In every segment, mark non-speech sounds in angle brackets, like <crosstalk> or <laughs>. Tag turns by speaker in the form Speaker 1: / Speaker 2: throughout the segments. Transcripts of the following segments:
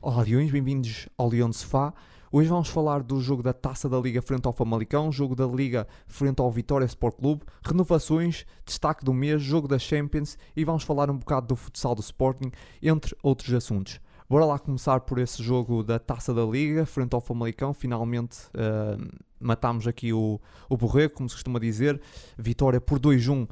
Speaker 1: Olá Leões, bem-vindos ao Leão de Sofá. Hoje vamos falar do jogo da Taça da Liga frente ao Famalicão, jogo da Liga frente ao Vitória Sport Clube, renovações, destaque do mês, jogo da Champions e vamos falar um bocado do futsal do Sporting, entre outros assuntos. Bora lá começar por esse jogo da Taça da Liga frente ao Famalicão. Finalmente uh, matámos aqui o, o Borrego, como se costuma dizer. Vitória por 2-1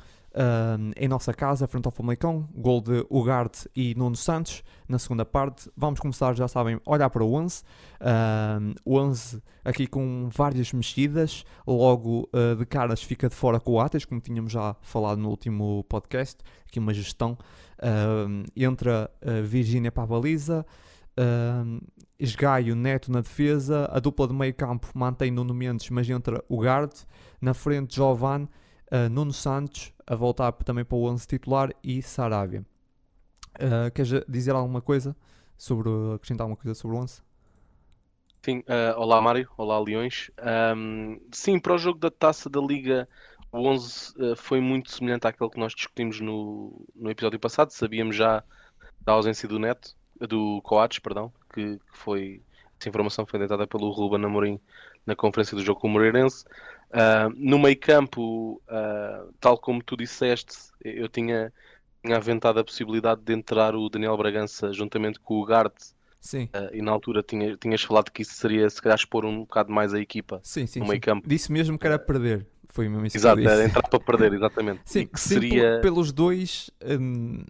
Speaker 1: em nossa casa, frente ao Famalicão. Gol de Ugarte e Nuno Santos na segunda parte. Vamos começar, já sabem, olhar para o 11. Uh, o 11 aqui com várias mexidas. Logo uh, de caras fica de fora com o Ates, como tínhamos já falado no último podcast. Aqui uma gestão. entra uh, Virgínia para a baliza. Uh, Esgaio Neto na defesa, a dupla de meio campo mantém Nuno Mendes, mas entra o Guard, na frente Jovan, uh, Nuno Santos, a voltar também para o 11 titular e Sarabia. Uh, queres dizer alguma coisa sobre, acrescentar alguma coisa sobre o 11?
Speaker 2: Sim, uh, olá Mário, olá Leões. Um, sim, para o jogo da Taça da Liga, o 11 uh, foi muito semelhante àquele que nós discutimos no, no episódio passado. Sabíamos já da ausência do Neto, do Coates, perdão, que, que foi essa informação foi deitada pelo Ruben Amorim na conferência do jogo com o Moreirense. Uh, no meio campo, uh, tal como tu disseste, eu tinha, tinha aventado a possibilidade de entrar o Daniel Bragança juntamente com o Garte.
Speaker 1: Sim.
Speaker 2: Uh, e na altura tinha, tinhas falado que isso seria se calhar expor um bocado mais a equipa
Speaker 1: sim, sim,
Speaker 2: no meio
Speaker 1: sim.
Speaker 2: campo.
Speaker 1: Disse mesmo que era perder. Foi mesmo isso
Speaker 2: Exato, era entrar para perder, exatamente.
Speaker 1: Sim,
Speaker 2: que
Speaker 1: sim
Speaker 2: seria.
Speaker 1: por- pelos dois hum,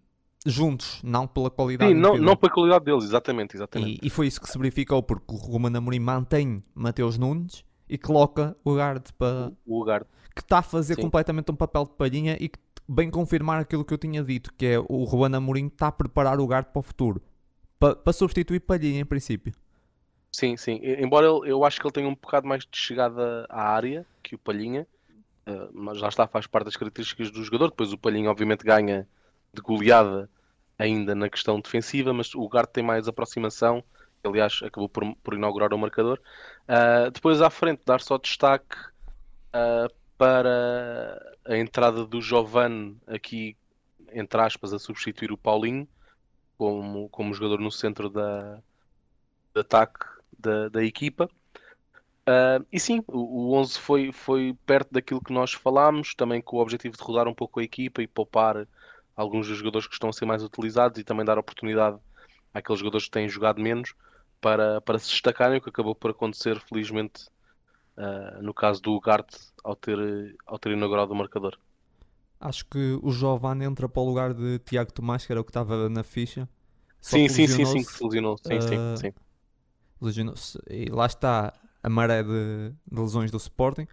Speaker 1: juntos, não pela qualidade
Speaker 2: Sim, não, não pela qualidade deles, exatamente, exatamente.
Speaker 1: E, e foi isso que se verificou, porque o Roman Amorim mantém Mateus Nunes e coloca o Gard para,
Speaker 2: O Ugarte.
Speaker 1: que está a fazer
Speaker 2: Sim.
Speaker 1: completamente um papel de palhinha e que bem confirmar aquilo que eu tinha dito, que é o Juan Amorim está a preparar o Gard para o futuro. Pa- Para substituir Palhinha, em princípio.
Speaker 2: Sim, sim. Embora ele- eu acho que ele tenha um bocado mais de chegada à área que o Palhinha, eh, mas lá está, faz parte das características do jogador. Depois o Palhinha, obviamente, ganha de goleada ainda na questão defensiva, mas o Garte tem mais aproximação. Aliás, acabou por, por inaugurar o marcador. Ah, depois à frente, dar só destaque ah, para a entrada do Giovanni aqui, entre aspas, a substituir o Paulinho como, como jogador no centro da, de ataque da, da equipa. Ah, e sim, o, o 11 foi, foi perto daquilo que nós falámos, também com o objetivo de rodar um pouco a equipa e poupar alguns dos jogadores que estão a ser mais utilizados e também dar oportunidade àqueles jogadores que têm jogado menos para, para se destacarem, o que acabou por acontecer, felizmente, ah, no caso do Ugarte, ao ter, ao ter inaugurado o marcador.
Speaker 1: Acho que o Giovanni entra para o lugar de Tiago Tomás, que era o que estava na ficha.
Speaker 2: Sim, sim, sim, sim, que se lesionou. Sim,
Speaker 1: Ah,
Speaker 2: sim, sim.
Speaker 1: lesionou-se. E lá está a maré de, de lesões do Sporting.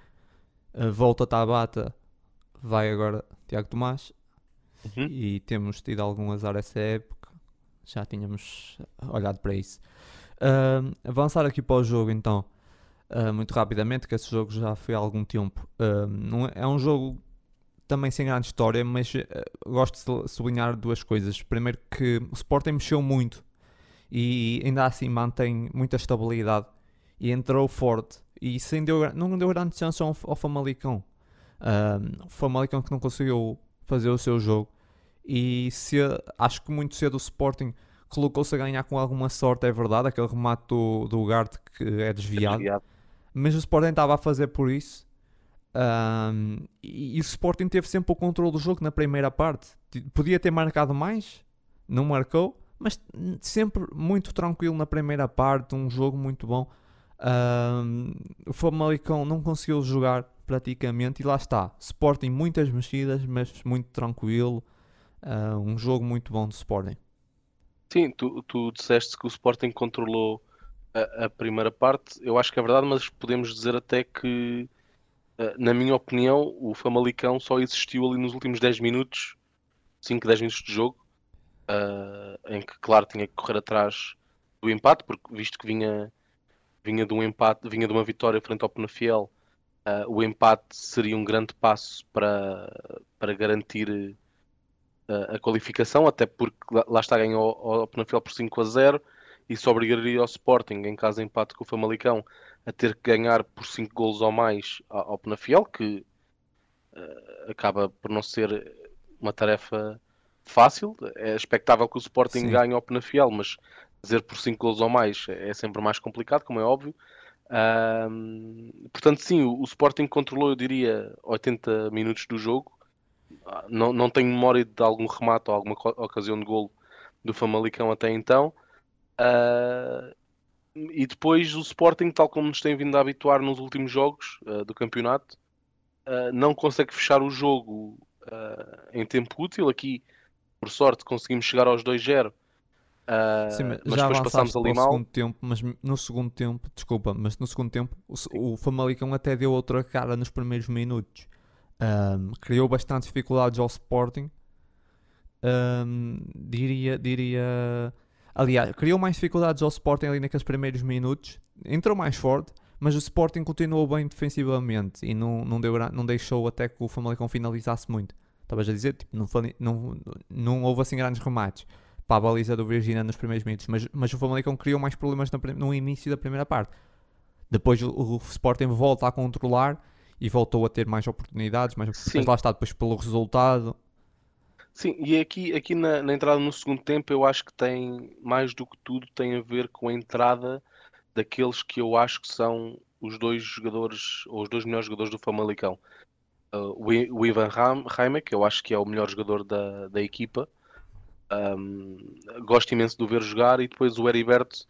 Speaker 1: A volta Tabata, vai agora Tiago Tomás.
Speaker 2: Uhum.
Speaker 1: E temos tido algum azar essa época. Já tínhamos olhado para isso. Ahm, avançar aqui para o jogo então, ah, muito rapidamente, que esse jogo já foi há algum tempo. Não é, um jogo também sem grande história, mas ah, gosto de sub- sublinhar duas coisas. Primeiro que o Sporting mexeu muito e ainda assim mantém muita estabilidade e entrou forte e sem deu, não deu grande chance ao, ao Famalicão. O Famalicão que não conseguiu fazer o seu jogo e se, acho que muito cedo o Sporting colocou-se a ganhar com alguma sorte, é verdade, aquele remate do, do Ugarte que é desviado,
Speaker 2: Desviado.
Speaker 1: mas o Sporting estava a fazer por isso Ahm, e, e o Sporting teve sempre o controle do jogo na primeira parte. Podia ter marcado mais, não marcou, mas sempre muito tranquilo na primeira parte, um jogo muito bom. Ahm, o Famalicão não conseguiu jogar praticamente e lá está. Sporting muitas mexidas, mas muito tranquilo. Ah, um jogo muito bom do Sporting.
Speaker 2: Sim, tu, tu disseste que o Sporting controlou a, a primeira parte. Eu acho que é verdade, mas podemos dizer até que, eh, na minha opinião, o Famalicão só existiu ali nos últimos 10 minutos, 5, 10 minutos de jogo, eh, em que, claro, tinha que correr atrás do empate, porque visto que vinha, vinha de um empate, vinha de uma vitória frente ao Penafiel, eh, o empate seria um grande passo para, para garantir a, a qualificação, até porque lá, lá está ganhou ao, ao Penafiel por 5 a 0 isso obrigaria ao Sporting, em caso de empate com o Famalicão, a ter que ganhar por 5 golos ou mais ao, Penafiel, que eh, acaba por não ser uma tarefa fácil. É expectável que o Sporting
Speaker 1: Sim.
Speaker 2: ganhe ao Penafiel, mas fazer por 5 gols ou mais é sempre mais complicado, como é óbvio. Portanto, sim, o, o, Sporting controlou, eu diria, 80 minutos do jogo. Não, não tenho memória de algum remate ou alguma ocasião de golo do Famalicão até então. Uh, e depois o Sporting, tal como nos tem vindo a habituar nos últimos jogos uh, do campeonato, uh, não consegue fechar o jogo em tempo útil. Aqui, por sorte, conseguimos chegar aos 2-0 Uh,
Speaker 1: Sim, mas, mas já depois passámos ali mal. Segundo tempo, mas no segundo tempo, desculpa, mas no segundo tempo o, o Famalicão até deu outra cara nos primeiros minutos. Um, criou bastante dificuldades ao Sporting. Um, diria, diria. Aliás, criou mais dificuldades ao Sporting ali naqueles primeiros minutos. Entrou mais forte, mas o Sporting continuou bem defensivamente e não, não, deu, não deixou até que o Famalicão finalizasse muito. Estavas a dizer, tipo, não, não, não houve assim grandes remates para a baliza do Virginia nos primeiros minutos, mas, mas o Famalicão criou mais problemas no, no início da primeira parte. Depois o, o, Sporting volta a controlar e voltou a ter mais oportunidades, mas, mas lá está depois pelo resultado.
Speaker 2: Sim, e aqui, aqui na, na, entrada no segundo tempo eu acho que tem, mais do que tudo, tem a ver com a entrada daqueles que eu acho que são os dois jogadores, ou os dois melhores jogadores do Famalicão. Uh, o, o Ivan Reimer, que eu acho que é o melhor jogador da, da equipa, um, gosto imenso de o ver jogar. E depois o Heriberto,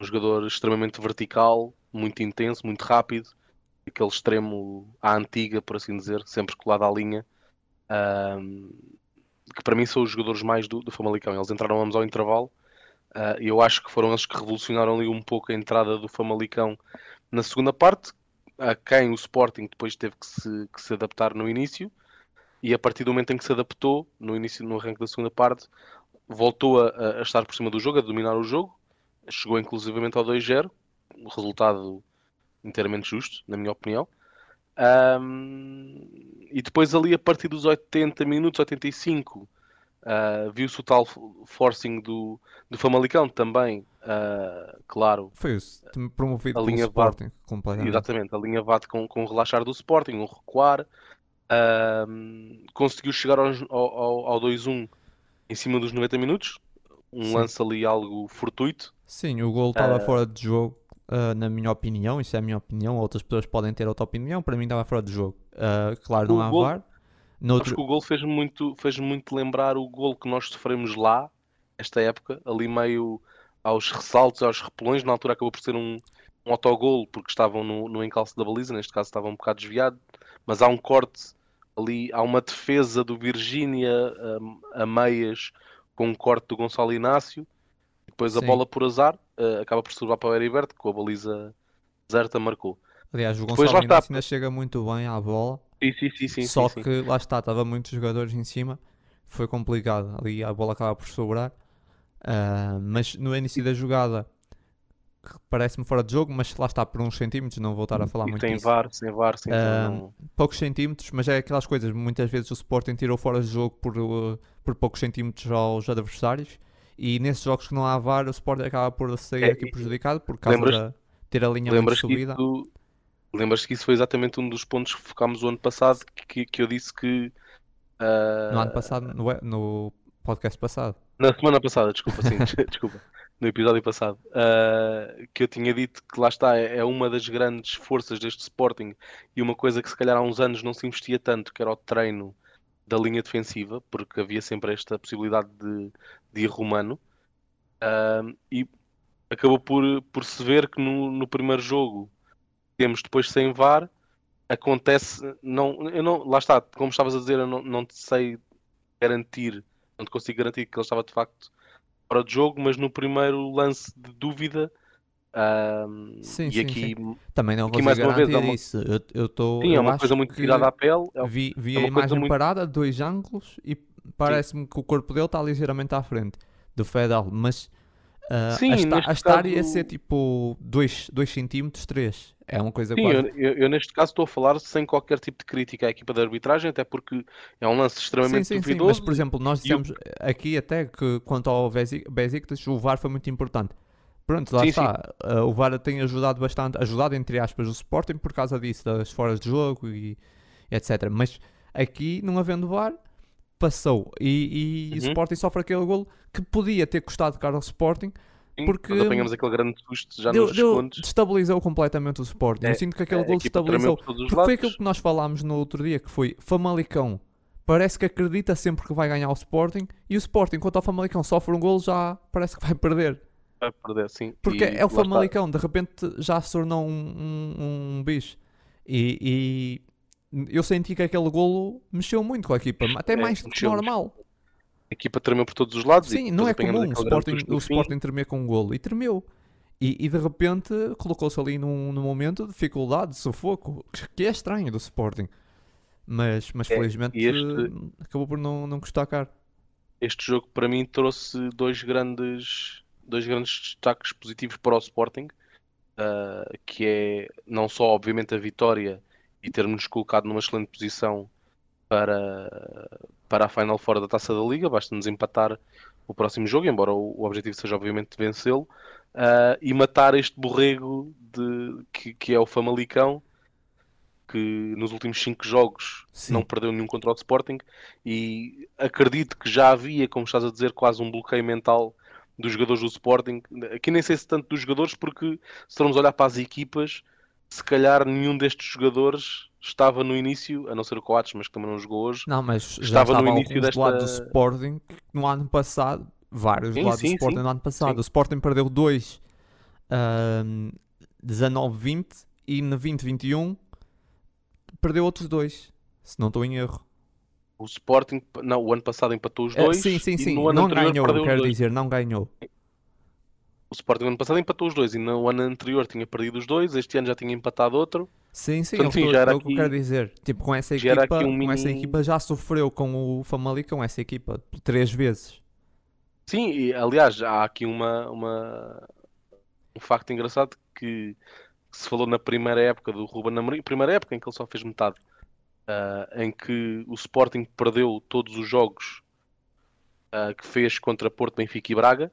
Speaker 2: um jogador extremamente vertical, muito intenso, muito rápido, aquele extremo à antiga, por assim dizer, sempre colado à linha. Que para mim são os jogadores mais do, do Famalicão. Eles entraram ambos ao intervalo uh, e eu acho que foram eles que revolucionaram ali um pouco a entrada do Famalicão na segunda parte, a quem o Sporting depois teve que se, que se adaptar no início e a partir do momento em que se adaptou, no início, no arranque da segunda parte, voltou a, a estar por cima do jogo, a dominar o jogo, chegou inclusivamente ao 2-0, um resultado inteiramente justo, na minha opinião. Um, e depois ali a partir dos 80 minutos, 85, uh, viu-se o tal forcing do, do Famalicão também, uh, claro.
Speaker 1: Foi isso, promovido a linha Sporting,
Speaker 2: completamente. Exatamente, a linha VAT com, com o relaxar do Sporting, um recuar, conseguiu chegar ao, ao, ao 2-1 em cima dos 90 minutos. Um Sim. lance ali algo fortuito.
Speaker 1: Sim, o gol estava uh, fora de jogo, uh, na minha opinião. Isso é a minha opinião. Outras pessoas podem ter outra opinião. Para mim, estava fora de jogo. Uh, claro, não há gol, VAR.
Speaker 2: Noutro... Acho que o gol fez muito, fez muito lembrar o gol que nós sofremos lá, esta época, ali meio aos ressaltos, aos repelões. Na altura acabou por ser um, um autogol, porque estavam no, no encalço da baliza. Neste caso, estava um bocado desviado mas há um corte ali, há uma defesa do Virgínia a, a, meias com um corte do Gonçalo Inácio. Depois Sim. a bola por azar uh, acaba por surbar para o Heriberto, com a baliza deserta marcou.
Speaker 1: Aliás, o Gonçalo Depois, Inácio ainda chega muito bem à bola.
Speaker 2: Sim, sim, sim,
Speaker 1: Só que lá está, estava muitos jogadores em cima. Foi complicado. Ali a bola acaba por sobrar. Uh, mas no início da jogada parece-me fora de jogo, mas lá está por uns centímetros, não vou estar a falar e muito
Speaker 2: sem
Speaker 1: disso.
Speaker 2: VAR, sem VAR, sem
Speaker 1: uh, Poucos centímetros, mas é aquelas coisas, muitas vezes o Sporting tirou fora de jogo por, uh, por poucos centímetros aos adversários e nesses jogos que não há VAR o Sporting acaba por sair é, aqui prejudicado por causa de ter a linha muito subida.
Speaker 2: Lembras-te que isso foi exatamente um dos pontos que focámos o ano passado, que, que eu disse que...
Speaker 1: Uh... No ano passado, no, no podcast passado.
Speaker 2: Na semana passada, desculpa, sim, <laughs> <laughs> desculpa no episódio passado, uh, que eu tinha dito que lá está, é, é uma das grandes forças deste Sporting e uma coisa que se calhar há uns anos não se investia tanto, que era o treino da linha defensiva, porque havia sempre esta possibilidade de, de ir romano. E acabou por, por se ver que no, no primeiro jogo temos depois sem VAR acontece não, eu não lá está, como estavas a dizer, eu não, não te sei garantir, não te consigo garantir que ele estava de facto fora de jogo, mas no primeiro lance de dúvida. Um,
Speaker 1: sim,
Speaker 2: e
Speaker 1: sim,
Speaker 2: aqui,
Speaker 1: sim. também não aqui mais uma vez é uma... isso. Eu, eu tô,
Speaker 2: sim, é uma coisa muito tirada à pele.
Speaker 1: É, vi, vi é a imagem muito... parada, dois ângulos, e parece-me que o corpo dele está ligeiramente à frente do Fedal, mas uh, Sim, a, esta, a estar caso... ia ser tipo 2 cm, 3. É uma coisa
Speaker 2: Sim,
Speaker 1: quase...
Speaker 2: eu, eu, eu, neste caso estou a falar sem qualquer tipo de crítica à equipa de arbitragem, até porque é um lance extremamente sim, sim, duvidoso.
Speaker 1: Sim, mas por exemplo, nós dissemos eu... aqui até que quanto ao Besiktas, o VAR foi muito importante. Pronto, lá sim, está. Sim. Uh, o VAR tem ajudado bastante, ajudado entre aspas o Sporting por causa disso, das foras de jogo e, etc. Mas aqui, não havendo VAR, passou. E, e uhum. o Sporting sofre aquele golo que podia ter custado caro ao Sporting,
Speaker 2: Sim,
Speaker 1: Porque
Speaker 2: Nós apanhamos aquele grande susto já
Speaker 1: deu,
Speaker 2: nos descontos.
Speaker 1: destabilizou completamente o Sporting.
Speaker 2: É,
Speaker 1: Eu sinto que aquele
Speaker 2: a
Speaker 1: gol
Speaker 2: equipa tremeu
Speaker 1: destabilizou.
Speaker 2: por todos os
Speaker 1: Porque foi
Speaker 2: lados.
Speaker 1: aquilo que nós falámos no outro dia, que foi Famalicão. Parece que acredita sempre que vai ganhar o Sporting e o Sporting, enquanto o Famalicão sofre um gol, já parece que vai perder.
Speaker 2: Vai perder, sim.
Speaker 1: Porque é o
Speaker 2: está.
Speaker 1: Famalicão, de repente já se tornou um, um, um bicho. E, e eu senti que aquele golo mexeu muito com a equipa, até
Speaker 2: É,
Speaker 1: mais do que normal.
Speaker 2: A equipa tremeu por todos os lados.
Speaker 1: Sim, não é comum o Sporting, o. Sporting tremer com um golo. E tremeu. E, e de repente colocou-se ali num, num momento de dificuldade, de sufoco, que é estranho do Sporting. Mas, mas
Speaker 2: É,
Speaker 1: felizmente
Speaker 2: este-
Speaker 1: acabou por não, não custar caro.
Speaker 2: este jogo para mim trouxe dois grandes, dois grandes destaques positivos para o Sporting, ah, que é não só obviamente a vitória e termos colocado numa excelente posição para, para a Final Four da Taça da Liga, basta-nos empatar o próximo jogo, embora o, o objetivo seja obviamente vencê-lo, ah, e matar este borrego de, que, que é o Famalicão, que nos últimos cinco jogos
Speaker 1: Sim.
Speaker 2: não perdeu nenhum contra o Sporting. E acredito que já havia, como estás a dizer, quase um bloqueio mental dos jogadores do Sporting. Aqui nem sei se tanto dos jogadores, porque se formos olhar para as equipas, se calhar nenhum destes jogadores estava no início, a não ser o Coates, mas que também não jogou hoje.
Speaker 1: Não, mas já
Speaker 2: Estava
Speaker 1: estava
Speaker 2: no início
Speaker 1: do lado do
Speaker 2: desta-
Speaker 1: Sporting no ano passado, vários
Speaker 2: Sim,
Speaker 1: do lado do
Speaker 2: sim,
Speaker 1: Sporting
Speaker 2: sim.
Speaker 1: no ano passado. O Sporting perdeu dois ahm, 19-20 e no 20-21 perdeu outros dois, se não estou em erro.
Speaker 2: O Sporting, não, o ano passado empatou os
Speaker 1: Eh,
Speaker 2: dois
Speaker 1: sim, sim,
Speaker 2: e
Speaker 1: sim.
Speaker 2: no ano
Speaker 1: Não ganhou, quero
Speaker 2: dois.
Speaker 1: dizer, não ganhou.
Speaker 2: O Sporting no ano passado empatou os dois e no ano anterior tinha perdido os dois, este ano já tinha empatado outro.
Speaker 1: Sim, sim,
Speaker 2: Portanto,
Speaker 1: é
Speaker 2: sim, já era
Speaker 1: é o que eu quero dizer. Tipo, com essa equipa,
Speaker 2: um
Speaker 1: com essa
Speaker 2: mini-
Speaker 1: equipa já sofreu com o Famalicão, essa equipa, três vezes.
Speaker 2: Sim, e aliás, há aqui uma, uma- um facto engraçado que, que se falou na primeira época do Ruben Amorim, primeira época em que ele só fez metade, ah, em que o Sporting perdeu todos os jogos ah, que fez contra Porto, Benfica e Braga,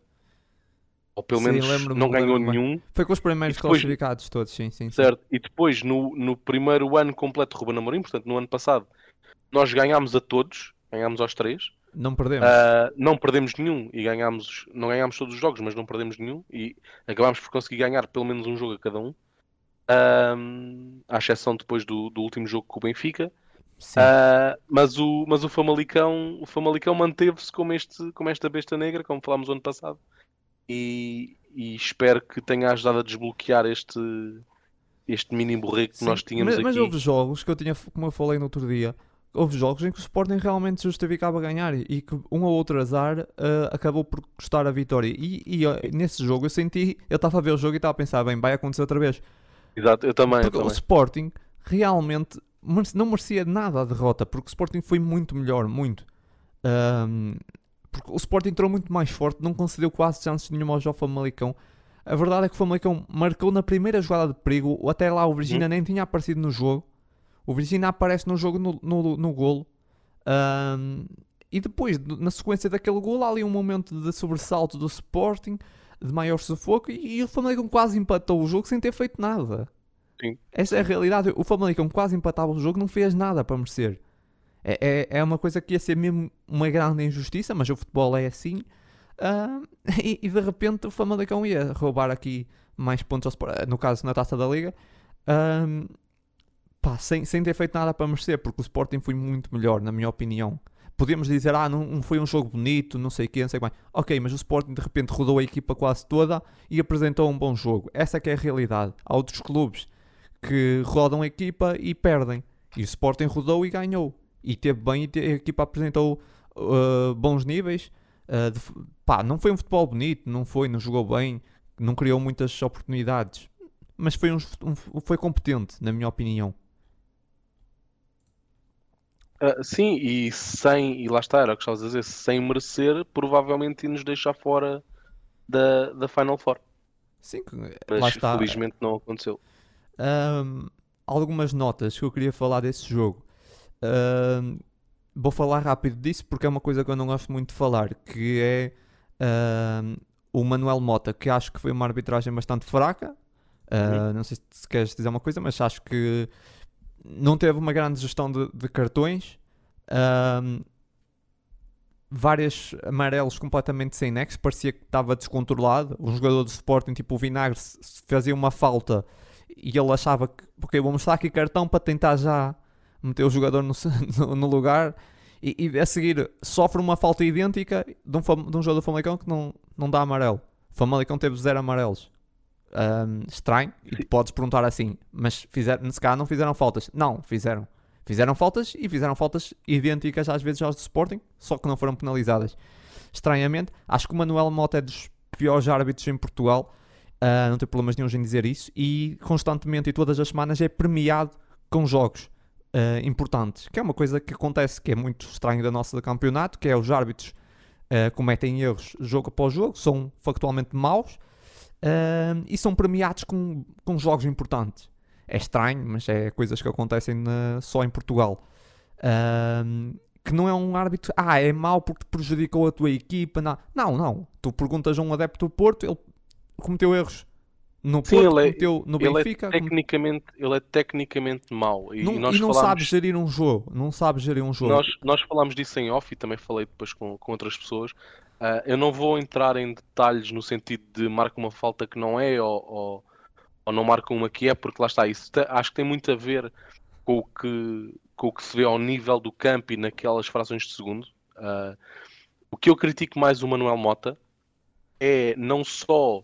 Speaker 2: ou pelo
Speaker 1: Sim,
Speaker 2: menos não ganhou nenhum,
Speaker 1: Foi com os primeiros
Speaker 2: depois-
Speaker 1: classificados todos, sim, sim. sim.
Speaker 2: certo? E depois, no, no primeiro ano completo de Ruben Amorim, portanto no ano passado, nós ganhámos a todos, ganhámos aos três,
Speaker 1: Não perdemos.
Speaker 2: Uh, não perdemos nenhum e ganhámos, não ganhámos todos os jogos, mas não perdemos nenhum e acabámos por conseguir ganhar pelo menos um jogo a cada um. Um, à exceção depois do, do último jogo com o Benfica. Uh, mas o, mas o Famalicão, o Famalicão manteve-se como, este, como esta besta negra, como falámos o ano passado. E, e espero que tenha ajudado a desbloquear este, este mini borrego que nós tínhamos
Speaker 1: mas, mas
Speaker 2: aqui.
Speaker 1: houve jogos que eu tinha, como eu falei no outro dia, houve jogos em que o Sporting realmente justificava ganhar e, que um ou outro azar eh, acabou por custar a vitória. E, e, eh, nesse jogo eu senti, eu estava a ver o jogo e estava a pensar, bem, vai acontecer outra vez.
Speaker 2: Exato, eu também. eu
Speaker 1: Porque o
Speaker 2: também.
Speaker 1: Sporting realmente não merecia nada a derrota, porque o Sporting foi muito melhor, muito. Ahm, porque o Sporting entrou muito mais forte, não concedeu quase chances nenhuma ao Famalicão. A verdade é que o Famalicão marcou na primeira jogada de perigo, até lá o Virginia nem tinha aparecido no jogo. O Virginia aparece no jogo no, no, no golo. Ahm, e depois, na sequência daquele golo, há ali um momento de sobressalto do Sporting, de maior sufoco, e, e o Famalicão quase empatou o jogo sem ter feito nada.
Speaker 2: Sim.
Speaker 1: Essa é a realidade. O Famalicão quase empatava o jogo, não fez nada para merecer. É, é, é uma coisa que ia ser mesmo uma grande injustiça, mas o futebol é assim. Ah, <laughs> e, e de repente o Famalicão ia roubar aqui mais pontos no caso na taça da Liga, pá, sem, sem ter feito nada para merecer, porque o Sporting foi muito melhor, na minha opinião. Podíamos dizer, ah, não, foi um jogo bonito, não sei o não sei o que mais. Ok, mas o Sporting de repente rodou a equipa quase toda e apresentou um bom jogo. Essa que é a realidade. Há outros clubes que rodam a equipa e perdem. E o Sporting rodou e ganhou. E teve bem, e a equipa apresentou uh, bons níveis. Uh, de pá, não foi um futebol bonito, não foi, não jogou bem, não criou muitas oportunidades. Mas foi, um, um- foi competente, na minha opinião.
Speaker 2: Ah, sim, e sem, e lá está, era o que estavas a dizer, sem merecer, provavelmente nos deixar fora da, da Final Four.
Speaker 1: Sim,
Speaker 2: Mas
Speaker 1: lá está.
Speaker 2: felizmente não aconteceu.
Speaker 1: Ahm, algumas notas que eu queria falar desse jogo. Ahm, vou falar rápido disso porque é uma coisa que eu não gosto muito de falar, que é ahm, o Manuel Mota, que acho que foi uma arbitragem bastante fraca. Ah, Não sei se- queres dizer uma coisa, mas acho que não teve uma grande gestão de, de cartões. Vários amarelos completamente sem nexo, parecia que estava descontrolado. Um jogador do Sporting, tipo o Vinagre, fazia uma falta e ele achava que, porque vou mostrar aqui cartão para tentar já meter o jogador no, <laughs> no, no lugar. E, e, a seguir sofre uma falta idêntica de um, de um jogador do Famalicão que não, não dá amarelo. O Famalicão teve zero amarelos. Um, estranho. E podes perguntar assim, mas fizeram, se calhar não fizeram faltas. Não, fizeram. Fizeram faltas e fizeram faltas idênticas às vezes aos do Sporting, só que não foram penalizadas. Estranhamente, acho que o Manuel Mota é dos piores árbitros em Portugal. Uh, não tenho problemas nenhum em dizer isso. E constantemente e todas as semanas é premiado com jogos uh, importantes, que é uma coisa que acontece, que é muito estranho da nossa campeonato, que é os árbitros uh, cometem erros jogo após jogo, são factualmente maus e são premiados com, com jogos importantes é estranho, mas é coisas que acontecem na, só em Portugal. Que não é um árbitro, ah, é mau porque prejudicou a tua equipa. Não, não, não. Tu perguntas a um adepto do Porto, ele cometeu erros no Sim, Porto, ele é, cometeu no
Speaker 2: ele
Speaker 1: é Benfica.
Speaker 2: É tecnicamente, Ele é tecnicamente mau.
Speaker 1: E, não, e, nós e não falámos... sabe gerir um jogo. Não sabe gerir um jogo.
Speaker 2: Nós, nós falámos disso em off e também falei depois com, com outras pessoas. Uh, eu não vou entrar em detalhes no sentido de marca uma falta que não é ou, ou ou não marcam uma que é, porque lá está, isso acho que tem muito a ver com o que, com o que se vê ao nível do campo e naquelas frações de segundo. Uh, o que eu critico mais o Manuel Mota é não só.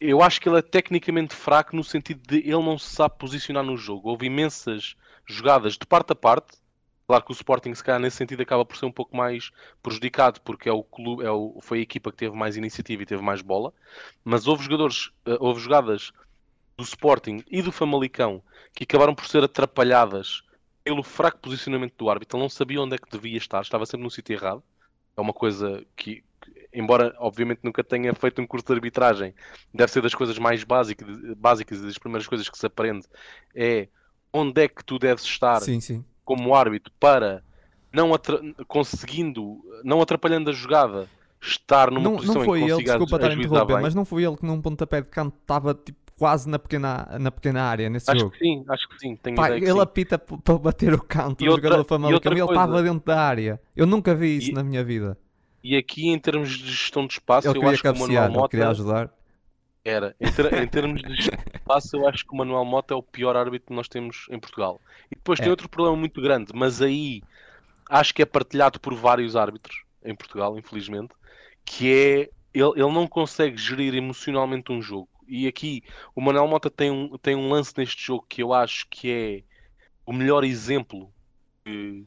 Speaker 2: Eu acho que ele é tecnicamente fraco no sentido de ele não se sabe posicionar no jogo. Houve imensas jogadas de parte a parte Claro que o Sporting, se calhar, nesse sentido, acaba por ser um pouco mais prejudicado, porque é o clube, é o, foi a equipa que teve mais iniciativa e teve mais bola. Mas houve jogadores, uh, houve jogadas do Sporting e do Famalicão que acabaram por ser atrapalhadas pelo fraco posicionamento do árbitro. Ele não sabia onde é que devia estar, estava sempre no sítio errado. É uma coisa que, embora obviamente nunca tenha feito um curso de arbitragem, deve ser das coisas mais básicas, básicas e das primeiras coisas que se aprende é onde é que tu deves estar
Speaker 1: sim, sim
Speaker 2: como árbitro para não conseguindo, não atrapalhando a jogada, estar numa
Speaker 1: não,
Speaker 2: posição
Speaker 1: não foi
Speaker 2: em que
Speaker 1: ele, desculpa estar a interromper, mas não foi ele que num pontapé de canto estava tipo, quase na pequena, na pequena área nesse
Speaker 2: acho
Speaker 1: jogo.
Speaker 2: Que sim, acho que sim, tenho
Speaker 1: Pá,
Speaker 2: ele
Speaker 1: sim. apita para bater o canto, e o outra, jogador Famalicão, ele estava dentro da área. Eu nunca vi isso e, na minha vida.
Speaker 2: E aqui em termos de gestão de espaço,
Speaker 1: eu acho que o Manuel Mota queria ajudar.
Speaker 2: Era. Em, ter, em termos de espaço, eu acho que o Manuel Mota é o pior árbitro que nós temos em Portugal. E depois é. tem outro problema muito grande, mas aí acho que é partilhado por vários árbitros em Portugal, infelizmente, que é ele, ele não consegue gerir emocionalmente um jogo. E aqui o Manuel Mota tem um, tem um lance neste jogo que eu acho que é o melhor exemplo que,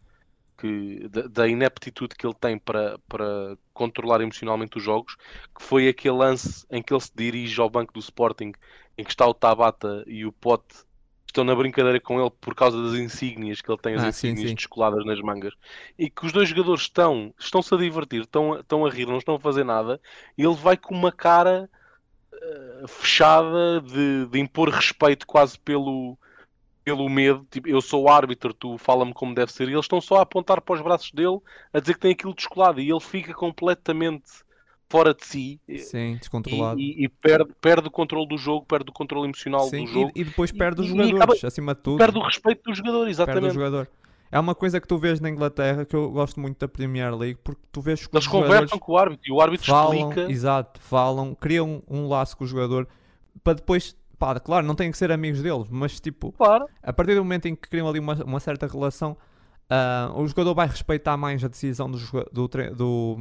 Speaker 2: que, da, da, ineptitude que ele tem para, para controlar emocionalmente os jogos, que foi aquele lance em que ele se dirige ao banco do Sporting, em que está o Tabata e o Pote estão na brincadeira com ele por causa das insígnias que ele tem, as ah, insígnias sim, sim. descoladas nas mangas, e que os dois jogadores estão, estão-se a divertir, estão, estão a rir, não estão a fazer nada, e ele vai com uma cara uh, fechada de, de impor respeito quase pelo, pelo medo, tipo, eu sou o árbitro, tu fala-me como deve ser, e eles estão só a apontar para os braços dele a dizer que tem aquilo descolado e ele fica completamente fora de si
Speaker 1: Sim, descontrolado.
Speaker 2: E, e, e perde, perde o controle do jogo, perde o controle emocional
Speaker 1: Sim,
Speaker 2: do jogo
Speaker 1: e, e depois perde os jogadores, acaba, acima de tudo.
Speaker 2: Perde o respeito do jogador, exatamente. Perde o jogador.
Speaker 1: É uma coisa que tu vês na Inglaterra que eu gosto muito da Premier League porque tu vês que
Speaker 2: Eles conversam com o árbitro e o árbitro
Speaker 1: falam,
Speaker 2: explica.
Speaker 1: Exato, falam, criam um laço com o jogador para depois pá, claro, não têm que ser amigos deles, mas tipo,
Speaker 2: claro.
Speaker 1: a partir do momento em que criam ali uma, uma certa relação, uh, o jogador vai respeitar mais a decisão do, do, do,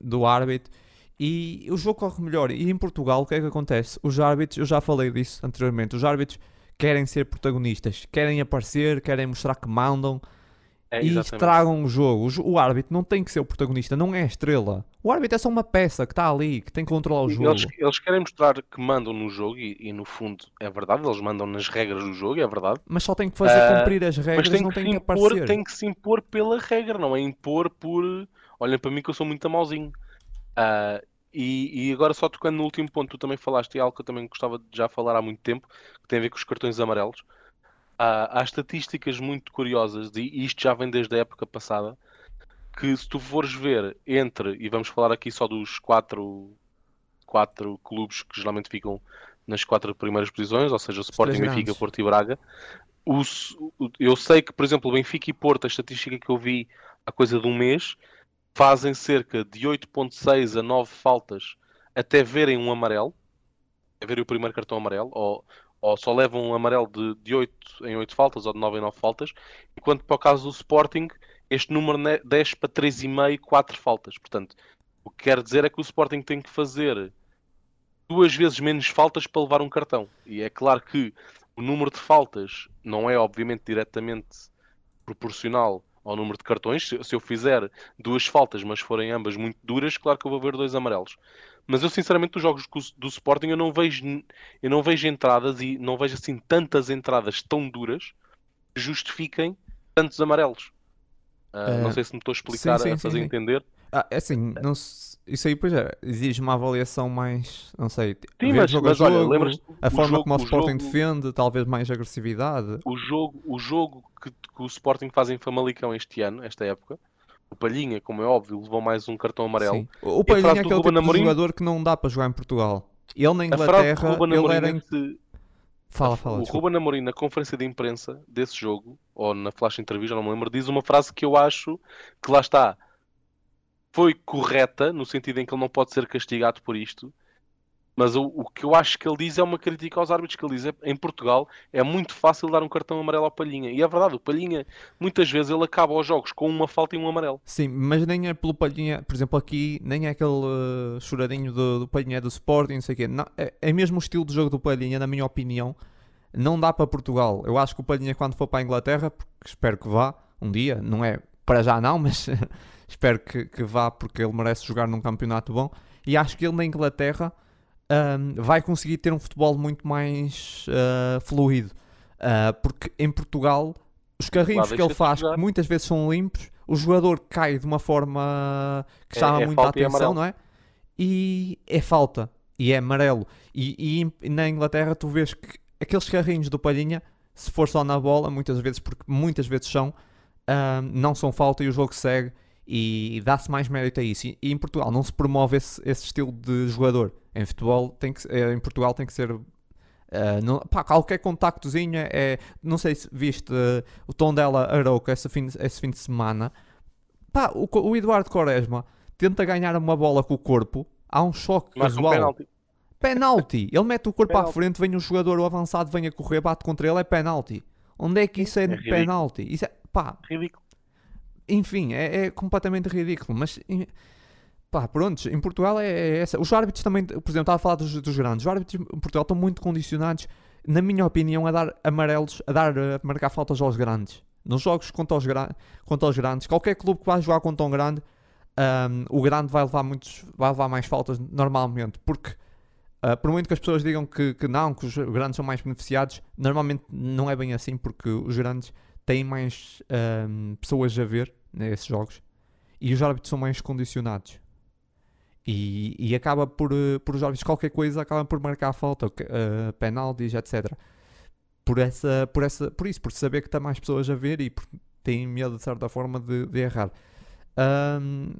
Speaker 1: do árbitro e o jogo corre melhor. E em Portugal, o que é que acontece? Os árbitros, eu já falei disso anteriormente, os árbitros querem ser protagonistas, querem aparecer, querem mostrar que mandam. É, e estragam o jogo. O árbitro não tem que ser o protagonista, não é a estrela. O árbitro é só uma peça que está ali, que tem que controlar o jogo.
Speaker 2: Eles, eles querem mostrar que mandam no jogo e, e, no fundo é verdade, eles mandam nas regras do jogo, é verdade.
Speaker 1: Mas só tem que fazer uh, cumprir as regras, tem não tem que,
Speaker 2: que
Speaker 1: aparecer.
Speaker 2: Tem que se impor pela regra, não é impor por. Olhem para mim que eu sou muito mauzinho. Uh, e, e, agora só tocando no último ponto, tu também falaste e algo que eu também gostava de já falar há muito tempo, que tem a ver com os cartões amarelos há, há estatísticas muito curiosas, e isto já vem desde a época passada, que se tu fores ver entre, e vamos falar aqui só dos quatro, quatro clubes que geralmente ficam nas quatro primeiras posições, ou seja, Sporting, Benfica, Porto e Braga, os, eu sei que, por exemplo, Benfica e Porto, a estatística que eu vi há coisa de um mês, fazem cerca de 8.6 a 9 faltas até verem um amarelo, até verem o primeiro cartão amarelo, ou, ou só levam um amarelo de, de 8 em 8 faltas ou de 9 em 9 faltas, enquanto para o caso do Sporting este número desce para 3,5, 4 faltas. Portanto, o que quer dizer é que o Sporting tem que fazer duas vezes menos faltas para levar um cartão. E é claro que o número de faltas não é, obviamente, diretamente proporcional ao número de cartões. Se eu fizer duas faltas, mas forem ambas muito duras, claro que eu vou ver dois amarelos. Mas eu, sinceramente, dos jogos do Sporting, eu não vejo, eu não vejo entradas e não vejo assim tantas entradas tão duras que justifiquem tantos amarelos. Uh, não sei se me estou a explicar, sim, sim, a fazer sim, entender.
Speaker 1: Ah, é assim, não isso aí pois é, exige uma avaliação mais, não sei,
Speaker 2: Sim, mas,
Speaker 1: jogo
Speaker 2: mas
Speaker 1: a
Speaker 2: jogo,
Speaker 1: olha, a forma
Speaker 2: jogo,
Speaker 1: como o,
Speaker 2: o
Speaker 1: Sporting
Speaker 2: jogo,
Speaker 1: defende, talvez mais agressividade.
Speaker 2: O jogo, o jogo que, que o Sporting faz em Famalicão este ano, esta época, o Palhinha, como é óbvio, levou mais um cartão amarelo.
Speaker 1: Sim. O Palhinha é aquele tipo Amorim, jogador que não dá para jogar em Portugal. Ele na Inglaterra, ele era... Em... Fala, fala.
Speaker 2: O desculpa. Ruben Amorim, na conferência de imprensa desse jogo, ou na flash entrevista, não me lembro, diz uma frase que eu acho que lá está foi correta, no sentido em que ele não pode ser castigado por isto. Mas o, o que eu acho que ele diz é uma crítica aos árbitros que ele diz. É, em Portugal é muito fácil dar um cartão amarelo ao Palhinha. E é verdade, o Palhinha, muitas vezes, ele acaba os jogos com uma falta e um amarelo.
Speaker 1: Sim, mas nem é pelo Palhinha, por exemplo, aqui, nem é aquele uh, choradinho do, do Palhinha do Sporting, não sei o quê. Não, é, é mesmo o estilo de jogo do Palhinha, na minha opinião. Não dá para Portugal. Eu acho que o Palhinha, quando for para a Inglaterra, porque espero que vá um dia, não é para já não, <laughs> mas espero que, que, vá porque ele merece jogar num campeonato bom. E acho que ele na Inglaterra um, vai conseguir ter um futebol muito mais uh, fluido. Uh, porque em Portugal, os carrinhos que ele faz, que muitas vezes são limpos, o jogador cai de uma forma que chama é, é muita atenção, não é? E é falta. E é amarelo. E, e, na Inglaterra tu vês que aqueles carrinhos do Palhinha, se for só na bola, muitas vezes, porque muitas vezes são, não são falta e o jogo segue e dá-se mais mérito a isso. E, e, em Portugal não se promove esse, esse, estilo de jogador. Em futebol tem que, eh, em Portugal tem que ser uh, não, pá, qualquer contactozinho é, é, não sei se viste uh, o tom dela Arouca esse fim, esse fim de semana. Pá, o, o, Eduardo Quaresma tenta ganhar uma bola com o corpo, há um choque Marca casual. Um penalti. penalti. Ele mete o corpo penalti. à frente, vem o jogador o avançado, vem a correr, bate contra ele, é penalti. Onde é que isso é, é penalti? Isso é, pá,
Speaker 2: ridículo
Speaker 1: enfim, é, é, completamente ridículo. Mas pá, pronto, em Portugal é, é, essa. Os árbitros também, por exemplo, estava a falar dos, dos, grandes. Os árbitros em Portugal estão muito condicionados, na minha opinião, a dar amarelos, a dar a marcar faltas aos grandes. Nos jogos contra os, contra os grandes, qualquer clube que vai jogar contra um grande, um, o grande vai levar, muitos, vai levar mais faltas normalmente, porque Uh, por muito que as pessoas digam que, que, não, que os grandes são mais beneficiados, normalmente não é bem assim, porque os grandes têm mais um, pessoas a ver nesses jogos e os árbitros são mais condicionados. E, e acaba por, eh, por os árbitros qualquer coisa acabam por marcar a falta, uh, penaltis, etc. Por, essa, por, essa, por isso, por saber que está mais pessoas a ver e por, têm medo de certa forma de, de errar. Um,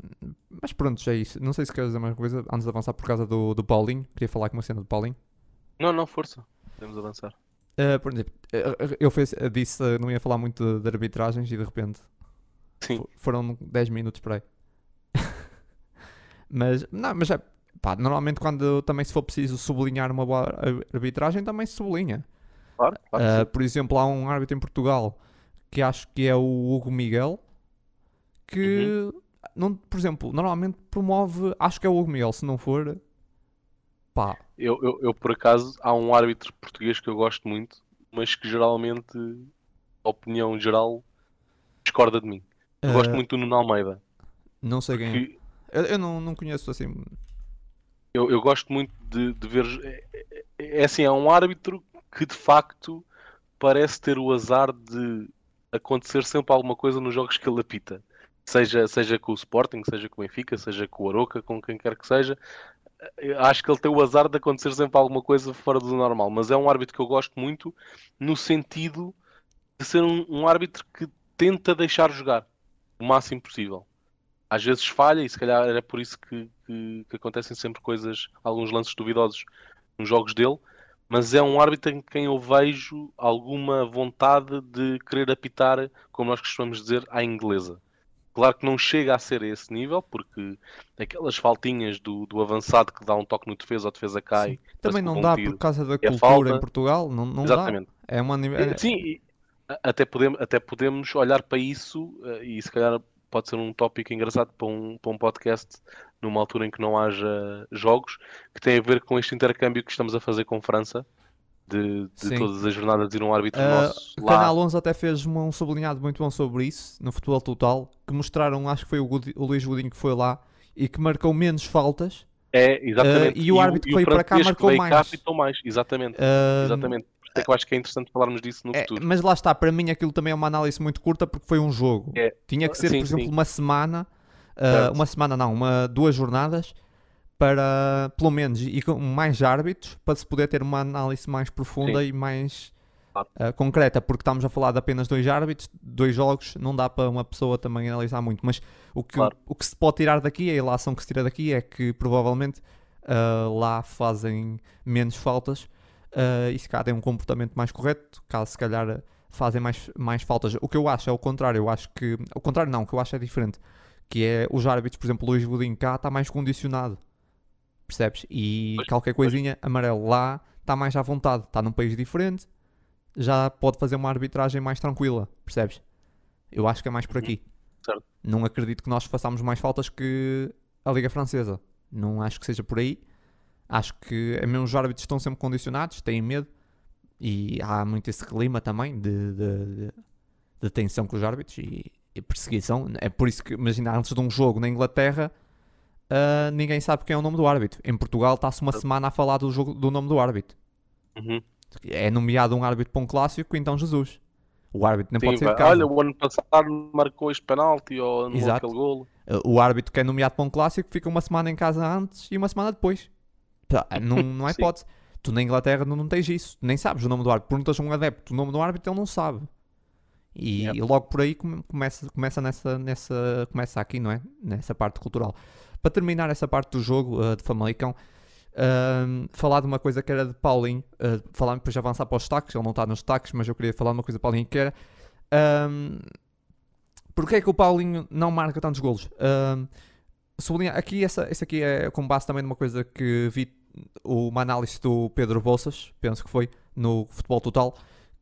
Speaker 1: mas pronto, já é isso. Não sei se queres dizer mais coisa antes de avançar por causa do, do Paulinho. Queria falar com uma cena do Paulinho.
Speaker 2: Não, não, força. Podemos avançar.
Speaker 1: Uh, por exemplo, eu fez, disse não ia falar muito de, de arbitragens e de repente
Speaker 2: Sim.
Speaker 1: foram 10 minutos para aí. Mas, não, mas é, pá, normalmente quando também se for preciso sublinhar uma boa arbitragem, também se sublinha.
Speaker 2: Claro, claro
Speaker 1: uh, por exemplo, há um árbitro em Portugal que acho que é o Hugo Miguel que, uhum. não, por exemplo, normalmente promove, acho que é o Hugo Miguel, se não for, pá,
Speaker 2: eu, eu, eu, por acaso, há um árbitro português que eu gosto muito, mas que geralmente, a opinião geral, discorda de mim. Eu uh, gosto muito do Nuno Almeida.
Speaker 1: Não sei quem é. Eu, eu não, não conheço assim.
Speaker 2: Eu, eu gosto muito de, de ver. É, é, assim, é um árbitro que de facto parece ter o azar de acontecer sempre alguma coisa nos jogos que ele apita. Seja, seja com o Sporting, seja com o Benfica, seja com o Aroca, com quem quer que seja acho que ele tem o azar de acontecer sempre alguma coisa fora do normal, mas é um árbitro que eu gosto muito no sentido de ser um, um árbitro que tenta deixar jogar o máximo possível. Às vezes falha, e se calhar era por isso que, que, que acontecem sempre coisas, alguns lances duvidosos nos jogos dele, mas é um árbitro em quem eu vejo alguma vontade de querer apitar, como nós costumamos dizer, à inglesa. Claro que não chega a ser a esse nível, porque aquelas faltinhas do, do avançado que dá um toque no defesa, a defesa cai.
Speaker 1: Também não dá por causa da
Speaker 2: é
Speaker 1: cultura
Speaker 2: falta.
Speaker 1: em Portugal, não, não
Speaker 2: Exatamente.
Speaker 1: dá. É uma.
Speaker 2: Sim, até podemos, até podemos olhar para isso eh, e se calhar pode ser um tópico engraçado para um, para um podcast numa altura em que não haja jogos, que tem a ver com este intercâmbio que estamos a fazer com França, de, de todas as jornadas ir um árbitro uh, nosso
Speaker 1: lá. Canal 11 até fez um sublinhado muito bom sobre isso, no Futebol Total, que mostraram, acho que foi o, o Luís Godinho que foi lá, e que marcou menos faltas.
Speaker 2: É, exatamente.
Speaker 1: Uh, e o árbitro que veio para cá marcou mais.
Speaker 2: Cá mais. Exatamente, uh, exatamente. É que eu acho que é interessante falarmos disso no
Speaker 1: é,
Speaker 2: futuro.
Speaker 1: Mas lá está, para mim aquilo também é uma análise muito curta porque foi um jogo. É. Tinha que ser, sim, por exemplo, sim. uma semana, uh, uma semana não, uma, duas jornadas para, pelo menos, e com mais árbitros para se poder ter uma análise mais profunda sim. e mais uh, concreta, porque estamos a falar de apenas dois árbitros, dois jogos, não dá para uma pessoa também analisar muito. Mas o que, claro. o que se pode tirar daqui, a ilação que se tira daqui é que provavelmente uh, lá fazem menos faltas uh, e se calhar têm um comportamento mais correto, caso se calhar fazem mais, mais faltas. O que eu acho é o contrário, eu acho que. O contrário não, o que eu acho é diferente. Que é os árbitros, por exemplo, Luís Budinho cá está mais condicionado. Percebes? E pois, qualquer coisinha, pois. amarelo lá está mais à vontade, está num país diferente, já pode fazer uma arbitragem mais tranquila, percebes? Eu acho que é mais por uhum. aqui.
Speaker 2: Certo.
Speaker 1: Não acredito que nós façamos mais faltas que a Liga Francesa. Não acho que seja por aí. Acho que mesmo os árbitros estão sempre condicionados, têm medo e há muito esse clima também de, de, de, de tensão com os árbitros e, e, perseguição. É por isso que, imagina, antes de um jogo na Inglaterra, uh, ninguém sabe quem é o nome do árbitro. Em Portugal está-se uma semana a falar do, jogo, do nome do árbitro.
Speaker 2: Uhum.
Speaker 1: É nomeado um árbitro para um clássico, então Jesus. O árbitro nem
Speaker 2: Sim,
Speaker 1: pode ser de
Speaker 2: casa. Olha, o ano passado marcou este penalti ou anulou aquele golo.
Speaker 1: O árbitro que é nomeado para um clássico fica uma semana em casa antes e uma semana depois. <laughs> Não, não há hipótese. Tu na Inglaterra não, não tens isso, nem sabes o nome do árbitro. Perguntas a um adepto o nome do árbitro, ele não sabe. E, yep. e, logo por aí começa, começa, nessa, nessa, começa aqui, não é? Nessa parte cultural. Para terminar essa parte do jogo uh, de Famalicão, uh, falar de uma coisa que era de Paulinho, uh, falar depois de avançar para os destaques, ele não está nos destaques, mas eu queria falar de uma coisa de Paulinho que era. Um, porque é que o Paulinho não marca tantos golos? Um, sublinhar, aqui, essa, essa aqui é com base também numa coisa que vi uma análise do Pedro Bolsas, penso que foi, no Futebol Total,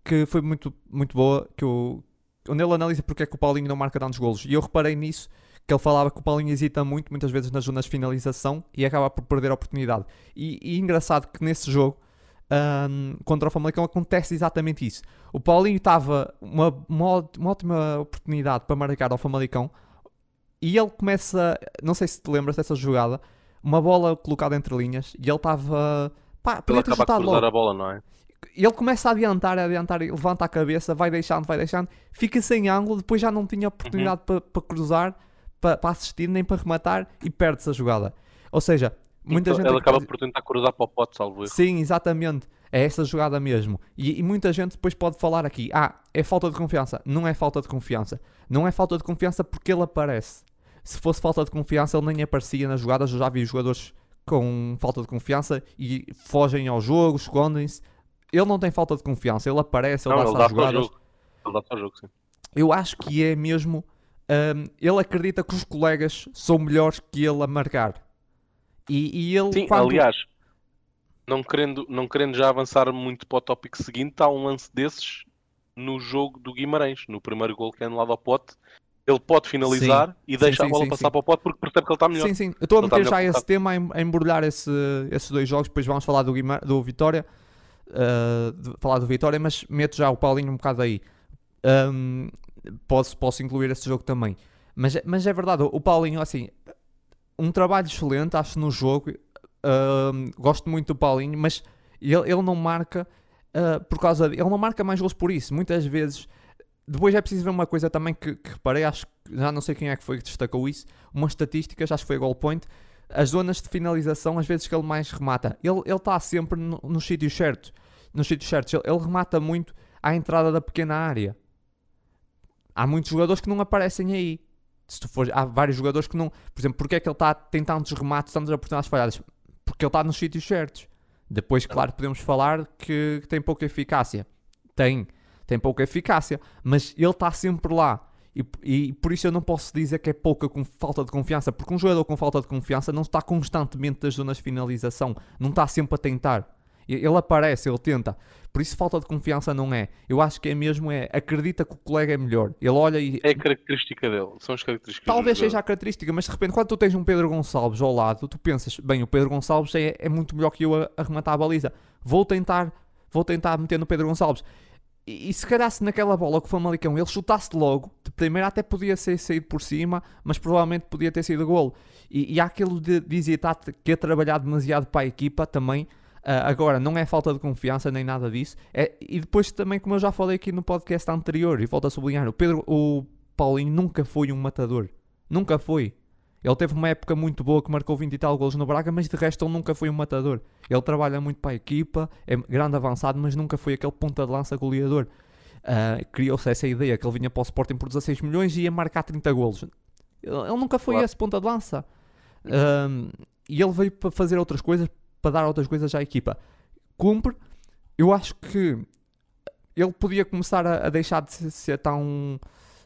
Speaker 1: que foi muito, muito boa, que o, onde ele analisa porque é que o Paulinho não marca tantos golos. E eu reparei nisso, que ele falava que o Paulinho hesita muito, muitas vezes nas zonas de finalização, e acaba por perder a oportunidade. E, e engraçado que nesse jogo, um, contra o Famalicão, acontece exatamente isso. O Paulinho estava uma, uma, uma ótima oportunidade para marcar ao Famalicão, e ele começa, não sei se te lembras dessa jogada, uma bola colocada entre linhas e ele estava. Pá,
Speaker 2: ele acaba de cruzar a bola, não é?
Speaker 1: Ele começa a adiantar, a adiantar, levanta a cabeça, vai deixando, vai deixando, fica sem ângulo, depois já não tinha oportunidade uhum. para pa cruzar, para pa assistir, nem para rematar e perde-se a jogada. Ou seja, muita então, gente.
Speaker 2: Ele acaba por tentar cruzar para o pote, salvo erro.
Speaker 1: Sim, exatamente. É essa jogada mesmo. E, e, muita gente depois pode falar aqui: ah, é falta de confiança. Não é falta de confiança. Não é falta de confiança porque ele aparece se fosse falta de confiança, ele nem aparecia nas jogadas. Eu já vi jogadores com falta de confiança e fogem ao jogo, escondem-se. Ele não tem falta de confiança, ele aparece, ele
Speaker 2: não,
Speaker 1: dá
Speaker 2: ele jogadas. Jogo. Ele dá para o jogo, sim.
Speaker 1: Eu acho que é mesmo. Um, ele acredita que os colegas são melhores que ele a marcar. E, e ele.
Speaker 2: Sim, quando... aliás, não querendo, não querendo já avançar muito para o tópico seguinte, há um lance desses no jogo do Guimarães, no primeiro gol que é anulado ao pote, ele pode finalizar sim. e deixa sim, sim, a bola passar para o pote porque percebe que ele está melhor.
Speaker 1: Sim, sim. Eu estou a meter já esse tema, a embrulhar esse, esses dois jogos, depois vamos falar do, Guimar do Vitória, uh, falar do Vitória, mas meto já o Paulinho um bocado aí. Um, posso, posso incluir esse jogo também. Mas, mas é verdade, o Paulinho, assim, um trabalho excelente, acho, no jogo. Uh, gosto muito do Paulinho, mas ele, ele não marca uh, por causa de, ele não marca mais gols por isso. Muitas vezes depois é preciso ver uma coisa também que, que reparei, acho que já não sei quem é que foi que destacou isso, umas estatísticas, acho que foi goal point, as zonas de finalização, às vezes que ele mais remata, ele está sempre no, nos sítios certos, nos sítios certos, ele, ele, remata muito à entrada da pequena área. Há muitos jogadores que não aparecem aí. Se tu for, há vários jogadores que não. Por exemplo, porque é que ele está tem tantos remates, tantas oportunidades falhadas? Porque ele está nos sítios certos. Depois, claro, podemos falar que, que tem pouca eficácia. Tem tem pouca eficácia, mas ele está sempre lá. E, e por isso eu não posso dizer que é pouca com falta de confiança, porque um jogador com falta de confiança não está constantemente das zonas de finalização, não está sempre a tentar. Ele aparece, ele tenta. Por isso falta de confiança não é. Eu acho que é mesmo é acredita que o colega é melhor. Ele olha e
Speaker 2: é a característica dele, são as características.
Speaker 1: Talvez seja a característica, mas de repente quando tu tens um Pedro Gonçalves ao lado, tu pensas, bem, o Pedro Gonçalves é, é muito melhor que eu a, a rematar a baliza. Vou tentar, vou tentar meter no Pedro Gonçalves. E, e se calhar se naquela bola que o Famalicão ele chutasse logo, de primeiro até podia ser saído por cima, mas provavelmente podia ter sido golo. E, e há aquilo de, de que é trabalhar demasiado para a equipa também. Uh, agora, não é falta de confiança nem nada disso. É, e depois também, como eu já falei aqui no podcast anterior, e volto a sublinhar, o Pedro, o Paulinho nunca foi um matador. Nunca foi. Ele teve uma época muito boa que marcou 20 e tal golos no Braga, mas de resto ele nunca foi um matador. Ele trabalha muito para a equipa, é grande avançado, mas nunca foi aquele ponta de lança goleador. Uh, Criou-se essa ideia que ele vinha para o Sporting por 16 milhões e ia marcar 30 golos. Ele, ele nunca foi claro. esse ponta de lança. Uh, e ele veio para fazer outras coisas, para dar outras coisas à equipa. Cumpre. Eu acho que ele podia começar a, a deixar de ser, ser tão.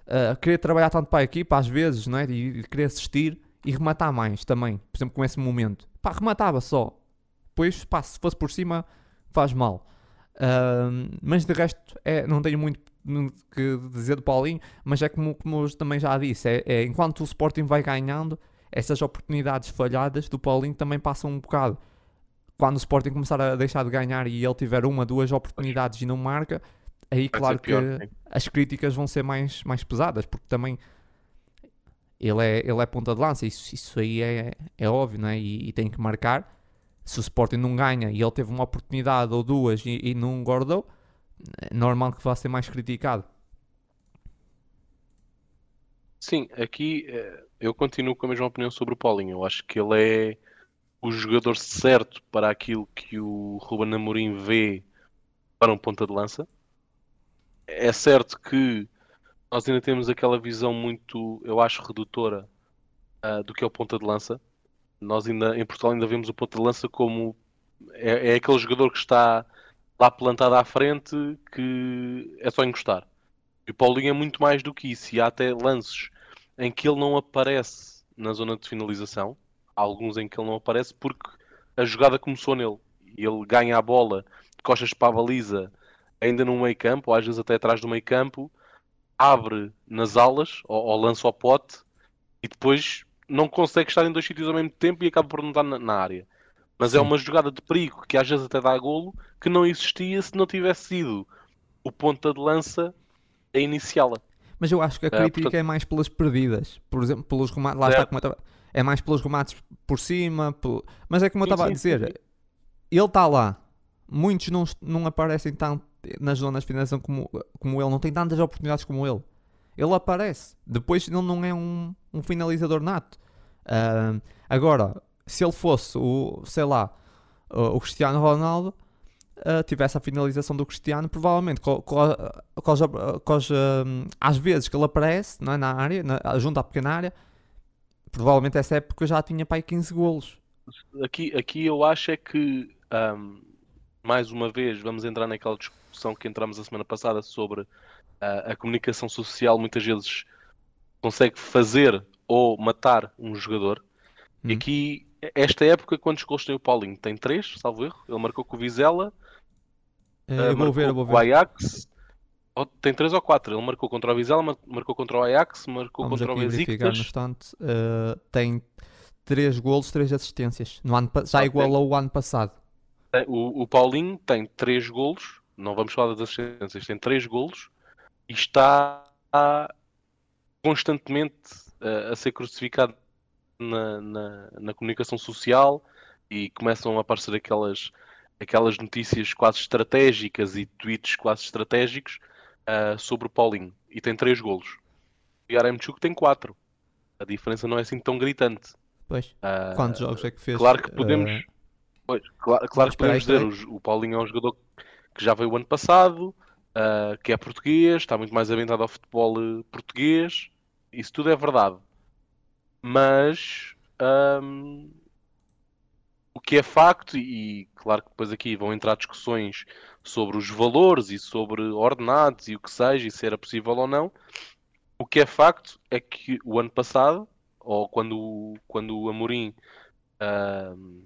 Speaker 1: Uh, querer trabalhar tanto para a equipa às vezes, não é? E, e querer assistir e rematar mais também. Por exemplo, com esse momento. Pá, rematava só. Depois, pá, se fosse por cima, faz mal. Uh, mas de resto, é, não tenho muito que dizer do Paulinho. Mas é como, como eu também já disse: é, é, enquanto o Sporting vai ganhando, essas oportunidades falhadas do Paulinho também passam um bocado. Quando o Sporting começar a deixar de ganhar e ele tiver uma, duas oportunidades e não marca, aí claro que as críticas vão ser mais, mais pesadas, porque também ele é, ele é ponta de lança, isso, isso aí é, é óbvio, não é? E, e tem que marcar. Se o Sporting não ganha e ele teve uma oportunidade ou duas e, e não guardou, é normal que vá ser mais criticado.
Speaker 2: Sim, aqui eh, eu continuo com a mesma opinião sobre o Paulinho. Eu acho que ele é o jogador certo para aquilo que o Ruben Amorim vê para um ponta de lança. É certo que nós ainda temos aquela visão muito, eu acho, redutora uh, do que é o ponta de lança. Nós ainda, em Portugal, ainda vemos o ponta de lança como é, é aquele jogador que está lá plantado à frente que é só encostar. E o Paulinho é muito mais do que isso. E há até lances em que ele não aparece na zona de finalização. Há alguns em que ele não aparece porque a jogada começou nele. E ele ganha a bola de costas para a baliza, ainda no meio campo, ou às vezes até atrás do meio campo, abre nas alas ou, ou lança ao pote e depois não consegue estar em dois sítios ao mesmo tempo e acaba por não estar na, na área. Mas é Sim. é uma jogada de perigo que às vezes até dá golo que não existia se não tivesse sido o ponta de lança a iniciá-la.
Speaker 1: Mas eu acho que a é, crítica é, portanto... é mais pelas perdidas, por exemplo, pelos remates. Lá é. está como estava... É mais pelos remates por cima, por... mas é como eu estava a dizer, ele está lá. Muitos não, não aparecem tanto nas zonas de finalização como, como ele, não tem tantas oportunidades como ele. Ele aparece. Depois ele não é um, um finalizador nato. Uh, agora, se ele fosse o, sei lá, o, Cristiano Ronaldo, uh, tivesse a finalização do Cristiano, provavelmente, às vezes que ele aparece não é, na área, na, junto à pequena área, provavelmente essa época já tinha para aí 15 golos.
Speaker 2: Aqui, aqui eu acho é que, um, mais uma vez, vamos entrar naquela discussão que entramos a semana passada sobre uh, a comunicação social muitas vezes consegue fazer ou matar um jogador. Hum. E aqui, esta época, quantos gols tem o Paulinho? Tem três, salvo erro. Ele marcou com o Vizela,
Speaker 1: é, uh, vou ver, vou ver.
Speaker 2: o Ajax. tem três ou quatro. Ele marcou contra o Vizela, marcou contra o Ajax, marcou
Speaker 1: Vamos
Speaker 2: contra o Besiktas.
Speaker 1: Uh, tem três golos, três assistências. No ano, já igualou o ano passado.
Speaker 2: O, o Paulinho tem três golos não vamos falar das assistências, tem três golos e está constantemente uh, a ser crucificado na, na, na, comunicação social e começam a aparecer aquelas, aquelas notícias quase estratégicas e tweets quase estratégicos uh, sobre o Paulinho. E tem três golos. E Aremchuk tem quatro. A diferença não é assim tão gritante.
Speaker 1: Pois. Uh, Quantos jogos é que fez?
Speaker 2: Claro que podemos. Pois, claro, claro que podemos dizer, o, o Paulinho é um jogador que já veio o ano passado, uh, que é português, está muito mais ambientado ao futebol uh, português. Isso tudo é verdade. Mas um, o que é facto, e claro que depois aqui vão entrar discussões sobre os valores e sobre ordenados e o que seja, e se era possível ou não, O que é facto é que o ano passado, ou quando, quando o Amorim uh,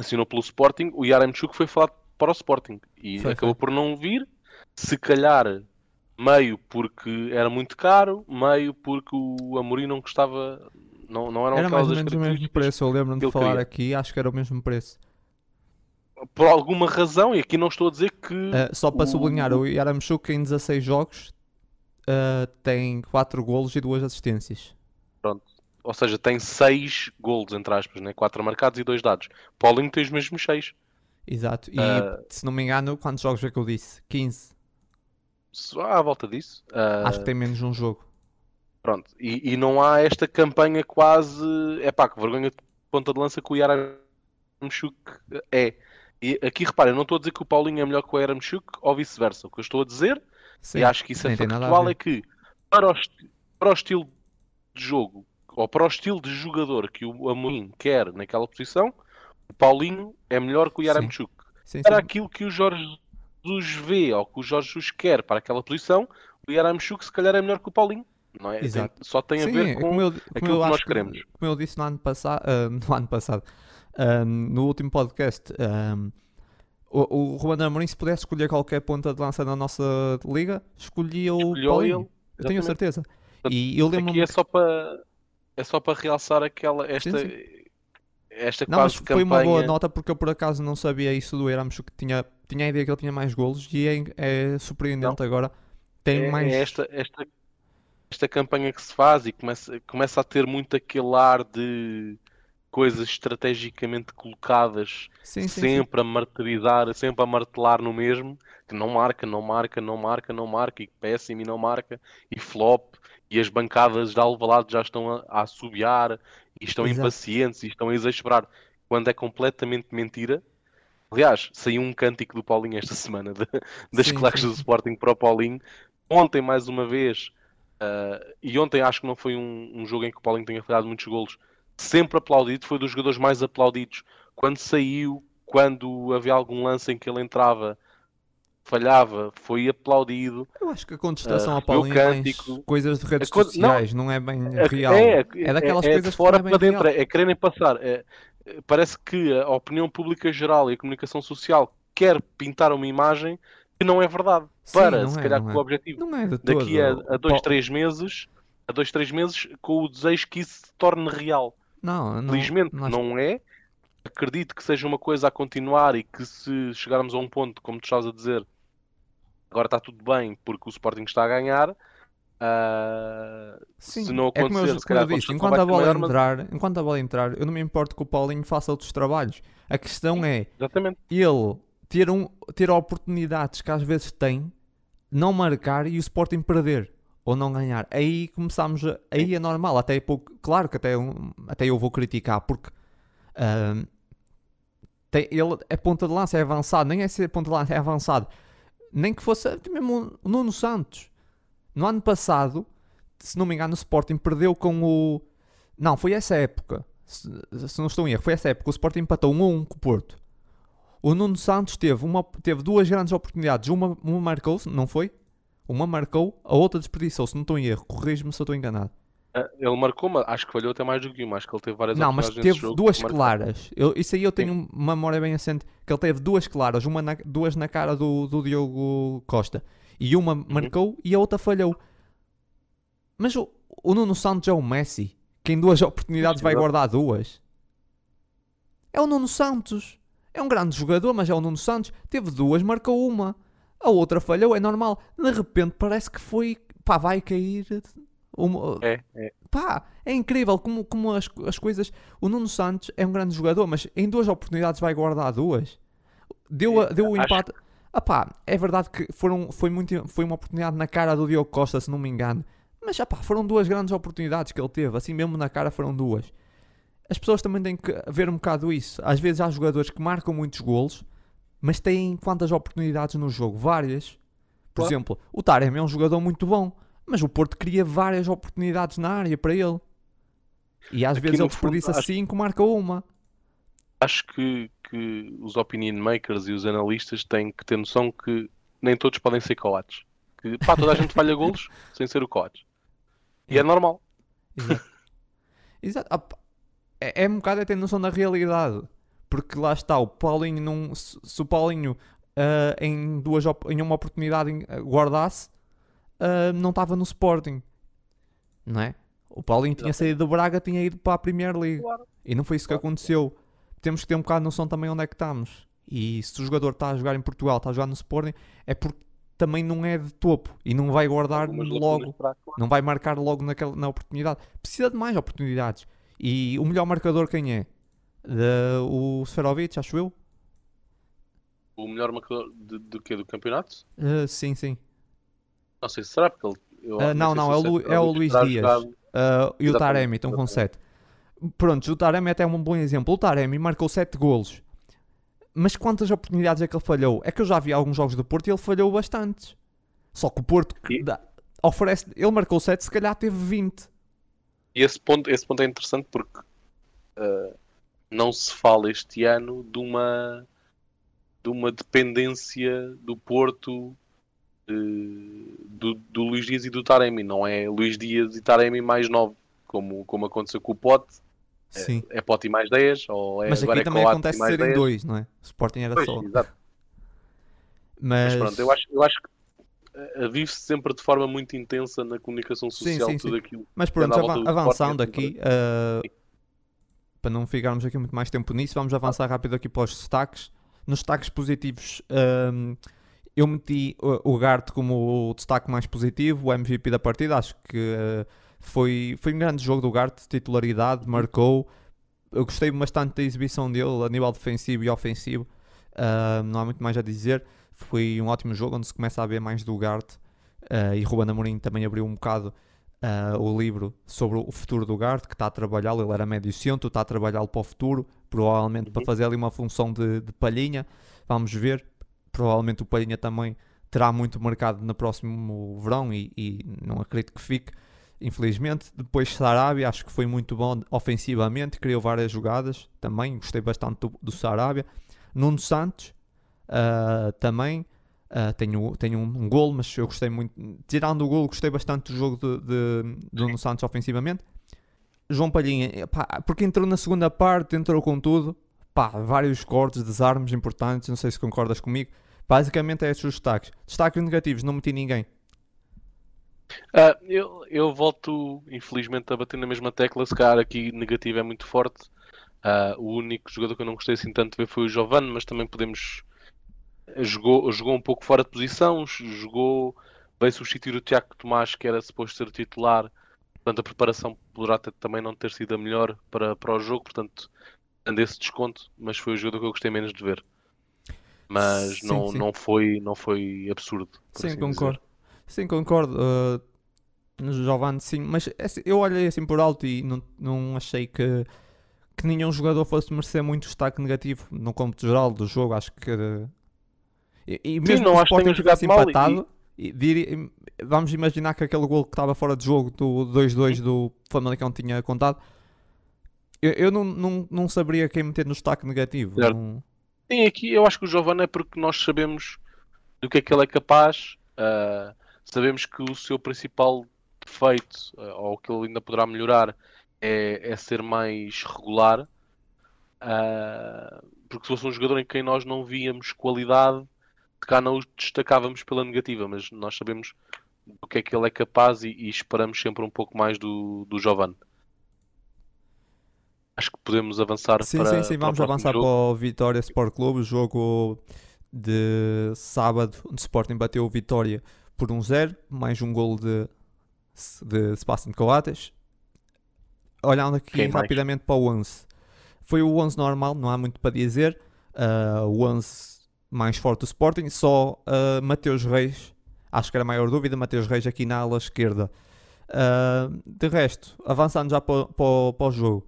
Speaker 2: assinou pelo Sporting, o Yaremchuk foi falado para o Sporting e
Speaker 1: Foi,
Speaker 2: acabou
Speaker 1: foi.
Speaker 2: por não vir. Se calhar meio porque era muito caro, meio porque o Amorim não gostava, não, não eram
Speaker 1: Era mais ou menos o mesmo preço. Eu lembro-me de falar
Speaker 2: queria.
Speaker 1: aqui, acho que era o mesmo preço.
Speaker 2: Por alguma razão, e aqui não estou a dizer que
Speaker 1: Uh, só para
Speaker 2: o-
Speaker 1: sublinhar, o Yaramchuk em 16 jogos uh, tem 4 golos e 2 assistências.
Speaker 2: Ou seja, tem 6 golos, entre aspas, né? 4 marcados e 2 dados. Paulinho tem os mesmos 6.
Speaker 1: Exato. E
Speaker 2: Ah.
Speaker 1: se não me engano, quantos jogos é que eu disse? 15.
Speaker 2: Só à volta disso. Ah,
Speaker 1: Acho que tem menos de um jogo.
Speaker 2: Pronto. E, e não há esta campanha quase. É pá, que vergonha de ponta de lança que o Yaramchuk é. E aqui repara, eu não estou a dizer que o Paulinho é melhor que o Yaramchuk ou vice-versa. O que eu estou a dizer,
Speaker 1: Sim,
Speaker 2: e acho que isso é factual, é que para o, para o estilo de jogo ou para o estilo de jogador que o Amorim quer naquela posição, o Paulinho é melhor que o. Yaramchuk.
Speaker 1: Sim,
Speaker 2: para
Speaker 1: sim.
Speaker 2: aquilo que o Jorge Jesus vê ou que o Jorge Jesus quer para aquela posição, o Yaramchuk se calhar é melhor que o Paulinho. Não é? Tem-
Speaker 1: Exato.
Speaker 2: só tem a
Speaker 1: Sim,
Speaker 2: ver
Speaker 1: é
Speaker 2: com.
Speaker 1: eu,
Speaker 2: aquilo que nós queremos.
Speaker 1: Como eu disse no ano passado, <laughs> no ano passado, ah, no último podcast, ah, o, o Ruben Amorim, se pudesse escolher qualquer ponta de lança na nossa liga, escolhia o
Speaker 2: Escolheu
Speaker 1: Paulinho.
Speaker 2: ele,
Speaker 1: Eu tenho certeza. E eu lembro-me
Speaker 2: Aqui é só para. É só para realçar aquela. Esta,
Speaker 1: Sim,
Speaker 2: esta
Speaker 1: Não, mas
Speaker 2: quase
Speaker 1: foi uma boa
Speaker 2: campanha.
Speaker 1: nota porque eu por acaso não sabia isso do Eramchuk, que tinha, tinha a ideia que ele tinha mais golos e é, é surpreendente agora. Tem
Speaker 2: é,
Speaker 1: mais.
Speaker 2: é esta, esta, esta campanha que se faz e começa, começa a ter muito aquele ar de coisas estrategicamente colocadas
Speaker 1: Sim, sim, sim.
Speaker 2: sempre a martirizar, sempre a martelar no mesmo, que não marca, não marca, não marca, não marca, e péssimo e não marca, e flop, e as bancadas de Alvalade já estão a, a assobiar, e estão
Speaker 1: Exato.
Speaker 2: impacientes, e estão a exasperar, quando é completamente mentira. Aliás, saiu um cântico do Paulinho esta semana, de- das
Speaker 1: Sim,
Speaker 2: claques
Speaker 1: sim,
Speaker 2: do. Sporting para o Paulinho. Ontem, mais uma vez, ah, e ontem acho que não foi um, um jogo em que o Paulinho tenha falhado muitos golos, sempre aplaudido, foi dos jogadores mais aplaudidos. Quando saiu, quando havia algum lance em que ele entrava, falhava, foi aplaudido.
Speaker 1: Eu acho que a contestação
Speaker 2: Ah,
Speaker 1: ao Paulinho é
Speaker 2: cântico.
Speaker 1: coisas de redes
Speaker 2: co- não.
Speaker 1: sociais, não, é bem
Speaker 2: É,
Speaker 1: real.
Speaker 2: é,
Speaker 1: É daquelas
Speaker 2: é
Speaker 1: coisas
Speaker 2: de fora
Speaker 1: não é bem
Speaker 2: para dentro,
Speaker 1: real.
Speaker 2: é, é quererem passar. É- é- parece que a opinião pública geral e a comunicação social quer pintar uma imagem que não é verdade.
Speaker 1: Sim,
Speaker 2: para,
Speaker 1: não
Speaker 2: se
Speaker 1: é,
Speaker 2: calhar,
Speaker 1: não
Speaker 2: com
Speaker 1: é.
Speaker 2: o objetivo
Speaker 1: Não é
Speaker 2: daqui a, a dois,
Speaker 1: Pau-
Speaker 2: três meses, a dois, três meses, com o desejo que isso se torne real.
Speaker 1: Não, não,
Speaker 2: Felizmente
Speaker 1: não acho-
Speaker 2: não é. Acredito que seja uma coisa a continuar e que se chegarmos a um ponto, como tu estavas a dizer, agora está tudo bem porque o Sporting está a ganhar. ah,
Speaker 1: Sim,
Speaker 2: se não
Speaker 1: é como
Speaker 2: acontecer,
Speaker 1: eu,
Speaker 2: se
Speaker 1: eu disse, enquanto a bola
Speaker 2: maior, mas-
Speaker 1: entrar, enquanto a bola entrar, eu não me importo que o Paulinho faça outros trabalhos. A questão é
Speaker 2: Exatamente.
Speaker 1: ele ter, um, ter oportunidades que às vezes tem, não marcar e o Sporting perder ou não ganhar. Aí começamos, aí é normal. Até pouco, claro que até, até eu vou criticar porque ahm, tem, ele é ponta de lança, é avançado, nem é ser ponta de lança, é avançado. Nem que fosse mesmo o Nuno Santos. No ano passado, se não me engano, o Sporting perdeu com o. Não, foi essa época. Se, se não estou em erro, foi essa época. O Sporting empatou 1 a 1 com o Porto. O Nuno Santos teve, uma, teve duas grandes oportunidades. Uma, uma marcou, não foi? Uma marcou, a outra desperdiçou, se não estou em erro. Corrijo-me se eu estou enganado.
Speaker 2: Ah, Ele marcou, mas acho que falhou até mais do que uma. Acho que ele teve várias
Speaker 1: Não, mas teve
Speaker 2: jogo
Speaker 1: duas claras. Eu, isso aí eu tenho uma memória bem assente. Que ele teve duas claras, uma na- duas na cara do, do Diogo Costa. E uma
Speaker 2: Uhum.
Speaker 1: marcou e a outra falhou. Mas o, o Nuno Santos é o Messi. Que em duas <laughs> oportunidades
Speaker 2: Sim,
Speaker 1: vai guardar duas. É o Nuno Santos. É um grande jogador, mas é o Nuno Santos. Teve duas, marcou uma. A outra falhou, é normal. De repente parece que foi. Pá, vai cair. Uma,
Speaker 2: É, é.
Speaker 1: Pá, é incrível como, como as, as coisas. O Nuno Santos é um grande jogador, mas em duas oportunidades vai guardar duas. Deu, a- deu o
Speaker 2: acho-
Speaker 1: empate. Pá, é verdade que foram, foi, muito, foi uma oportunidade na cara do Diogo Costa, se não me engano. Mas ah pá, foram duas grandes oportunidades que ele teve. Assim mesmo na cara foram duas. As pessoas também têm que ver um bocado isso. Às vezes há jogadores que marcam muitos golos, mas têm quantas oportunidades no jogo? Várias. Por exemplo, o Taremi é um jogador muito bom, mas o Porto cria várias oportunidades na área para ele. E às
Speaker 2: Aqui
Speaker 1: vezes ele desperdiça
Speaker 2: fundo, acho-
Speaker 1: 5, marca uma.
Speaker 2: Acho que, que os opinion makers e os analistas têm que ter noção que nem todos podem ser coates. Que pá, toda a gente falha <laughs> golos sem ser o coach. E é normal.
Speaker 1: Exato. Exato. Ah, é, é um bocado a ter noção da realidade. Porque lá está, o Paulinho não. Se, o Paulinho ah, em, duas, em uma oportunidade em- guardasse, ah, não estava no Sporting. Não é? O Paulinho tinha saído do Braga, tinha ido para a Premier League.
Speaker 2: Claro.
Speaker 1: E não foi isso que
Speaker 2: Claro.
Speaker 1: aconteceu. Temos que ter um bocado de noção também onde é que estamos. E se o jogador está a jogar em Portugal, está a jogar no Sporting, é porque também não é de topo e não vai guardar
Speaker 2: Algumas
Speaker 1: logo
Speaker 2: lacunas para- claro.
Speaker 1: não vai marcar logo naquela, na oportunidade. Precisa de mais oportunidades. E o melhor marcador quem é? De- o Seferovic, acho eu?
Speaker 2: O melhor marcador de- do que do campeonato?
Speaker 1: Uh, sim, sim.
Speaker 2: Não sei se será, porque ele. eu nem
Speaker 1: não, não, é o Lu- é o Luís Dias.
Speaker 2: jogado-
Speaker 1: Uh, e o Taremi estão com
Speaker 2: exatamente.
Speaker 1: 7. Pronto, o Taremi até é um bom exemplo. O Taremi marcou 7 golos. Mas quantas oportunidades é que ele falhou? É que eu já vi alguns jogos do Porto e ele falhou bastantes. Só que o Porto
Speaker 2: E-
Speaker 1: dá- oferece. Ele marcou 7, se calhar teve 20.
Speaker 2: E esse ponto, esse ponto é interessante porque ah, não se fala este ano de uma, de uma dependência do Porto do, do Luís Dias e do Taremi. Não é Luís Dias e Taremi mais 9, como, como aconteceu com o Pote.
Speaker 1: Sim.
Speaker 2: É Pote e mais 10, ou é
Speaker 1: Mas aqui
Speaker 2: é
Speaker 1: também acontece
Speaker 2: e mais
Speaker 1: serem
Speaker 2: 10.
Speaker 1: dois, não é? O Sporting era
Speaker 2: Pois,
Speaker 1: só.
Speaker 2: exato.
Speaker 1: Mas,
Speaker 2: Mas pronto, eu acho, eu acho que eh, vive-se sempre de forma muito intensa na comunicação
Speaker 1: Sim,
Speaker 2: social
Speaker 1: sim,
Speaker 2: tudo
Speaker 1: sim.
Speaker 2: aquilo.
Speaker 1: Mas pronto,
Speaker 2: do
Speaker 1: avançando aqui, uh, para não ficarmos aqui muito mais tempo nisso, vamos avançar rápido aqui para os destaques. Nos destaques positivos, um, eu meti o, o Garte como o destaque mais positivo, o MVP da partida. Acho que uh, foi, foi um grande jogo do Garte, titularidade, marcou. Eu gostei bastante da exibição dele a nível defensivo e ofensivo. Uh, não há muito mais a dizer. Foi um ótimo jogo onde se começa a ver mais do Garte. Uh, e Ruben Amorim também abriu um bocado uh, o livro sobre o futuro do Garte, que está a trabalhá-lo, ele era médio centro, está a trabalhá-lo para o futuro, provavelmente para
Speaker 2: Uhum.
Speaker 1: fazer ali uma função de, de palhinha. Vamos ver. Provavelmente o palhinha também terá muito mercado no próximo verão e, e não acredito que fique, infelizmente. Depois Sarabia, acho que foi muito bom ofensivamente, criou várias jogadas também, gostei bastante do, do Sarabia. Nuno Santos uh, também. Uh, tenho, tenho um, um mas eu gostei muito. Tirando o golo, gostei bastante do jogo de, de, de Nuno Santos ofensivamente. João Palhinha, porque entrou na segunda parte, entrou com tudo. Pá, vários cortes, desarmes importantes. Não sei se concordas comigo. Basicamente é esses os destaques. Destaques negativos, não meti ninguém.
Speaker 2: Ah, eu, eu volto, infelizmente, a bater na mesma tecla. Se calhar aqui negativo é muito forte. Ah, o único jogador que eu não gostei assim tanto de ver foi o Giovanni, mas também podemos. Jogou, jogou um pouco fora de posição, jogou. Veio substituir o Tiago Tomás, que era suposto ser o titular. Portanto, a preparação poderá ter- também não ter sido a melhor para, para o jogo. Portanto, esse desconto, mas foi o jogador que eu gostei menos de ver. Mas
Speaker 1: Sim,
Speaker 2: não,
Speaker 1: sim.
Speaker 2: não, foi, não foi absurdo.
Speaker 1: Sim,
Speaker 2: assim
Speaker 1: concordo. Sim, concordo. Uh, no Giovanni, sim. Mas é assim, eu olhei assim por alto e não, não achei que, que nenhum jogador fosse merecer muito destaque negativo no cômputo geral do jogo. Acho que. e, e mesmo
Speaker 2: não
Speaker 1: que o Sporting tivesse empatado, e diria- vamos imaginar que aquele gol que estava fora de jogo do 2-2 do Famalicão tinha contado. Eu, eu não, não, não saberia quem meter no destaque negativo.
Speaker 2: Certo.
Speaker 1: Não-
Speaker 2: Sim, aqui eu acho que o Giovanni é porque nós sabemos do que é que ele é capaz, ah, sabemos que o seu principal defeito, ah, ou que ele ainda poderá melhorar, é, é ser mais regular. Ah, porque se fosse um jogador em quem nós não víamos qualidade, de cá não o destacávamos pela negativa, mas nós sabemos do que é que ele é capaz e, e esperamos sempre um pouco mais do, do Giovanni. Acho que podemos avançar
Speaker 1: Sim,
Speaker 2: para,
Speaker 1: sim, sim.
Speaker 2: para
Speaker 1: Vamos
Speaker 2: próximo
Speaker 1: avançar
Speaker 2: jogo.
Speaker 1: para o Vitória Sport Clube, o jogo de sábado, onde o Sporting bateu o Vitória por 1-0, mais um golo de, de Sebastián Coates. Olhando aqui
Speaker 2: Quem mais?
Speaker 1: rapidamente para o 11. Foi o 11 normal, não há muito para dizer. Ah, o 11 mais forte do Sporting, só ah, Mateus Reis, acho que era a maior dúvida, Mateus Reis aqui na ala esquerda. Ah, de resto, avançando já para, para, para o jogo.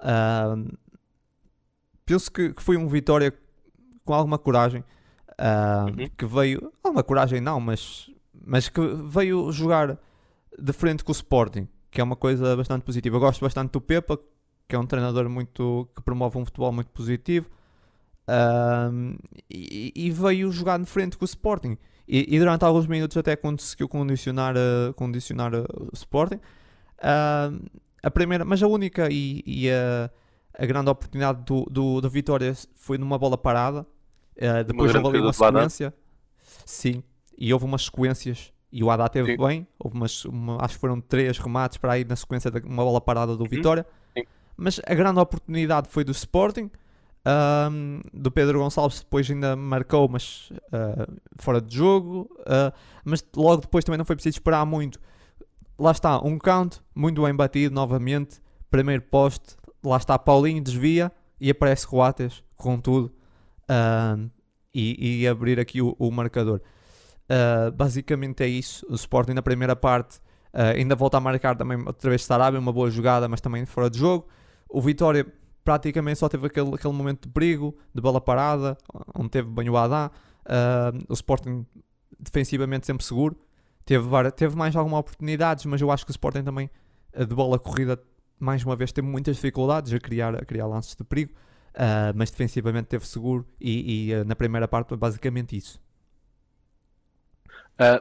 Speaker 1: Ah, penso que, que foi um Vitória com alguma coragem. ah,
Speaker 2: Uhum.
Speaker 1: Que veio. Alguma coragem não, mas, mas que veio jogar de frente com o Sporting, que é uma coisa bastante positiva. Eu gosto bastante do Pepa, que é um treinador muito que promove um futebol muito positivo. ah, e, e veio jogar de frente com o Sporting. E, e durante alguns minutos até conseguiu condicionar, ah, condicionar ah, o Sporting. Uh, a primeira, mas a única e, e a, a, grande oportunidade do, do, do Vitória foi numa bola parada. Uh, depois houve ali uma sequência. Sim, e houve umas sequências e o Haddad teve Sim. bem. Houve umas, uma, acho que foram três remates para aí na sequência de uma bola parada do uhum. Vitória. Sim. Mas a grande oportunidade foi do Sporting. Um, do Pedro Gonçalves depois ainda marcou, mas uh, fora de jogo. Uh, mas logo depois também não foi preciso esperar muito. Lá está, um count, muito bem batido novamente. Primeiro poste, lá está Paulinho, desvia e aparece Coates com tudo uh, e, e, abrir aqui o, o marcador. basicamente é isso. O Sporting na primeira parte ainda volta a marcar também outra vez Sarabia, uma boa jogada, mas também fora de jogo. O Vitória praticamente só teve aquele, aquele momento de perigo, de bola parada, onde teve bem o Adá. Uh, o Sporting defensivamente sempre seguro. Teve, teve mais algumas oportunidades, mas eu acho que o Sporting também, de bola corrida, mais uma vez, teve muitas dificuldades a criar, a criar lances de perigo. Uh, mas defensivamente teve seguro e, e uh, na primeira parte basicamente isso.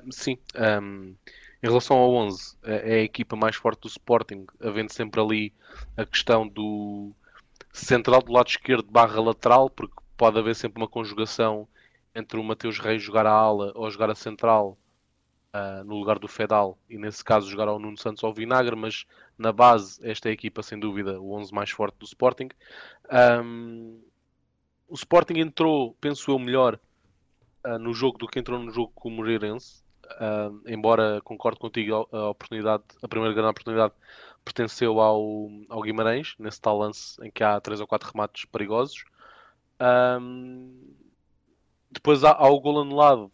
Speaker 2: sim, um, em relação ao 11, é a equipa mais forte do Sporting, havendo sempre ali a questão do, central do lado esquerdo barra lateral, porque pode haver sempre uma conjugação entre o Mateus Reis jogar a ala ou jogar a central uh, no lugar do Fedal e nesse caso jogar ao Nuno Santos ou ao Vinagre, mas na base esta é a equipa sem dúvida o 11 mais forte do Sporting. Um, o Sporting entrou, penso eu, melhor uh, no jogo do que entrou no jogo com o Moreirense. Uh, embora concordo contigo, a oportunidade, a primeira grande oportunidade pertenceu ao, ao Guimarães, nesse tal lance em que há três ou quatro remates perigosos. Um, depois há, há, o gol anulado,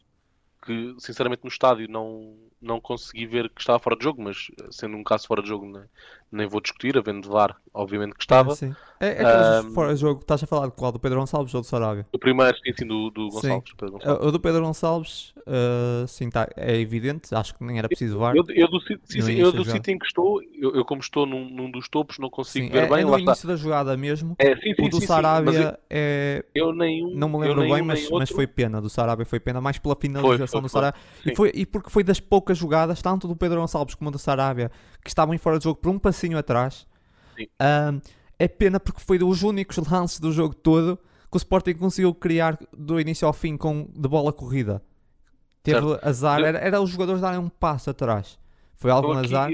Speaker 2: que sinceramente no estádio não, não consegui ver que estava fora de jogo, mas sendo um caso fora de jogo, nem, nem vou discutir, havendo de VAR, obviamente que estava.
Speaker 1: É, é, é um, fora jogo, estás a falar de qual? Do Pedro Gonçalves ou do Sarabia?
Speaker 2: O primeiro, sim, sim do, do Gonçalves, Pedro Gonçalves.
Speaker 1: O do Pedro Gonçalves, uh, sim, tá, é evidente, acho que nem era preciso VAR.
Speaker 2: Eu, eu do, sim, sim, eu do sítio em que estou, eu, eu, como estou num, num dos topos, não consigo sim, ver
Speaker 1: é,
Speaker 2: bem.
Speaker 1: É no início está. da jogada mesmo. É, sim, sim, o do Sarabia é.
Speaker 2: Eu nenhum,
Speaker 1: não me lembro bem, mas, mas foi pena. Do Sarabia foi pena, mais pela finalização foi, foi, do Sarabia. E, foi, e porque foi das poucas jogadas, tanto do Pedro Gonçalves como do Sarabia, que estavam em fora de jogo por um passinho atrás. Um, é pena porque foi dos únicos <laughs> lances do jogo todo que o Sporting conseguiu criar do início ao fim com de bola corrida. Teve certo. azar, era, era os jogadores darem um passo atrás. Foi algum aqui, azar.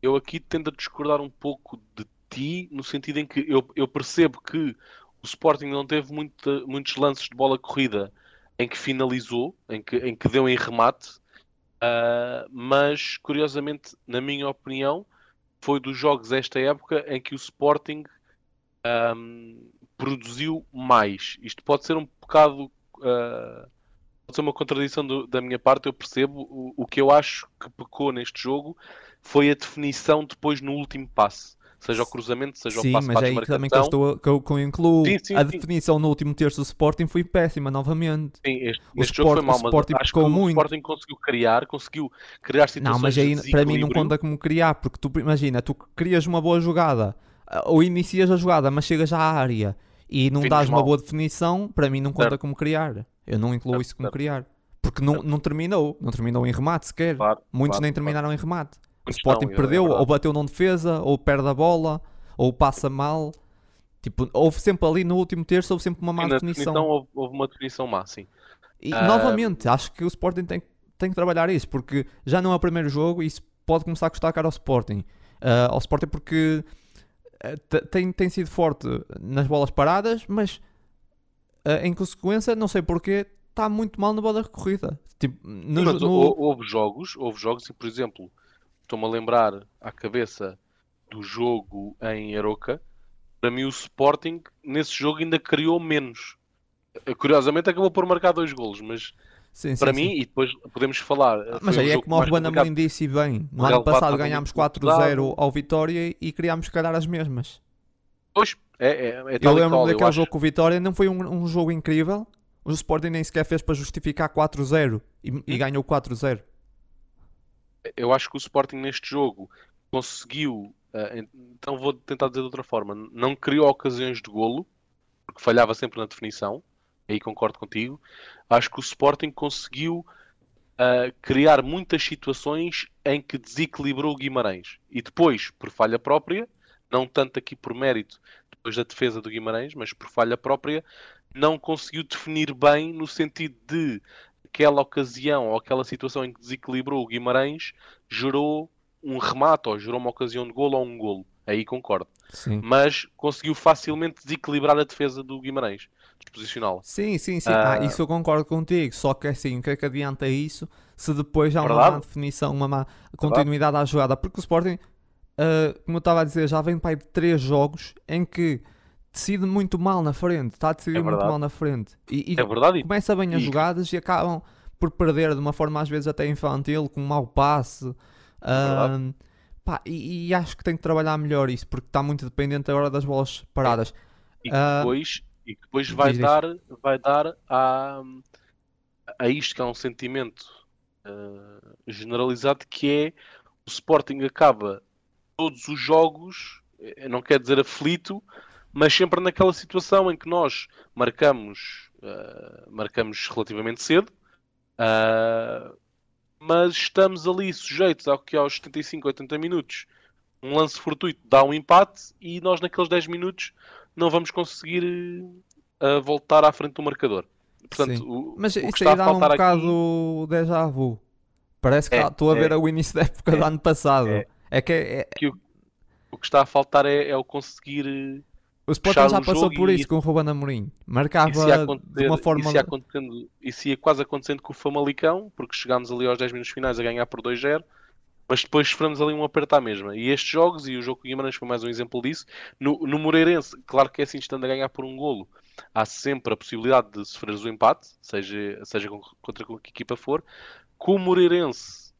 Speaker 2: Eu aqui tendo a discordar um pouco de ti, no sentido em que eu, eu percebo que o Sporting não teve muita, muitos lances de bola corrida em que finalizou, em que, em que deu em remate, uh, mas curiosamente, na minha opinião, foi dos jogos esta época em que o Sporting um, produziu mais. Isto pode ser um bocado. Uh, pode ser uma contradição do, da minha parte, eu percebo. O, o, que eu acho que pecou neste jogo foi a definição depois no último passe seja o cruzamento, seja
Speaker 1: sim,
Speaker 2: o passo
Speaker 1: mas é aí também que eu, estou, que eu, que eu incluo. Sim, sim, a definição no último terço do Sporting foi péssima, novamente.
Speaker 2: Sim, este, o este jogo foi mal, mas Sporting acho que o muito. Sporting conseguiu criar, conseguiu criar situações
Speaker 1: Não, mas aí para mim não conta como criar, porque tu imagina, tu crias uma boa jogada, ou inicias a jogada, mas chegas à área e não dás mal. uma boa definição, para mim não conta certo. como criar. Eu não incluo certo, isso como certo. criar. Porque não, não terminou, não terminou em remate sequer. Claro, Muitos claro, nem terminaram claro. em remate. O Sporting não, perdeu, é ou bateu não defesa, ou perde a bola, ou passa mal. Tipo, houve sempre ali no último terço, houve sempre uma má definição. definição
Speaker 2: houve, houve, uma definição má, sim.
Speaker 1: E uh... novamente, acho que o Sporting tem, tem que trabalhar isso, porque já não é o primeiro jogo e isso pode começar a custar caro ao Sporting. Uh, ao Sporting porque uh, tem, tem sido forte nas bolas paradas, mas em consequência, não sei porquê, está muito mal na bola corrida. Tipo,
Speaker 2: no, mas no... houve jogos, houve jogos e, por exemplo, estou-me a lembrar à cabeça do jogo em Aroca. Para mim, o Sporting nesse jogo ainda criou menos. Curiosamente, acabou por marcar dois golos, mas sim, para sim, mim, sim. e depois podemos falar.
Speaker 1: Ah, mas aí um é como o Ruben Amorim disse bem: no ano passado ganhámos 4-0 ao Vitória e criámos, se calhar, as mesmas.
Speaker 2: Pois, é, é, é
Speaker 1: Eu lembro daquele jogo com o Vitória, não foi um, um, jogo incrível. O Sporting nem sequer fez para justificar 4-0 e, hum? e ganhou 4-0
Speaker 2: eu acho que o Sporting neste jogo conseguiu, uh, então vou tentar dizer de outra forma, não criou ocasiões de golo, porque falhava sempre na definição, aí concordo contigo. Acho que o Sporting conseguiu uh, criar muitas situações em que desequilibrou o Guimarães. E depois, por falha própria, não tanto aqui por mérito depois da defesa do Guimarães, mas por falha própria, não conseguiu definir bem no sentido de aquela ocasião ou aquela situação em que desequilibrou o Guimarães gerou um remate ou gerou uma ocasião de golo ou um golo. Aí concordo.
Speaker 1: Sim.
Speaker 2: Mas conseguiu facilmente desequilibrar a defesa do Guimarães, disposicional.
Speaker 1: Sim, sim, sim. Ah,
Speaker 2: Ah.
Speaker 1: isso eu concordo contigo. Só que assim, o que é que adianta isso se depois há uma
Speaker 2: Verdade.
Speaker 1: má definição, uma má continuidade à jogada? Porque o Sporting, ah, como eu estava a dizer, já vem para aí de três jogos em que decide muito mal na frente. Está a decidir
Speaker 2: É
Speaker 1: muito mal na frente. E, e
Speaker 2: É verdade?
Speaker 1: começa bem as
Speaker 2: e-
Speaker 1: jogadas e acabam por perder de uma forma às vezes até infantil, com um mau passe. Ah, pá, e, e acho que tem que trabalhar melhor isso, porque está muito dependente agora das bolas paradas.
Speaker 2: E
Speaker 1: Ah,
Speaker 2: depois, e que depois vai,
Speaker 1: diz, diz.
Speaker 2: dar, vai dar a, a isto que é um sentimento ah, generalizado que é o Sporting acaba todos os jogos, eh, não quer dizer aflito, mas sempre naquela situação em que nós marcamos, ah, marcamos relativamente cedo, ah, mas estamos ali sujeitos ao que aos 75, 80 minutos um lance fortuito dá um empate e nós naqueles 10 minutos não vamos conseguir eh, voltar à frente do marcador. Portanto,
Speaker 1: Sim.
Speaker 2: o,
Speaker 1: Mas
Speaker 2: o que
Speaker 1: isso
Speaker 2: está
Speaker 1: aí
Speaker 2: a
Speaker 1: dá um
Speaker 2: faltar
Speaker 1: bocado
Speaker 2: aqui
Speaker 1: o déjà vu. Parece que
Speaker 2: É,
Speaker 1: estou a ver
Speaker 2: é.
Speaker 1: o início da época do
Speaker 2: É,
Speaker 1: ano passado.
Speaker 2: é.
Speaker 1: É que é- é-
Speaker 2: o que está a faltar é, é o conseguir
Speaker 1: o Sporting já passou por
Speaker 2: e-
Speaker 1: isso com o Ruben Amorim. Marcava de uma forma.
Speaker 2: isso ia acontecendo, isso ia quase acontecendo com o Famalicão, porque chegámos ali aos 10 minutos finais a ganhar por 2-0, mas depois sofremos ali um aperto à mesma. E estes jogos, e o jogo com o Guimarães foi mais um exemplo disso, no, no Moreirense, claro que é assim, estando a ganhar por um golo, há sempre a possibilidade de sofreres o empate, seja, seja contra que equipa for. Com o Moreirense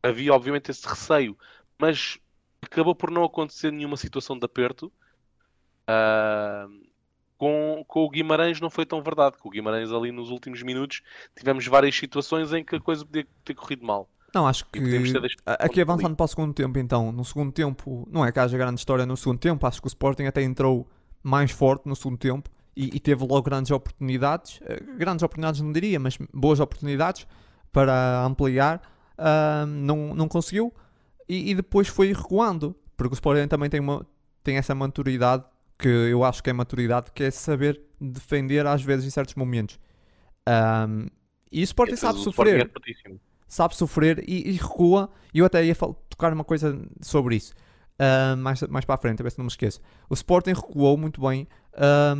Speaker 2: havia obviamente esse receio, mas acabou por não acontecer nenhuma situação de aperto. Ah, com, com o Guimarães não foi tão verdade. Com o Guimarães ali nos últimos minutos tivemos várias situações em que a coisa podia ter corrido mal.
Speaker 1: Não, acho que. Aqui avançando para o segundo tempo, então. No segundo tempo, não é que haja grande história no segundo tempo. Acho que o Sporting até entrou mais forte no segundo tempo e, e teve logo grandes oportunidades. Eh, Grandes oportunidades, não diria, mas boas oportunidades para ampliar. Ah, não, não conseguiu e, e depois foi recuando. Porque o Sporting também tem, uma, tem essa maturidade que eu acho que é maturidade, que é saber defender às vezes em certos momentos. Ah, e o Sporting sabe sofrer
Speaker 2: Sporting é
Speaker 1: sabe sofrer e, e recua. E eu até ia tocar uma coisa sobre isso ah, mais, mais para a frente, a ver se não me esqueço. O Sporting recuou muito bem. Ah,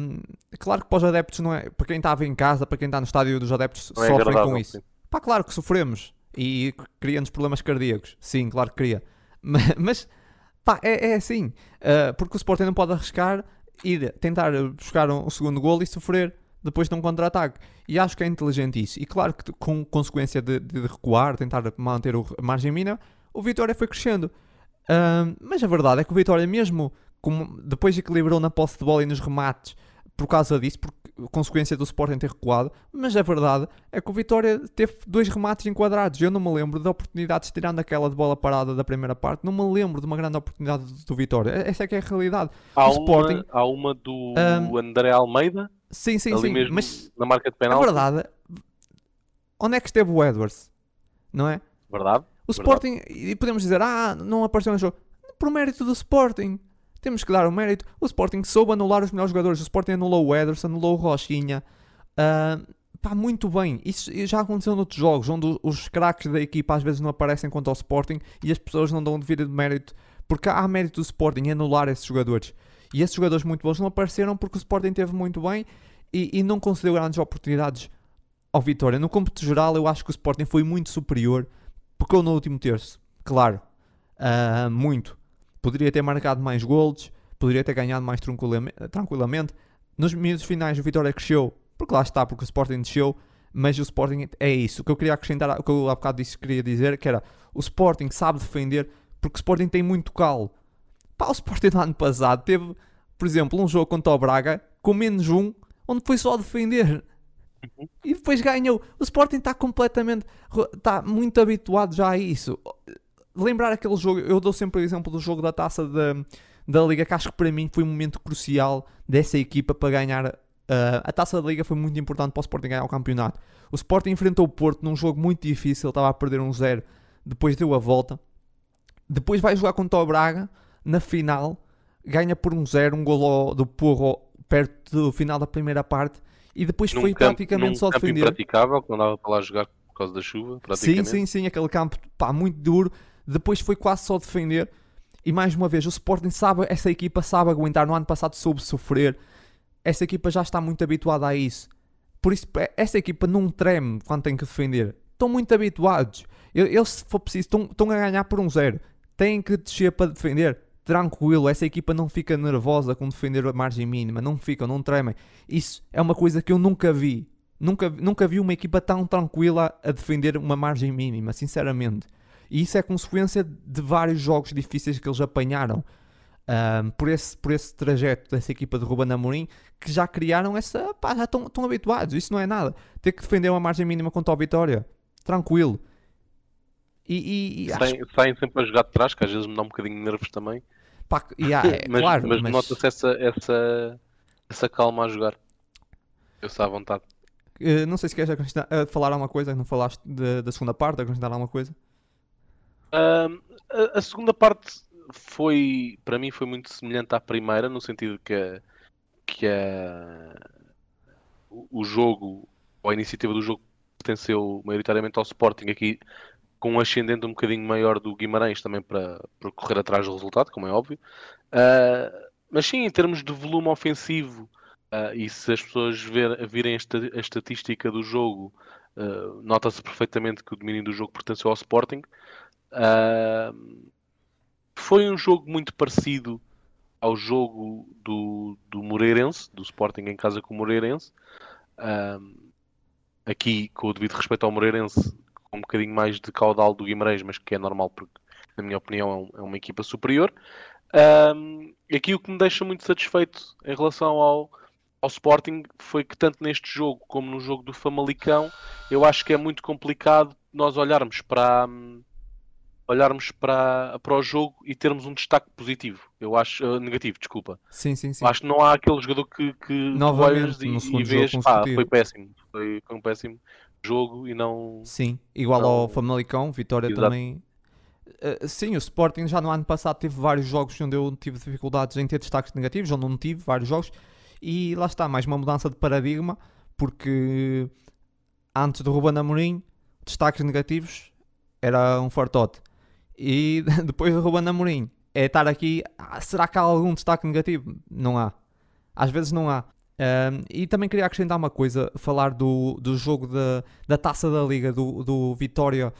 Speaker 1: claro que para os adeptos, não é, para quem estava em casa, para quem está no estádio dos adeptos,
Speaker 2: Não é
Speaker 1: sofrem
Speaker 2: agradável,
Speaker 1: com isso.
Speaker 2: sim.
Speaker 1: Pá, claro que sofremos e cria-nos problemas cardíacos. Sim, claro que cria. <laughs> Mas, mas, pá, é, é assim. Ah, porque o Sporting não pode arriscar ir tentar buscar um, um segundo gol e sofrer depois de um contra-ataque. E acho que é inteligente isso. E claro que com consequência de, de recuar, tentar manter a margem mínima, o Vitória foi crescendo. Ah, mas a verdade é que o Vitória, mesmo como depois equilibrou na posse de bola e nos remates por causa disso, por consequência do Sporting ter recuado, mas a verdade é que o Vitória teve dois remates enquadrados. Eu não me lembro de oportunidades tirando aquela de bola parada da primeira parte, não me lembro de uma grande oportunidade do, Vitória. Essa é que é a realidade.
Speaker 2: Há,
Speaker 1: O Sporting-
Speaker 2: uma, há uma do
Speaker 1: Um,
Speaker 2: André Almeida,
Speaker 1: Sim, sim, sim, mas
Speaker 2: na marca de
Speaker 1: a
Speaker 2: penal.
Speaker 1: verdade, onde é que esteve o Edwards? Não é?
Speaker 2: Verdade.
Speaker 1: O Sporting, e podemos dizer, ah, não apareceu no jogo. Por mérito do Sporting. Temos que dar o mérito. O Sporting soube anular os melhores jogadores. O Sporting anulou o Ederson, anulou o Rochinha. Ah, pá, muito bem. Isso já aconteceu noutros jogos, onde os craques da equipa às vezes não aparecem quanto ao Sporting e as pessoas não dão devido mérito. Porque há mérito do Sporting em anular esses jogadores. E esses jogadores muito bons não apareceram porque o Sporting teve muito bem e, e não concedeu grandes oportunidades ao Vitória. No cômputo geral, eu acho que o Sporting foi muito superior. Pecou no último terço, claro. Ah, muito. Poderia ter marcado mais golos, poderia ter ganhado mais tranquilame- tranquilamente. Nos minutos finais, o Vitória cresceu, porque lá está, porque o Sporting desceu. Mas o Sporting é isso. O que eu queria acrescentar, o que eu há bocado disse, queria dizer, que era o Sporting sabe defender, porque o Sporting tem muito calo. Pá, o Sporting do <laughs> ano passado teve, por exemplo, um jogo contra o Braga com menos um, onde foi só defender. E depois ganhou. O Sporting está completamente. Está muito habituado já a isso. Lembrar aquele jogo. Eu dou sempre o exemplo do jogo da taça da, da Liga, que acho que para mim foi um momento crucial dessa equipa para ganhar Uh, a taça da Liga foi muito importante para o Sporting ganhar o campeonato. O Sporting enfrentou o Porto num jogo muito difícil, estava a perder um zero, depois deu a volta. Depois vai jogar contra o Braga na final, ganha por um zero, um gol do Porro perto do final da primeira parte e depois
Speaker 2: Num
Speaker 1: foi
Speaker 2: campo-
Speaker 1: praticamente só
Speaker 2: campo
Speaker 1: defender.
Speaker 2: impraticável, que não dava para lá jogar por causa da chuva,
Speaker 1: Sim, sim, sim, aquele campo pá, muito duro. Depois foi quase só defender. E mais uma vez, o Sporting sabe, essa equipa sabe aguentar. No ano passado soube sofrer. Essa equipa já está muito habituada a isso. Por isso, eh, essa equipa não treme quando tem que defender. Estão muito habituados. Eles, se for preciso, estão, estão a ganhar por um zero. Têm que descer para defender. Tranquilo, essa equipa não fica nervosa com defender a margem mínima. Não ficam, não tremem. Isso é uma coisa que eu nunca vi. Nunca, nunca vi uma equipa tão tranquila a defender uma margem mínima, sinceramente. E isso é consequência de vários jogos difíceis que eles apanharam ahm, por, esse, por esse trajeto dessa equipa de Ruben Amorim que já criaram essa. pá, já estão, estão habituados. Isso não é nada. Ter que defender uma margem mínima contra o Vitória, tranquilo. E, e, e acho
Speaker 2: Saem, sempre a jogar de trás, que às vezes me dá um bocadinho de nervos também.
Speaker 1: pá, há- é, <laughs>
Speaker 2: mas
Speaker 1: claro,
Speaker 2: mas,
Speaker 1: mas,
Speaker 2: nota-se essa, essa, essa calma a jogar. Eu sei à vontade.
Speaker 1: eh, não sei se queres acrescentar- eh, falar alguma coisa, não falaste de- da segunda parte, acrescentar alguma coisa.
Speaker 2: A, segunda parte foi, para mim, foi muito semelhante à primeira, no sentido que, a- que a- o jogo, ou a iniciativa do jogo, pertenceu maioritariamente ao Sporting, aqui com um ascendente um bocadinho maior do Guimarães também para, para correr atrás do resultado, como é óbvio. Ah, mas sim, em termos de volume ofensivo, ah, e se as pessoas ver- virem a esta- a estatística do jogo, ah, nota-se perfeitamente que o domínio do jogo pertenceu ao Sporting. Ah, foi um jogo muito parecido ao jogo do, do Moreirense, do Sporting em casa com o Moreirense. Ah, aqui, com o devido respeito ao Moreirense, com um bocadinho mais de caudal do Guimarães, mas que é normal porque, na minha opinião, é, um- é uma equipa superior. Ah, aqui o que me deixa muito satisfeito em relação ao, ao Sporting foi que tanto neste jogo como no jogo do Famalicão, eu acho que é muito complicado nós olharmos para olharmos para, para o jogo e termos um destaque positivo. Eu acho eh, negativo, desculpa.
Speaker 1: Sim, sim, sim.
Speaker 2: Acho que não há aquele jogador que, que tu
Speaker 1: Novamente,
Speaker 2: olhas e, e vês, pá,
Speaker 1: consecutivo."
Speaker 2: foi péssimo. Foi, foi um péssimo jogo e não.
Speaker 1: Sim, igual
Speaker 2: Não-
Speaker 1: ao Famalicão, Vitória
Speaker 2: Exato.
Speaker 1: também. Uh, sim, o Sporting já no ano passado teve vários jogos onde eu tive dificuldades em ter destaques negativos, onde não tive vários jogos, e lá está, mais uma mudança de paradigma, porque antes do Ruben Amorim, destaques negativos era um fartote. E <laughs> depois do Ruben Amorim, é estar aqui, ah, será que há algum destaque negativo? Não há. Às vezes não há. Um, e também queria acrescentar uma coisa, falar do, do jogo da, da Taça da Liga do, do Vitória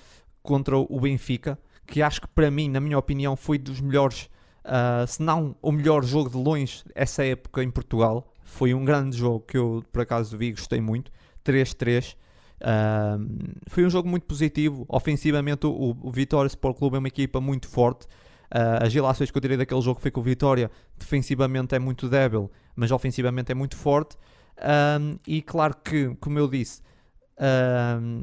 Speaker 1: contra o Benfica, que acho que para mim, na minha opinião, foi dos melhores, ah, se não o melhor jogo de longe essa época em Portugal. Foi um grande jogo que eu por acaso vi, gostei muito. 3-3. Foi um jogo muito positivo. Ofensivamente, o, o Vitória Sport Clube é uma equipa muito forte. Ah, as ilações que eu tirei daquele jogo foi que o Vitória defensivamente é muito débil, mas ofensivamente é muito forte. Ahm, e claro que, como eu disse, ahm,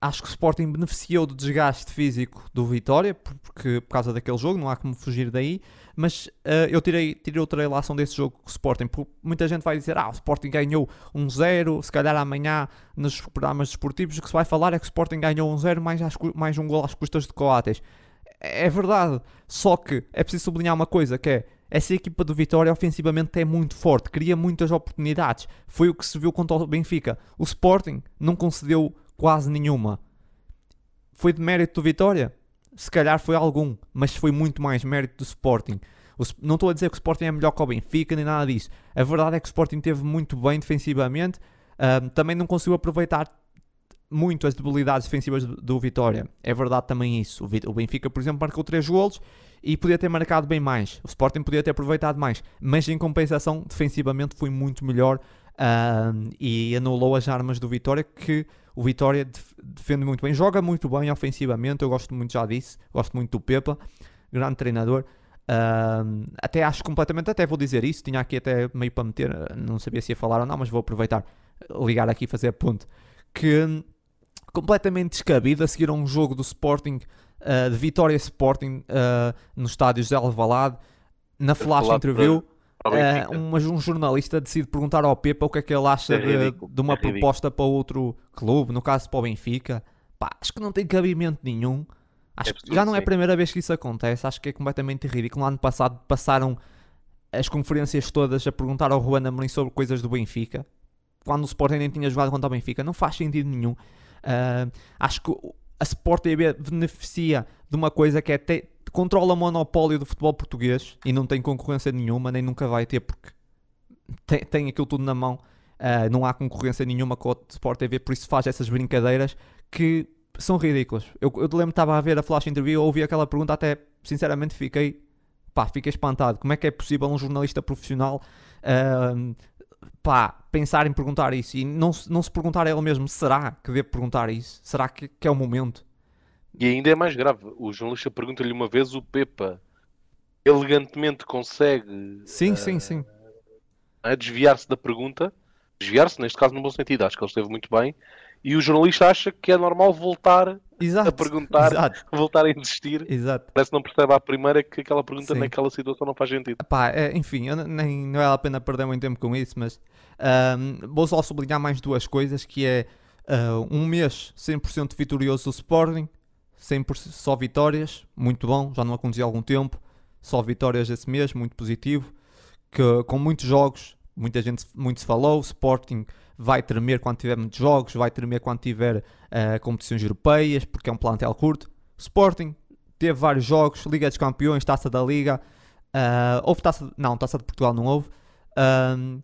Speaker 1: acho que o Sporting beneficiou do desgaste físico do Vitória, por- porque, por causa daquele jogo, não há como fugir daí. Mas ah, eu tirei, tirei outra relação desse jogo com o Sporting, porque muita gente vai dizer: Ah, o Sporting ganhou 1-0. Se calhar amanhã nos programas desportivos o que se vai falar é que o Sporting ganhou 1-0 mais, às cu- mais um gol às custas de Coates. É verdade, só que é preciso sublinhar uma coisa que é essa equipa do Vitória ofensivamente é muito forte, cria muitas oportunidades. Foi o que se viu contra o Benfica. O Sporting não concedeu quase nenhuma. Foi de mérito do Vitória? Se calhar foi algum, mas foi muito mais mérito do Sporting. O não estou a dizer que o Sporting é melhor que o Benfica nem nada disso. A verdade é que o Sporting teve muito bem defensivamente. Ahm, também não conseguiu aproveitar muito as debilidades defensivas do, do Vitória. É verdade também isso. O, o Benfica, por exemplo, marcou 3 golos e podia ter marcado bem mais. O Sporting podia ter aproveitado mais. Mas em compensação, defensivamente foi muito melhor ahm, e anulou as armas do Vitória que o Vitória def- defende muito bem. Joga muito bem ofensivamente. Eu gosto muito, já disse. Gosto muito do Pepa. Grande treinador. Ahm, até acho completamente, até vou dizer isso. Tinha aqui até meio para meter, não sabia se ia falar ou não, mas vou aproveitar, ligar aqui e fazer ponto. Que completamente descabido a seguir a um jogo do Sporting, ah, de Vitória Sporting, ah, no estádio José Alvalade, na flash interview,
Speaker 2: Benfica.
Speaker 1: um, mas um jornalista decide perguntar ao Pepa o que é que ele acha
Speaker 2: É
Speaker 1: de, de uma
Speaker 2: é
Speaker 1: proposta para outro clube, no caso para o Benfica. Pá, acho que não tem cabimento nenhum. Acho
Speaker 2: É
Speaker 1: que já não é a
Speaker 2: sim.
Speaker 1: primeira vez que isso acontece, acho que é completamente ridículo. No ano passado passaram as conferências todas a perguntar ao Juan Amorim sobre coisas do Benfica, quando o Sporting nem tinha jogado contra o Benfica, não faz sentido nenhum. Ah, acho que a Sport TV beneficia de uma coisa que é te- controla o monopólio do futebol português e não tem concorrência nenhuma, nem nunca vai ter, porque tem, tem aquilo tudo na mão. Ah, não há concorrência nenhuma com o Sport TV, por isso faz essas brincadeiras que são ridículas. Eu, eu lembro que estava a ver a flash interview, ouvi aquela pergunta, até sinceramente fiquei, pá, fiquei espantado. Como é que é possível um jornalista profissional ah, pá, pensar em perguntar isso e não, não se perguntar a ele mesmo, será que devo perguntar isso? Será que, que é o momento?
Speaker 2: E ainda é mais grave. O jornalista pergunta-lhe uma vez, o Pepa elegantemente consegue
Speaker 1: Sim,
Speaker 2: eh,
Speaker 1: sim, sim.
Speaker 2: a desviar-se da pergunta. Desviar-se, neste caso, no bom sentido. Acho que ele esteve muito bem. E o jornalista acha que é normal voltar,
Speaker 1: Exato.
Speaker 2: a perguntar.
Speaker 1: Exato, <laughs>
Speaker 2: voltar a insistir.
Speaker 1: exato.
Speaker 2: Parece que não percebe à primeira que aquela pergunta
Speaker 1: Sim.
Speaker 2: naquela situação não faz sentido.
Speaker 1: Pá, é, enfim, nem, não vale a pena perder muito tempo com isso, mas ahm, vou só sublinhar mais duas coisas, que é ah, um mês 100% vitorioso do Sporting, 100% só vitórias, muito bom, já não acontecia há algum tempo, só vitórias esse mês, muito positivo, que, com muitos jogos, muita gente muito se falou, o Sporting vai tremer quando tiver muitos jogos, vai tremer quando tiver ah, competições europeias, porque é um plantel curto. Sporting teve vários jogos, Liga dos Campeões, Taça da Liga, ah, houve taça, não, taça de Portugal não houve. Ahm,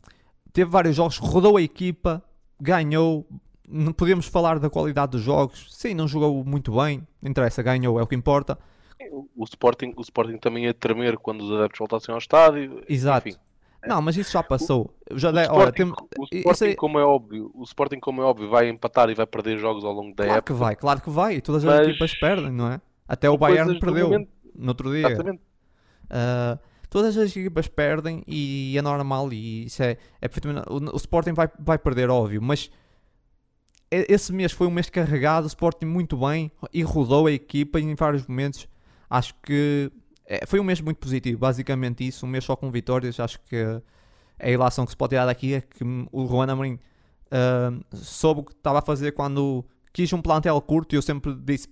Speaker 1: teve vários jogos, rodou a equipa, ganhou. Não podemos falar da qualidade dos jogos. Sim, não jogou muito bem, não interessa, ganhou, é o que importa.
Speaker 2: O, o Sporting, o Sporting também ia tremer quando os adeptos voltassem ao estádio.
Speaker 1: Exato.
Speaker 2: Enfim,
Speaker 1: Não, mas isso já passou. Eu já
Speaker 2: o
Speaker 1: dei, ora,
Speaker 2: Sporting,
Speaker 1: tem-
Speaker 2: o Sporting,
Speaker 1: aí-
Speaker 2: como é óbvio, o Sporting, como é óbvio, vai empatar e vai perder jogos ao longo da
Speaker 1: claro
Speaker 2: época.
Speaker 1: que vai, claro que vai. Todas as
Speaker 2: Mas-
Speaker 1: equipas perdem, não é? Até o Bayern perdeu
Speaker 2: momento.
Speaker 1: no outro dia.
Speaker 2: Exatamente.
Speaker 1: Uh, todas as equipas perdem e é normal e isso é, é perfeitamente. O, o Sporting vai, vai perder, óbvio, mas esse mês foi um mês carregado, o Sporting muito bem e rodou a equipa em vários momentos. Acho que é, foi um mês muito positivo, basicamente isso, um mês só com vitórias. Acho que a ilação que se pode tirar daqui é que o Juan Amorim uh, soube o que estava a fazer quando quis um plantel curto e eu sempre disse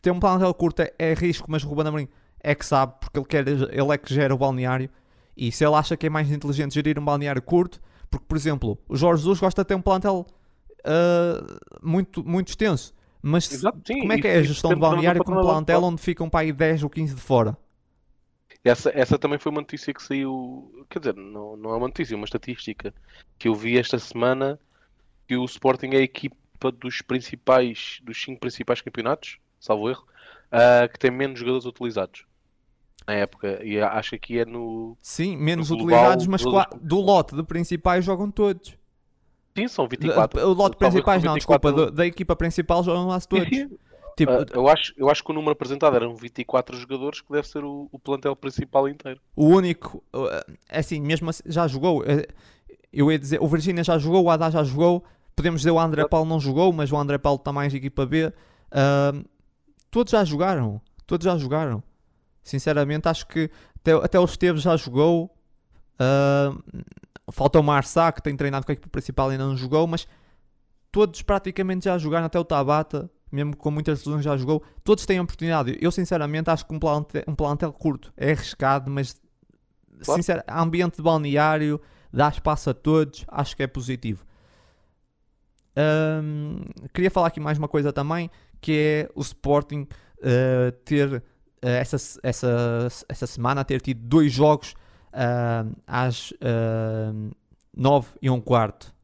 Speaker 1: ter um plantel curto é, é risco, mas o Ruben Amorim é que sabe, porque ele, quer, ele é que gera o balneário. E se ele acha que é mais inteligente gerir um balneário curto, porque, por exemplo, o Jorge Jesus gosta de ter um plantel ah, muito, muito extenso. Mas
Speaker 2: Exato, sim,
Speaker 1: como é que é a gestão de balneário com um plantel onde ficam para aí 10 ou 15 de fora?
Speaker 2: Essa, essa também foi uma notícia que saiu, quer dizer, não, não é uma notícia, é uma estatística que eu vi esta semana que o Sporting é a equipa dos principais, dos cinco principais campeonatos, salvo erro, ah, que tem menos jogadores utilizados na época. E acho que é no.
Speaker 1: Sim, menos
Speaker 2: No global,
Speaker 1: utilizados, mas qua- do lote de principais jogam todos.
Speaker 2: Sim, são 24.
Speaker 1: o lote principais não,
Speaker 2: 24
Speaker 1: desculpa, da, da equipa principal jogam lá todos.
Speaker 2: sim.
Speaker 1: Tipo,
Speaker 2: Ah, eu, acho, eu acho que o número apresentado eram 24 jogadores, que deve ser o, o plantel principal inteiro.
Speaker 1: O único, uh, é assim, mesmo assim, já jogou. uh, Eu ia dizer, o Virgínia já jogou, o Haddad já jogou. Podemos dizer o André. Paulo não jogou, mas o André Paulo está mais equipa B. Uh, todos já jogaram. Todos já jogaram. Sinceramente, acho que até, até o Esteves já jogou. Uh, falta o Marçá, que tem treinado com a equipa principal e ainda não jogou, mas todos praticamente já jogaram, até o Tabata, mesmo com muitas lesões já jogou. Todos têm oportunidade. Eu sinceramente acho que um plantel, um plantel curto é arriscado, mas
Speaker 2: Claro.
Speaker 1: sincero, ambiente de balneário, dá espaço a todos, acho que é positivo. Ahm, queria falar aqui mais uma coisa também, que é o Sporting eh, ter eh, essa, essa, essa semana ter tido dois jogos ah, às 9 e um quarto.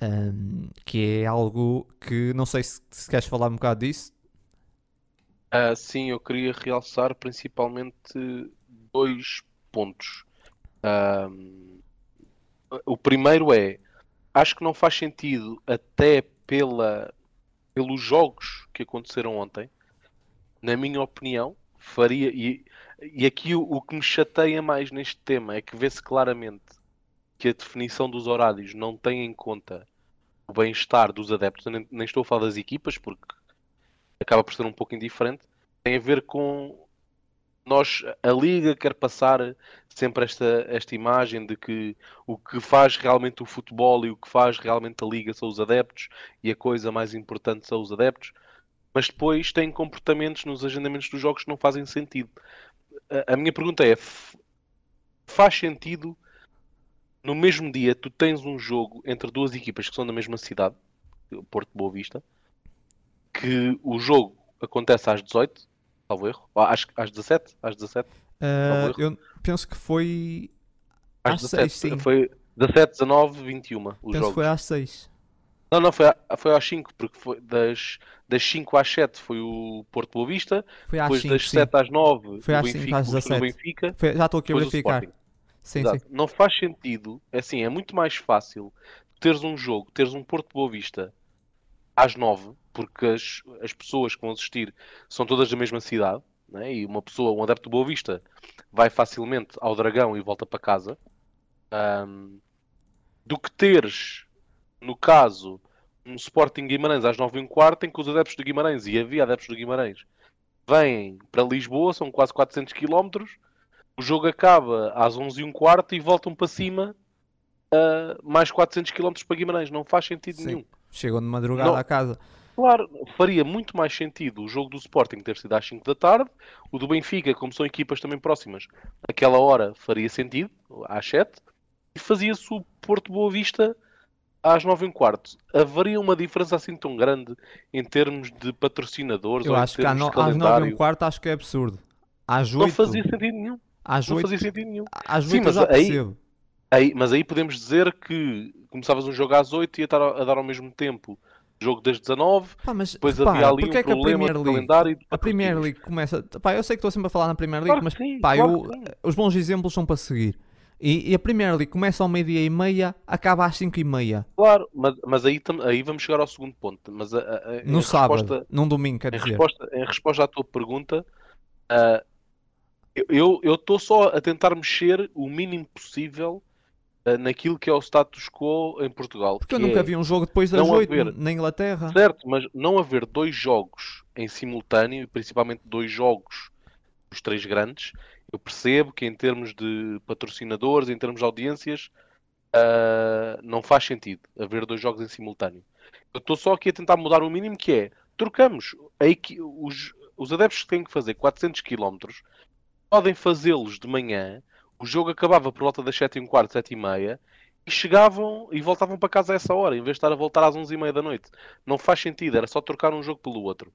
Speaker 1: Ahm, que é algo que não sei se, se queres falar um bocado disso.
Speaker 2: Ah, sim, eu queria realçar principalmente dois pontos. Ahm, o primeiro é, acho que não faz sentido, até pela, pelos jogos que aconteceram ontem, na minha opinião, faria. E, e aqui o, o que me chateia mais neste tema é que vê-se claramente que a definição dos horários não tem em conta o bem-estar dos adeptos. Nem, nem estou a falar das equipas, porque acaba por ser um pouco indiferente. Tem a ver com nós, a Liga quer passar sempre esta, esta imagem de que o que faz realmente o futebol e o que faz realmente a Liga são os adeptos e a coisa mais importante são os adeptos, mas depois tem comportamentos nos agendamentos dos jogos que não fazem sentido. A, a minha pergunta é: faz sentido no mesmo dia tu tens um jogo entre duas equipas que são da mesma cidade, Porto Boa Vista, que o jogo acontece às 18, salvo erro, às, às 17, às 17.
Speaker 1: Uh, eu penso que foi
Speaker 2: às, às 17, 6, sim. Foi 17, 19, 21 os penso
Speaker 1: que foi às 6.
Speaker 2: Não, não, foi, foi às 5, porque foi das, das 5 às 7 foi o Porto Boa Vista, foi às depois 5, das 7 sim. às 9
Speaker 1: foi às 5 às 17.
Speaker 2: Benfica,
Speaker 1: foi, já estou aqui a verificar. Sim, sim.
Speaker 2: Não faz sentido, assim, é muito mais fácil teres um jogo, teres um Porto Boa Vista às 9, porque as, as pessoas que vão assistir são todas da mesma cidade, né? e uma pessoa, um adepto de Boa Vista, vai facilmente ao Dragão e volta para casa, um, do que teres, no caso, um Sporting Guimarães às 9 h quarto, em que os adeptos de Guimarães, e havia adeptos de Guimarães, vêm para Lisboa, são quase 400 km, o jogo acaba às 11 h quarto e voltam para cima uh, mais 400 km para Guimarães. Não faz sentido Sim. nenhum.
Speaker 1: Chegam de madrugada não. à casa.
Speaker 2: Claro, faria muito mais sentido o jogo do Sporting ter sido às 5 da tarde, o do Benfica, como são equipas também próximas, aquela hora faria sentido, às 7, e fazia-se o Porto Boa Vista às 9 h quarto. Haveria uma diferença assim tão grande em termos de patrocinadores?
Speaker 1: Eu acho que às 9 h quarto acho que é absurdo. Às 8...
Speaker 2: Não fazia sentido nenhum.
Speaker 1: Às
Speaker 2: não
Speaker 1: 8...
Speaker 2: fazia sentido nenhum.
Speaker 1: Às 8 Sim, mas aí,
Speaker 2: aí, mas aí podemos dizer que começavas um jogo às 8 e ia estar a dar ao mesmo tempo jogo das 19,
Speaker 1: pá, mas,
Speaker 2: depois repara, havia ali um é problema de calendário.
Speaker 1: A Premier League começa. Pá, eu sei que estou sempre a falar na Premier League, claro mas sim, pá, claro eu, os bons exemplos são para seguir. E, e a Premier League começa ao meio-dia e meia, acaba às 5 e meia.
Speaker 2: Claro, mas, mas aí, aí vamos chegar ao segundo ponto. Mas a, a,
Speaker 1: no sábado, resposta, num domingo, quer
Speaker 2: em
Speaker 1: dizer.
Speaker 2: Resposta, em resposta à tua pergunta, uh, eu estou só a tentar mexer o mínimo possível uh, naquilo que é o status quo em Portugal.
Speaker 1: Porque eu nunca
Speaker 2: é
Speaker 1: vi um jogo depois das 8 haver, na Inglaterra.
Speaker 2: Certo, mas não haver dois jogos em simultâneo, principalmente dois jogos dos três grandes, eu percebo que em termos de patrocinadores, em termos de audiências, uh, não faz sentido haver dois jogos em simultâneo. Eu estou só aqui a tentar mudar o mínimo que é, trocamos, os, os adeptos que têm que fazer 400 km podem fazê-los de manhã, o jogo acabava por volta das 7 h quarto, 7 e meia, e chegavam e voltavam para casa a essa hora, em vez de estar a voltar às 11 e meia da noite. Não faz sentido, era só trocar um jogo pelo outro.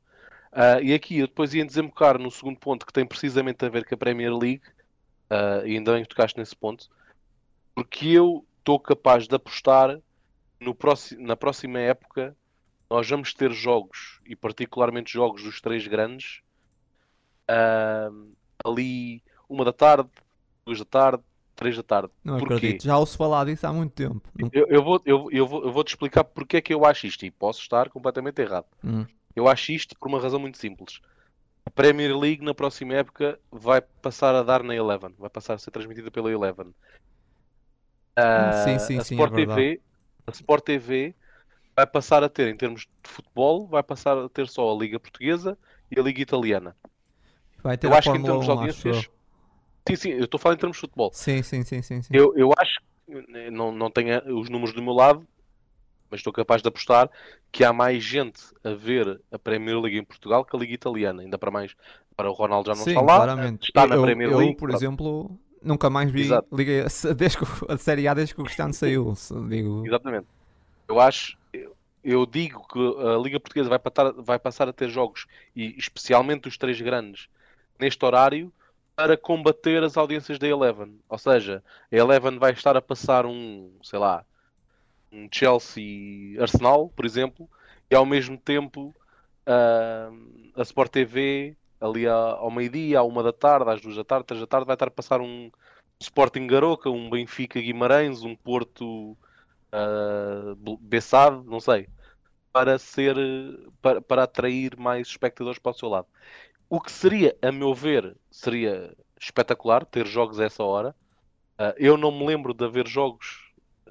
Speaker 2: Uh, e aqui eu depois ia desembocar no segundo ponto que tem precisamente a ver com a Premier League, uh, e ainda bem que tocaste nesse ponto, porque eu estou capaz de apostar no próximo, na próxima época nós vamos ter jogos, e particularmente jogos dos três grandes, uh, ali uma da tarde, duas da tarde, três da tarde.
Speaker 1: Não Porquê? acredito, já ouço falar disso há muito tempo.
Speaker 2: Eu, eu, vou, eu, eu, vou, eu vou te explicar porque é que eu acho isto e posso estar completamente errado.
Speaker 1: Hum.
Speaker 2: Eu acho isto por uma razão muito simples. A Premier League na próxima época vai passar a dar na Eleven, vai passar a ser transmitida pela Eleven.
Speaker 1: Uh, sim, sim,
Speaker 2: a
Speaker 1: sim,
Speaker 2: Sport
Speaker 1: é
Speaker 2: TV, a Sport TV vai passar a ter, em termos de futebol, vai passar a ter só a Liga Portuguesa e a Liga Italiana.
Speaker 1: Vai ter eu acho que em termos 1, de
Speaker 2: audiências. Sim, sim, eu estou a falar em termos de futebol.
Speaker 1: Sim, sim, sim, sim. sim.
Speaker 2: Eu, eu acho que não, não tenho os números do meu lado, mas estou capaz de apostar que há mais gente a ver a Premier League em Portugal que a Liga Italiana, ainda para mais. Para o Ronaldo já não
Speaker 1: Sim,
Speaker 2: está lá,
Speaker 1: claramente.
Speaker 2: está na
Speaker 1: eu,
Speaker 2: Premier League.
Speaker 1: Eu, por exemplo, nunca mais vi Liga, <laughs> desde que, a Série A desde que o Cristiano saiu. Digo...
Speaker 2: Exatamente. Eu acho, eu, eu digo que a Liga Portuguesa vai, patar, vai passar a ter jogos, e especialmente os três grandes, neste horário, para combater as audiências da Eleven. Ou seja, a Eleven vai estar a passar um, sei lá, um Chelsea Arsenal, por exemplo, e ao mesmo tempo uh, a Sport TV ali ao meio-dia, à uma da tarde, às duas da tarde, três da tarde, vai estar a passar um Sporting Garoca, um Benfica Guimarães, um Porto uh, não sei, para ser para, para atrair mais espectadores para o seu lado. O que seria, a meu ver, seria espetacular ter jogos a essa hora. Uh, eu não me lembro de haver jogos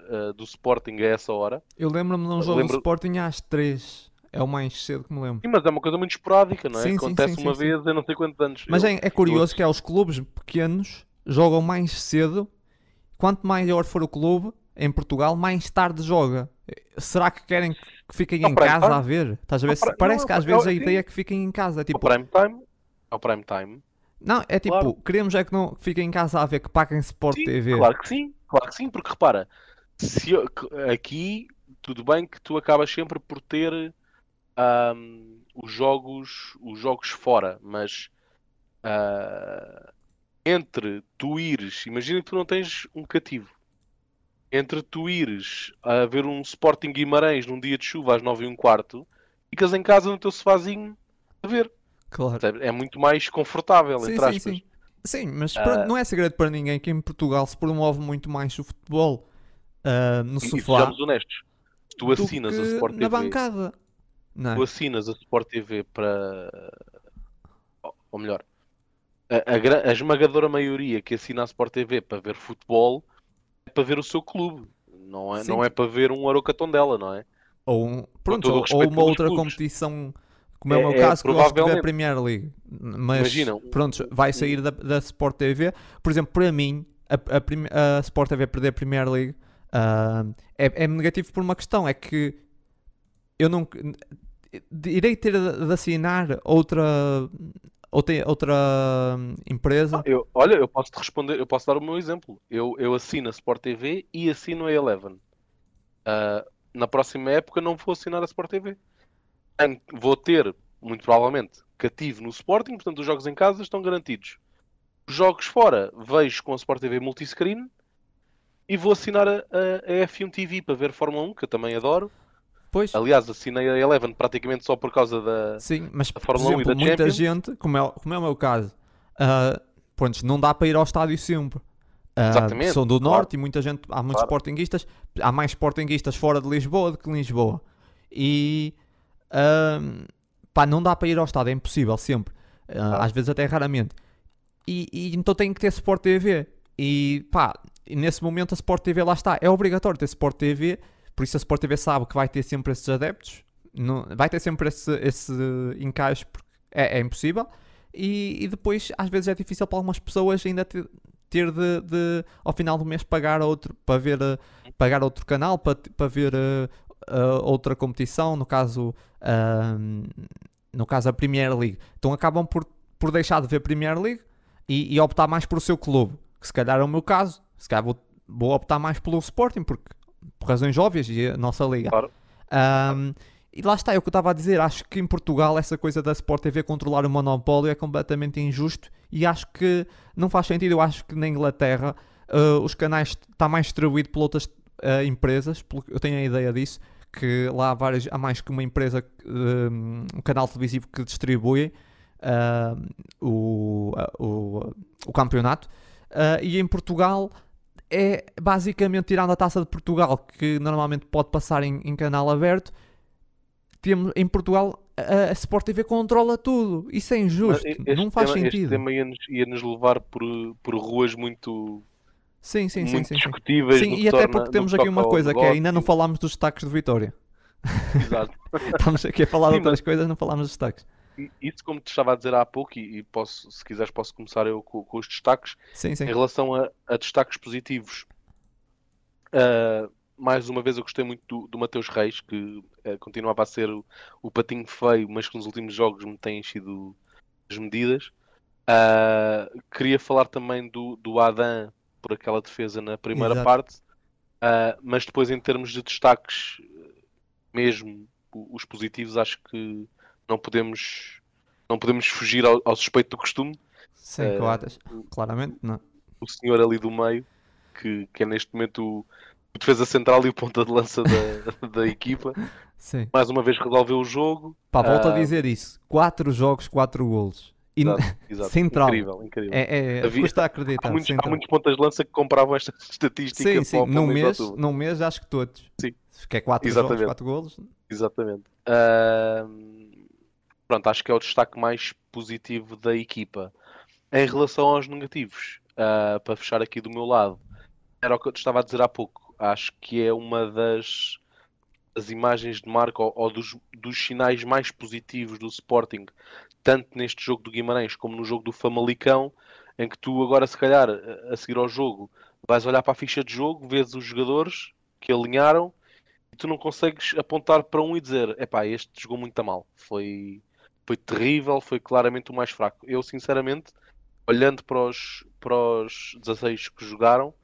Speaker 2: uh, do Sporting a essa hora.
Speaker 1: Eu lembro-me de um jogo lembro... do Sporting às 3. É o mais cedo que me lembro.
Speaker 2: Sim, mas é uma coisa muito esporádica, não é?
Speaker 1: Sim,
Speaker 2: Acontece
Speaker 1: sim,
Speaker 2: uma
Speaker 1: sim,
Speaker 2: vez em não sei quantos anos.
Speaker 1: Mas
Speaker 2: Eu-
Speaker 1: é, é curioso
Speaker 2: eu-
Speaker 1: que é os clubes pequenos jogam mais cedo. Quanto maior for o clube em Portugal, mais tarde joga. Será que querem que fiquem
Speaker 2: Ao
Speaker 1: em casa
Speaker 2: time.
Speaker 1: a ver? Estás a ver?
Speaker 2: Ao
Speaker 1: Parece
Speaker 2: não,
Speaker 1: que às
Speaker 2: eu-
Speaker 1: vezes a
Speaker 2: sim.
Speaker 1: ideia é que fiquem em casa. É
Speaker 2: Ao
Speaker 1: tipo,
Speaker 2: prime time, ao prime time.
Speaker 1: não, é tipo,
Speaker 2: Claro.
Speaker 1: queremos é que não que fiquem em casa a ver, que paguem Sport
Speaker 2: Sim,
Speaker 1: TV.
Speaker 2: Claro que sim, claro que sim, porque repara, se eu- aqui tudo bem que tu acabas sempre por ter ahm, os jogos, os jogos fora, mas ah, entre tu ires, imagina que tu não tens um cativo, entre tu ires a ver um Sporting Guimarães num dia de chuva às 9 e um quarto, ficas em casa no teu sofazinho a ver.
Speaker 1: Claro.
Speaker 2: É muito mais confortável,
Speaker 1: Sim,
Speaker 2: entre
Speaker 1: sim,
Speaker 2: aspas.
Speaker 1: sim. Sim, mas pronto, não é segredo para ninguém que em Portugal se promove muito mais o futebol ah, no
Speaker 2: E, e
Speaker 1: sofá
Speaker 2: sejamos honestos, tu assinas a Sport
Speaker 1: na
Speaker 2: TV,
Speaker 1: bancada. Não é?
Speaker 2: tu assinas a Sport TV para. Ou melhor, a, a a esmagadora maioria que assina a Sport TV para ver futebol é para ver o seu clube. Não é,
Speaker 1: Sim.
Speaker 2: não é para ver um Arocatão dela, não é?
Speaker 1: Ou, um- pronto, ou, ou uma outra
Speaker 2: clubes.
Speaker 1: competição, como é,
Speaker 2: É-
Speaker 1: o meu
Speaker 2: é
Speaker 1: caso, que gosto de ver a Premier League. Mas,
Speaker 2: Imagina,
Speaker 1: pronto, vai sair da, da Sport TV. Por exemplo, para mim, a, a, a Sport TV perder a Premier League ah, é, é negativo por uma questão, é que eu não... Irei ter de assinar outra... Outra, outra empresa
Speaker 2: Eu, olha, eu posso te responder, eu posso dar o meu exemplo. Eu, eu assino a Sport TV e assino a Eleven. Ah, na próxima época não vou assinar a Sport TV. Vou ter, muito provavelmente, cativo no Sporting, portanto os jogos em casa estão garantidos. Os jogos fora vejo com a Sport TV multiscreen e vou assinar a, a, a F1 TV para ver Fórmula 1, que eu também adoro.
Speaker 1: Pois,
Speaker 2: Aliás, assinei a Eleven praticamente só por causa da.
Speaker 1: Sim, mas
Speaker 2: da Fórmula 1 e
Speaker 1: exemplo,
Speaker 2: da
Speaker 1: muita
Speaker 2: Champions.
Speaker 1: gente, como é, como é o meu caso, ah, pronto, não dá para ir ao estádio sempre. Ah,
Speaker 2: Exatamente,
Speaker 1: são do
Speaker 2: claro.
Speaker 1: norte e muita gente, há muitos
Speaker 2: Claro.
Speaker 1: sportinguistas, há mais sportinguistas fora de Lisboa do que em Lisboa. E ah, pá, não dá para ir ao estádio, é impossível sempre. Ah,
Speaker 2: Claro.
Speaker 1: Às vezes até raramente. E, e então tem que ter Sport TV. E pá, nesse momento a Sport TV lá está. É obrigatório ter Sport TV, por isso a Sport TV sabe que vai ter sempre esses adeptos. Não, vai ter sempre esse, esse encaixe porque é, é impossível. E, e depois, às vezes, é difícil para algumas pessoas ainda ter, ter de, de, ao final do mês, pagar outro para ver, eh, pagar outro canal para, para ver eh, eh, outra competição. No caso, ahm, no caso, a Premier League. Então acabam por, por deixar de ver Premier League e, e optar mais por o seu clube. Que se calhar é o meu caso. Se calhar vou, vou optar mais pelo Sporting, porque, por razões óbvias, e a nossa liga.
Speaker 2: Claro.
Speaker 1: Ahm, e lá está, é o que eu estava a dizer. Acho que em Portugal essa coisa da Sport TV controlar o monopólio é completamente injusto e acho que não faz sentido. Eu acho que na Inglaterra ah, os canais está mais distribuído por outras ah, empresas, eu tenho a ideia disso, que lá há, várias, há mais que uma empresa, um, um canal televisivo que distribui ah, o, ah, o, o campeonato. Ah, e em Portugal é basicamente tirando a taça de Portugal, que normalmente pode passar em, em canal aberto. Temos, em Portugal a, a Sport TV controla tudo. Isso é injusto.
Speaker 2: Mas este
Speaker 1: não faz
Speaker 2: tema, Este
Speaker 1: sentido.
Speaker 2: tema ia-nos ia-nos levar por, por ruas muito,
Speaker 1: Sim, sim,
Speaker 2: muito
Speaker 1: sim.
Speaker 2: discutíveis.
Speaker 1: Sim, e até
Speaker 2: torna-
Speaker 1: porque temos aqui uma coisa que é, ainda não falámos dos destaques de Vitória. <laughs>
Speaker 2: Exato.
Speaker 1: Estamos aqui a falar de
Speaker 2: Sim,
Speaker 1: outras coisas, não falámos dos destaques.
Speaker 2: Isso, como te estava a dizer há pouco, e, e posso, se quiseres, posso começar eu com, com os destaques.
Speaker 1: Sim, sim.
Speaker 2: Em relação a, a destaques positivos, ah, mais uma vez eu gostei muito do, do Mateus Reis, que ah, continuava a ser o, o patinho feio, mas que nos últimos jogos me tem enchido as medidas. Ah, queria falar também do, do Adam por aquela defesa na primeira
Speaker 1: Exato.
Speaker 2: parte, mas depois, em termos de destaques, mesmo os positivos, acho que não podemos, não podemos fugir ao, ao suspeito do costume
Speaker 1: Sem coatas. Claramente, não.
Speaker 2: o senhor ali do meio, que, que é neste momento o, o defesa central e o ponta de lança da, <laughs> da equipa,
Speaker 1: Sim.
Speaker 2: mais uma vez resolveu o jogo.
Speaker 1: Pá, volto a
Speaker 2: Ah,
Speaker 1: dizer isso. 4 jogos, 4 golos. E
Speaker 2: Exato, <laughs> exato.
Speaker 1: Central.
Speaker 2: Incrível, incrível.
Speaker 1: é, é,
Speaker 2: Havia-
Speaker 1: custa a acreditar.
Speaker 2: há, muitos, há muitos pontas de lança que compravam esta <laughs> estatística
Speaker 1: Sim, sim. Num
Speaker 2: mês
Speaker 1: num mês acho que todos.
Speaker 2: Sim.
Speaker 1: Que é 4 jogos. 4 golos.
Speaker 2: Exatamente. Ahm, pronto, acho que é o destaque mais positivo da equipa. Em relação aos negativos, ah, para fechar aqui do meu lado, era o que eu te estava a dizer há pouco. Acho que é uma das, as imagens de marca ou, ou dos, dos, sinais mais positivos do Sporting, tanto neste jogo do Guimarães como no jogo do Famalicão, em que tu agora, se calhar, a, a seguir ao jogo, vais olhar para a ficha de jogo, vês os jogadores que alinharam e tu não consegues apontar para um e dizer: epá, este jogou muito mal, foi, foi terrível, foi claramente o mais fraco. Eu, sinceramente, olhando para os, para os 16 que jogaram,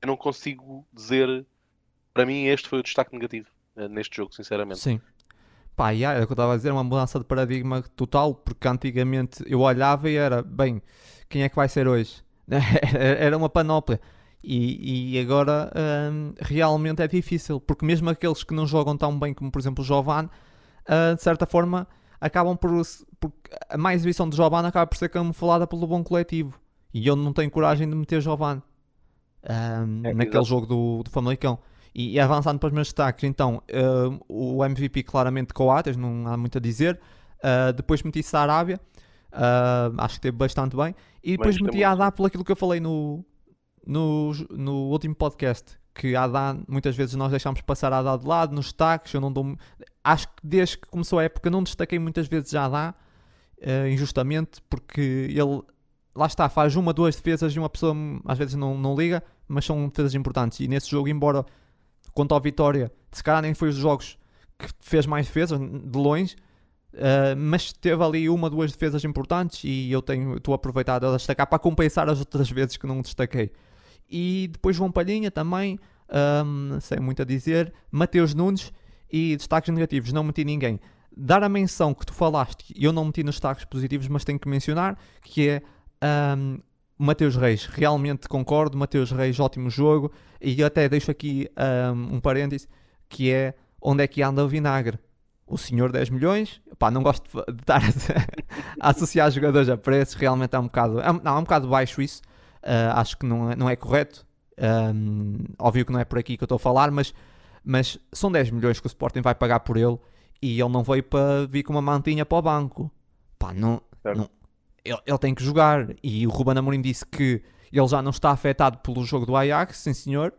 Speaker 2: eu não consigo dizer. Para mim, este foi o destaque negativo uh, neste jogo, sinceramente.
Speaker 1: Sim. Pá, yeah, é o que eu estava a dizer, uma mudança de paradigma total, porque antigamente eu olhava e era, bem, quem é que vai ser hoje? <laughs> era uma panóplia. E, e agora um, realmente é difícil, porque mesmo aqueles que não jogam tão bem como, por exemplo, o Jovan, uh, de certa forma, acabam por, por. A má exibição de Jovan acaba por ser camuflada pelo bom coletivo. E eu não tenho coragem de meter Jovan um, é, naquele exatamente. jogo do, do Famalicão. E, e, avançando para os meus destaques, então, o MVP claramente Coates, não há muito a dizer. Uh, depois meti Sarabia, uh, acho que teve bastante bem. E depois meti a por aquilo que eu falei no, no, no último podcast. Que a Adá, muitas vezes nós deixamos passar a Adá de lado, nos destaques. Eu não dou. Acho que desde que começou a época não destaquei muitas vezes a Adá, injustamente, porque ele lá está, faz uma, duas defesas e uma pessoa às vezes não, não liga, mas são defesas importantes. E nesse jogo, embora quanto ao Vitória, se calhar nem foi os jogos que fez mais defesas, de longe, uh, mas teve ali uma, duas defesas importantes e eu tenho, estou aproveitado a destacar para compensar as outras vezes que não destaquei. E depois João Palhinha também, um, sem muito a dizer, Mateus Nunes e destaques negativos, não meti ninguém. Dar a menção que tu falaste, eu não meti nos destaques positivos, mas tenho que mencionar, que é um, Mateus Reis, realmente concordo. Mateus Reis, ótimo jogo. E até deixo aqui um, um parêntese que é onde é que anda o vinagre. O senhor 10 milhões, pá, não gosto de estar <laughs> a, associar jogadores a preços, realmente é um bocado, é, não, é um bocado baixo isso, uh, acho que não é, não é correto, um, óbvio que não é por aqui que eu estou a falar, mas, mas são 10 milhões que o Sporting vai pagar por ele e ele não veio para vir com uma mantinha para o banco, pá, não, não, ele, ele, tem que jogar. E o Ruben Amorim disse que ele já não está afetado pelo jogo do Ajax, sim senhor.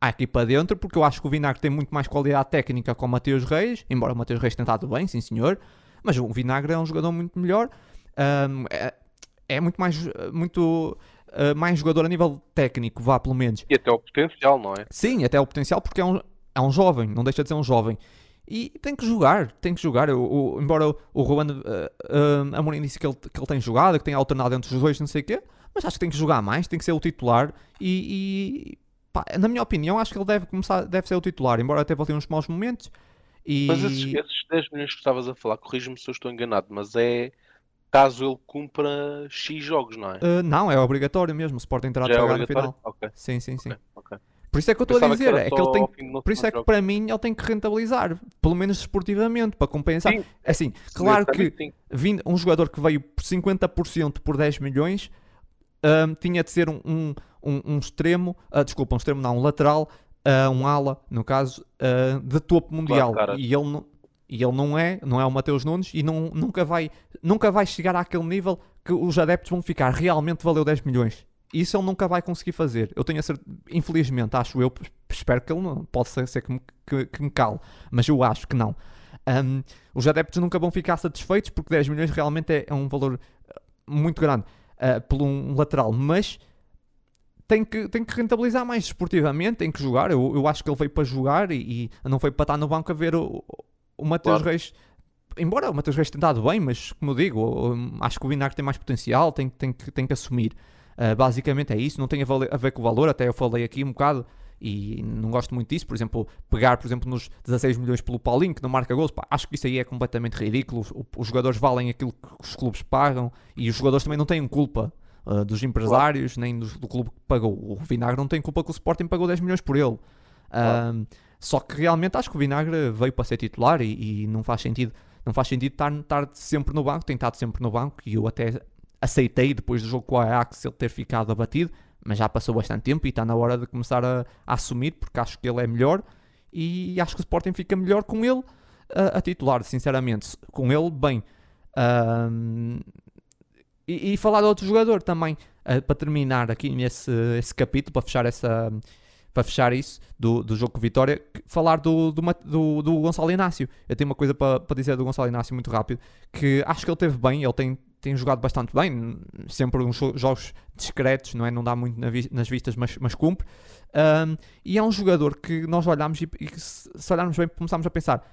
Speaker 1: Há aqui para dentro, porque eu acho que o Vinagre tem muito mais qualidade técnica com o Mateus Reis, embora o Mateus Reis tenha estado bem, sim senhor. Mas o Vinagre é um jogador muito melhor. Um, é, é, muito mais, muito, uh, mais jogador a nível técnico, vá pelo menos.
Speaker 2: E até o potencial, não é?
Speaker 1: Sim, até o potencial, porque é um, é um jovem, não deixa de ser um jovem. E tem que jogar, tem que jogar. O, o, embora o, o Ruben uh, uh, Amorim disse que ele, que ele tem jogado, que tem alternado entre os dois, não sei o quê, mas acho que tem que jogar mais, tem que ser o titular. E, e pá, na minha opinião, acho que ele deve começar, deve ser o titular, embora teve uns maus momentos. E...
Speaker 2: Mas esses, esses 10 milhões que estavas a falar, corrija-me se eu estou enganado, mas é caso ele cumpra X jogos, não é?
Speaker 1: Uh, não, é obrigatório mesmo. O Sporting terá de
Speaker 2: é
Speaker 1: pagar no final. Okay. Sim, sim, sim. Okay, okay. Por isso é que eu estou a dizer, é que ele tem, por isso é que para mim ele tem que rentabilizar, pelo menos esportivamente, para compensar. Sim. É assim, claro que vindo, um jogador que veio por 50% por 10 milhões um, tinha de ser um, um, um extremo, uh, desculpa, um extremo não, um lateral, uh, um ala, no caso, uh, de topo mundial. Claro, e ele não, e ele não é, não é o Mateus Nunes e não, nunca, vai, nunca vai chegar àquele nível que os adeptos vão ficar realmente valeu 10 milhões. Isso ele nunca vai conseguir fazer. Eu tenho a ser, infelizmente, acho eu, espero que ele não, pode ser, ser que, me, que, que me cale, mas eu acho que não. Um, os adeptos nunca vão ficar satisfeitos porque 10 milhões realmente é, é um valor uh, muito grande uh, por um lateral, mas tem que, tem que rentabilizar mais esportivamente, tem que jogar. Eu, eu acho que ele veio para jogar e, e não foi para estar no banco a ver o, o Mateus claro. Reis. Embora o Mateus Reis tenha dado bem, mas como eu digo, acho que o Vinagre tem mais potencial, tem, tem, que, tem que assumir. Uh, basicamente é isso, não tem a, a, ver com o valor, até eu falei aqui um bocado e não gosto muito disso. Por exemplo, pegar por exemplo, nos 16 milhões pelo Paulinho, que não marca gols, pá, acho que isso aí é completamente ridículo. O, os jogadores valem aquilo que os clubes pagam e os jogadores também não têm culpa. Uh, dos empresários, nem do, do, clube que pagou. O Vinagre não tem culpa que o Sporting pagou 10 milhões por ele. Uh, só que realmente acho que o Vinagre veio para ser titular e, e não faz sentido não faz sentido estar, estar sempre no banco, tem estado sempre no banco e eu até aceitei depois do jogo com o Ajax ele ter ficado abatido, mas já passou bastante tempo e está na hora de começar a, a assumir, porque acho que ele é melhor e acho que o Sporting fica melhor com ele a, a titular, sinceramente. Com ele, bem. Um, e, e, falar de outro jogador também, uh, para terminar aqui nesse esse capítulo, para fechar essa, para fechar isso, do, do jogo com Vitória, falar do, do, do, do Gonçalo Inácio. Eu tenho uma coisa para, para dizer do Gonçalo Inácio muito rápido, que acho que ele teve bem, ele tem, tem jogado bastante bem, sempre uns jogos discretos, não é? Não dá muito nas vistas, mas, mas cumpre. Um, e é um jogador que nós olhamos e, e se olharmos bem, começamos a pensar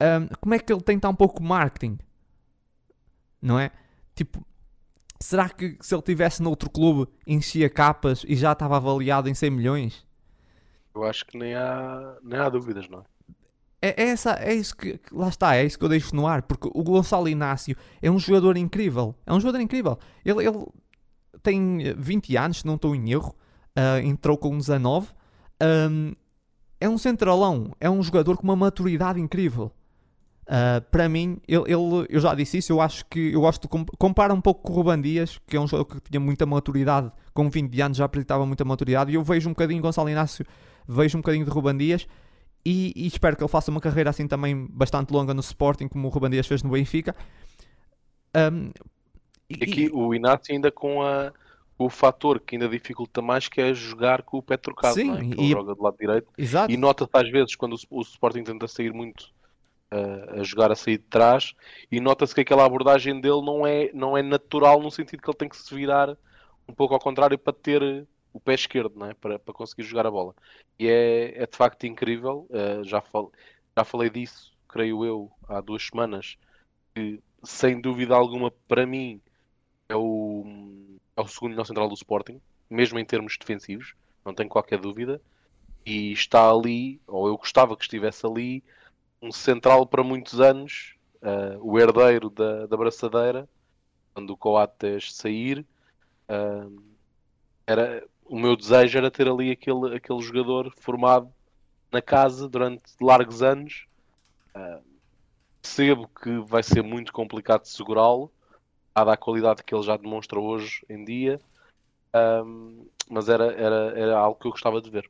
Speaker 1: um, como é que ele tem tão pouco marketing, não é? Tipo, será que se ele tivesse noutro clube enchia capas e já estava avaliado em 100 milhões?
Speaker 2: Eu acho que nem há, nem há dúvidas, não é?
Speaker 1: É, é, essa, é isso que, lá está, é isso que eu deixo no ar, porque o Gonçalo Inácio é um jogador incrível, é um jogador incrível. Ele, ele tem 20 anos, se não estou em erro, uh, entrou com 19. Um, é um centralão, é um jogador com uma maturidade incrível. Uh, para mim, ele, ele, eu já disse isso, eu acho que eu gosto de comp comparar um pouco com o Ruban Dias, que é um jogador que tinha muita maturidade, com 20 anos já apresentava muita maturidade, e eu vejo um bocadinho Gonçalo Inácio, vejo um bocadinho de Ruban Dias, e, e, espero que ele faça uma carreira assim também bastante longa no Sporting, como o Ruban Dias fez no Benfica. Um,
Speaker 2: e, Aqui o Inácio ainda com a o fator que ainda dificulta mais que é jogar com o pé trocado, Sim, é? que e... joga do lado direito.
Speaker 1: Exato.
Speaker 2: E nota-se às vezes quando o, o Sporting tenta sair muito uh, a jogar a sair de trás e nota-se que aquela abordagem dele não é, não é natural no sentido que ele tem que se virar um pouco ao contrário para ter o pé esquerdo, não é? para, para conseguir jogar a bola. E é, é de facto incrível, uh, já, fal, já falei disso, creio eu, há duas semanas, que sem dúvida alguma para mim é o, é o segundo melhor central do Sporting, mesmo em termos defensivos, não tenho qualquer dúvida. E está ali, ou eu gostava que estivesse ali, um central para muitos anos, uh, o herdeiro da, da braçadeira, quando o Coates sair. Uh, era, o meu desejo era ter ali aquele, aquele jogador formado na casa durante largos anos. Uh, percebo que vai ser muito complicado segurá-lo, dada a qualidade que ele já demonstra hoje em dia, um, mas era, era, era algo que eu gostava de ver.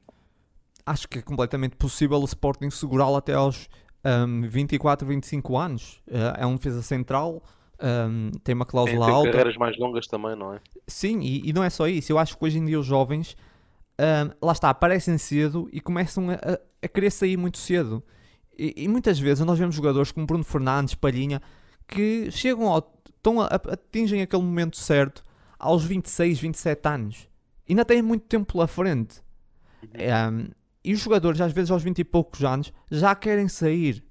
Speaker 1: Acho que é completamente possível o Sporting segurá-lo até aos um, 24, 25 anos. Uh, é um defesa central, um, tem uma cláusula tem, tem alta.
Speaker 2: carreiras mais longas também, não é?
Speaker 1: Sim, e, e, não é só isso. Eu acho que hoje em dia os jovens, um, lá está, aparecem cedo e começam a, a querer sair muito cedo. E, e, muitas vezes nós vemos jogadores como Bruno Fernandes, Palhinha, que chegam ao, estão a, atingem aquele momento certo aos 26, 27 anos. Ainda têm muito tempo pela frente. Uhum. Um, e os jogadores, às vezes aos 20 e poucos anos, já querem sair.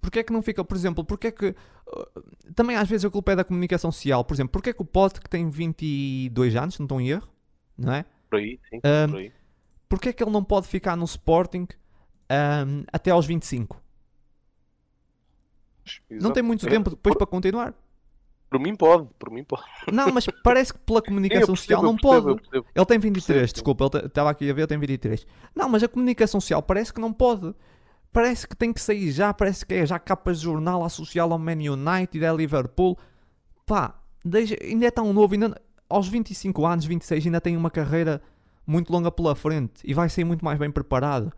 Speaker 1: Porquê é que não fica, por exemplo, porquê é que. Uh, também às vezes a culpa é da comunicação social. Por exemplo, porquê é que o Pote, que tem 22 anos, não estou em erro, não é?
Speaker 2: Por aí, sim. Um,
Speaker 1: por aí. Porquê é que ele não pode ficar no Sporting um, até aos 25? Exato. Não tem muito tempo depois por... para continuar.
Speaker 2: Por mim pode, por mim pode.
Speaker 1: Não, mas <laughs> parece que pela comunicação social não percebo, pode. Ele tem 23, percebo. desculpa, ele estava aqui a ver, ele tem 23. Não, mas a comunicação social parece que não pode. Parece que tem que sair já, parece que é já capas de jornal associado ao Man United, a Liverpool. Pá, deixa, ainda é tão novo, ainda, aos 25 anos, 26, ainda tem uma carreira muito longa pela frente e vai ser muito mais bem preparado.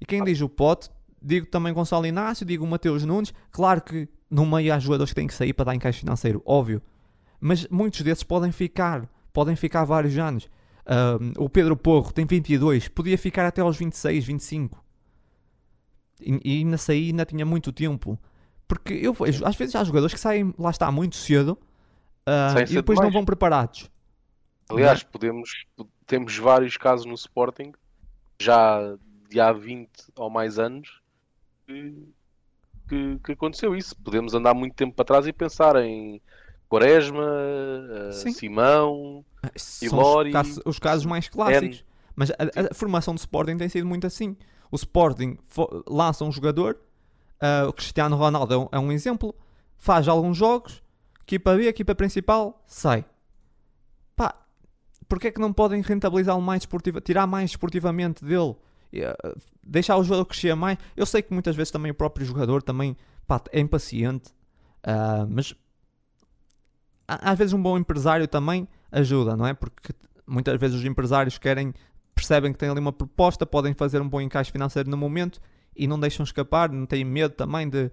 Speaker 1: E quem diz o pote, digo também Gonçalo Inácio, digo Mateus Nunes. Claro que no meio há jogadores que têm que sair para dar encaixe financeiro, óbvio. Mas muitos desses podem ficar, podem ficar vários anos. o Pedro Porro tem 22, podia ficar até aos 26, 25. E, e ainda sair ainda tinha muito tempo. Porque eu vejo, às vezes há jogadores que saem, lá está, muito cedo uh, e depois não vão preparados.
Speaker 2: Aliás, é? podemos, temos vários casos no Sporting, já de há 20 ou mais anos, que que, que aconteceu isso. Podemos andar muito tempo para trás e pensar em Quaresma, uh, Simão, Ilori.
Speaker 1: Os casos, os casos mais clássicos. N. Mas a, a, formação do Sporting tem sido muito assim. O Sporting lança um jogador, uh, o Cristiano Ronaldo é um, é um, exemplo, faz alguns jogos, equipa B, equipa principal, sai. Pá, porque é que não podem rentabilizá-lo mais esportiva, tirar mais esportivamente dele? Eh, deixar o jogador crescer mais. Eu sei que muitas vezes também o próprio jogador também pá, é impaciente, uh, mas às vezes um bom empresário também ajuda, não é? Porque muitas vezes os empresários querem, percebem que têm ali uma proposta, podem fazer um bom encaixe financeiro no momento e não deixam escapar, não têm medo também de,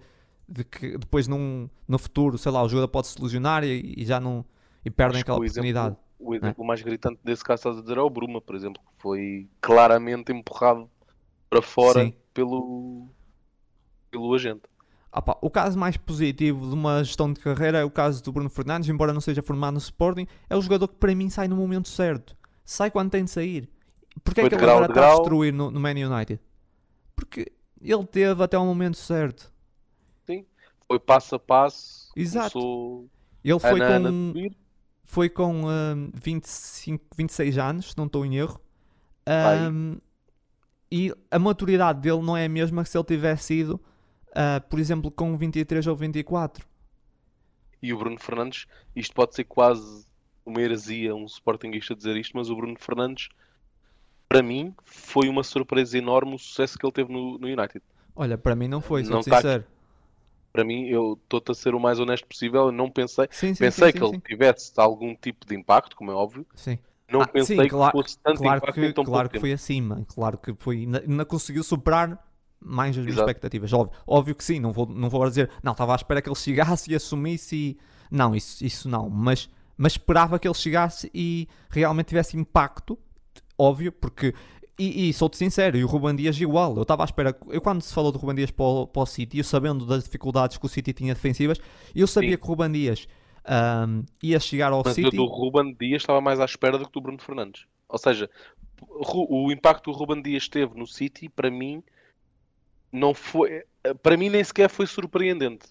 Speaker 1: de que depois num, no futuro, sei lá, o jogador pode se lesionar e, e já não e perdem Acho aquela oportunidade.
Speaker 2: o exemplo é? mais gritante desse caso estás a dizer é o Bruma, por exemplo, foi claramente empurrado para fora
Speaker 1: Sim.
Speaker 2: pelo, pelo agente.
Speaker 1: Ah pá, o caso mais positivo de uma gestão de carreira é o caso do Bruno Fernandes, embora não seja formado no Sporting, é o jogador que para mim sai no momento certo. Sai quando tem de sair. Porquê é que ele
Speaker 2: grau
Speaker 1: agora está a destruir no, no Man United? Porque ele teve até o momento certo.
Speaker 2: Foi passo a passo.
Speaker 1: Exato.
Speaker 2: Começou
Speaker 1: Ele foi com, foi com hum, 25, 26 anos, se não estou em erro.
Speaker 2: Vai.
Speaker 1: Hum, e a maturidade dele não é a mesma que se ele tivesse ido, ah, por exemplo, com 23 ou 24.
Speaker 2: E o Bruno Fernandes, isto pode ser quase uma heresia, um sportinguista dizer isto, mas o Bruno Fernandes, para mim, foi uma surpresa enorme o sucesso que ele teve no, no United.
Speaker 1: Olha, para mim não foi,
Speaker 2: Não
Speaker 1: sou
Speaker 2: tá
Speaker 1: sincero.
Speaker 2: Para mim, eu estou-te a ser o mais honesto possível. Eu não pensei,
Speaker 1: Sim, sim,
Speaker 2: pensei
Speaker 1: sim,
Speaker 2: que ele tivesse algum tipo de impacto, como é óbvio.
Speaker 1: Sim.
Speaker 2: Não
Speaker 1: Ah,
Speaker 2: pensei que
Speaker 1: claro-
Speaker 2: fosse tanto
Speaker 1: Claro
Speaker 2: impacto
Speaker 1: que, claro que foi acima, claro que foi, ainda, ainda conseguiu superar mais as minhas
Speaker 2: Exato.
Speaker 1: expectativas. Óbvio, óbvio que sim, não vou, não vou dizer, não, estava à espera que ele chegasse e assumisse e. Não, isso, isso não, mas, mas esperava que ele chegasse e realmente tivesse impacto, óbvio, porque. E, e sou-te sincero, e o Ruben Dias igual. Eu estava à espera. Eu, quando se falou do Ruben Dias para o, para o City, eu sabendo das dificuldades que o City tinha defensivas, eu sabia
Speaker 2: Sim.
Speaker 1: que o Ruben Dias ahm, ia chegar ao
Speaker 2: Mas
Speaker 1: City.
Speaker 2: do Ruben Dias estava mais à espera do que do Bruno Fernandes. Ou seja, o impacto que o Ruben Dias teve no City, para mim, não foi. Para mim, nem sequer foi surpreendente.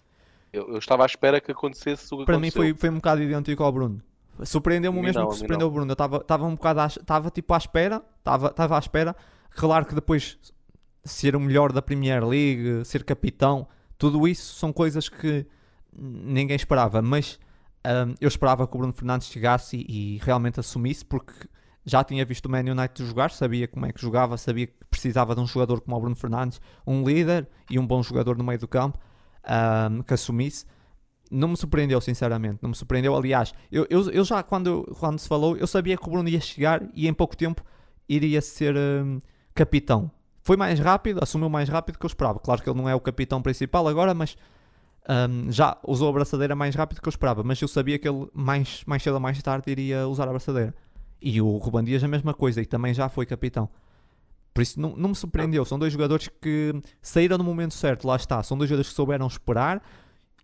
Speaker 2: Eu, eu estava à espera que acontecesse o que
Speaker 1: para mim
Speaker 2: aconteceu.
Speaker 1: foi, foi um bocado idêntico ao Bruno. Surpreendeu-me mesmo
Speaker 2: não,
Speaker 1: que surpreendeu o Bruno. Eu estava um bocado, à- estava tipo à espera, estava à espera. Claro que depois ser o melhor da Premier League, ser capitão, tudo isso são coisas que ninguém esperava. Mas hum, eu esperava que o Bruno Fernandes chegasse e, e realmente assumisse, porque já tinha visto o Man United jogar, sabia como é que jogava, sabia que precisava de um jogador como o Bruno Fernandes, um líder e um bom jogador no meio do campo, hum, que assumisse não me surpreendeu, sinceramente. Não me surpreendeu. Aliás, eu, eu, eu já, quando, quando se falou, eu sabia que o Bruno ia chegar e em pouco tempo iria ser hum, capitão. Foi mais rápido, assumiu mais rápido que eu esperava. Claro que ele não é o capitão principal agora, mas hum, já usou a abraçadeira mais rápido que eu esperava. Mas eu sabia que ele mais, mais cedo ou mais tarde iria usar a abraçadeira. E o Ruban Dias a mesma coisa, e também já foi capitão. Por isso não, não me surpreendeu. São dois jogadores que saíram no momento certo, lá está. São dois jogadores que souberam esperar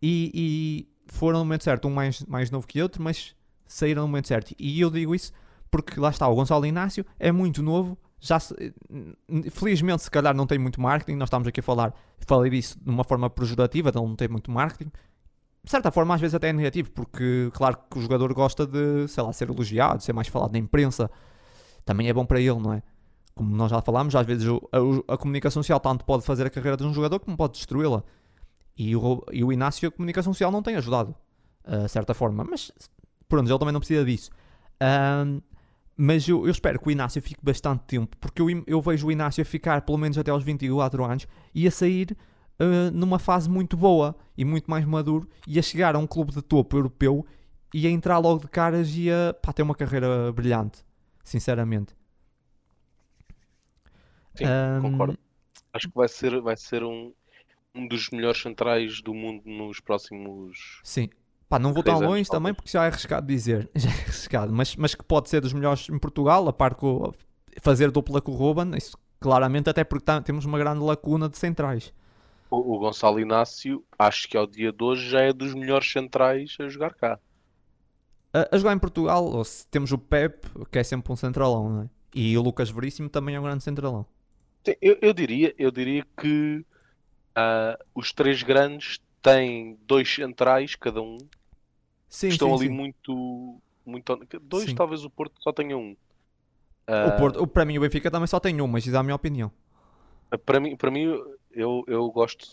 Speaker 1: e, e foram no momento certo, um mais, mais novo que outro, mas saíram no momento certo. E eu digo isso porque lá está, o Gonçalo Inácio é muito novo, já se- felizmente se calhar não tem muito marketing, nós estamos aqui a falar, falei disso de uma forma pejorativa, ele não tem muito marketing. De certa forma, às vezes até é negativo, porque claro que o jogador gosta de, sei lá, ser elogiado, ser mais falado na imprensa, também é bom para ele, não é? Como nós já falámos, às vezes a, a comunicação social tanto pode fazer a carreira de um jogador como pode destruí-la. E o, e o Inácio, a comunicação social não tem ajudado, ah, de certa forma. Mas, pronto, ele também não precisa disso. Mas eu, eu espero que o Inácio fique bastante tempo, porque eu, eu vejo o Inácio a ficar pelo menos até aos 24 anos e a sair ah, numa fase muito boa e muito mais maduro e a chegar a um clube de topo europeu e a entrar logo de caras e a pá, ter uma carreira brilhante, sinceramente.
Speaker 2: Sim,
Speaker 1: Ahm,
Speaker 2: concordo. Acho que vai ser, vai ser um, um dos melhores centrais do mundo nos próximos.
Speaker 1: Sim. Pá, não vou tão
Speaker 2: anos,
Speaker 1: longe também
Speaker 2: talvez.
Speaker 1: porque já é arriscado dizer. <laughs> Já é arriscado. Mas, mas que pode ser dos melhores em Portugal, a par com fazer dupla com o Ruben, isso claramente, até porque tá- temos uma grande lacuna de centrais.
Speaker 2: O, o Gonçalo Inácio, acho que ao dia de hoje já é dos melhores centrais a jogar cá.
Speaker 1: A, a jogar em Portugal, ou se temos o Pep, que é sempre um centralão, não é? E o Lucas Veríssimo também é um grande centralão.
Speaker 2: Sim, Eu, eu diria, eu diria que ah, os três grandes têm dois centrais, cada um,
Speaker 1: Sim,
Speaker 2: estão
Speaker 1: sim,
Speaker 2: ali
Speaker 1: sim.
Speaker 2: muito, muito. Dois, talvez o Porto só tenha um.
Speaker 1: O
Speaker 2: Ah,
Speaker 1: Porto, o, para mim o Benfica também só tem um, mas isso é a minha opinião.
Speaker 2: Para mim, para mim eu, eu gosto.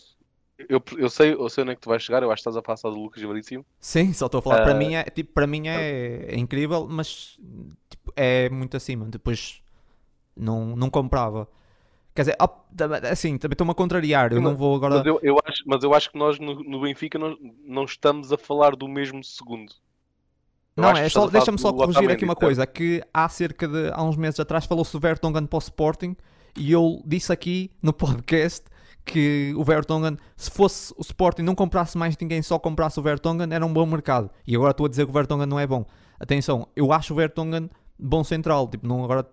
Speaker 2: Eu, eu, sei, eu sei onde é que tu vais chegar, eu acho que estás a passar do Lucas Veríssimo.
Speaker 1: Sim, só estou a falar. para
Speaker 2: Ah,
Speaker 1: mim é, tipo, para mim é, é incrível, mas tipo, é muito acima. Depois não, não comprava. Quer dizer, op- assim, também estou-me a contrariar. Eu
Speaker 2: Sim,
Speaker 1: não vou agora.
Speaker 2: Mas eu, eu acho, mas eu acho que nós no, no Benfica não, não estamos a falar do mesmo segundo. Eu
Speaker 1: Não, é só, deixa-me só corrigir aqui uma coisa, que há cerca de, há uns meses atrás falou-se do Vertonghen para o Sporting e eu disse aqui no podcast que o Vertonghen, se fosse o Sporting não comprasse mais ninguém, só comprasse o Vertonghen, era um bom mercado. E agora estou a dizer que o Vertonghen não é bom. Atenção, eu acho o Vertonghen bom central, tipo, não agora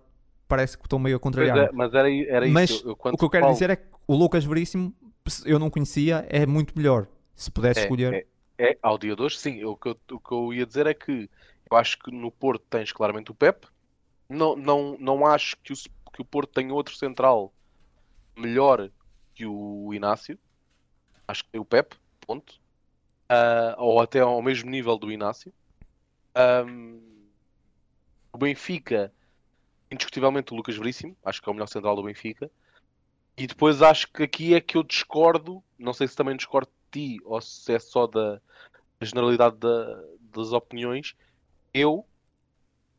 Speaker 1: parece que estou meio a contrariar.
Speaker 2: é, mas era, era
Speaker 1: Mas
Speaker 2: isso. Eu,
Speaker 1: o que eu quero
Speaker 2: falo-
Speaker 1: dizer é que o Lucas Veríssimo, eu não conhecia, é muito melhor. Se pudesse
Speaker 2: é,
Speaker 1: escolher.
Speaker 2: é, é, ao dia de hoje, sim. O que, eu, o que eu ia dizer é que eu acho que no Porto tens claramente o Pep. Não, não, não acho que o, que o Porto tenha outro central melhor que o Inácio. Acho que tem o Pep, ponto. Ah, ou até ao mesmo nível do Inácio. Ahm, o Benfica, indiscutivelmente o Lucas Veríssimo, acho que é o melhor central do Benfica. E depois acho que aqui é que eu discordo, não sei se também discordo de ti ou se é só da, da generalidade da- das opiniões. Eu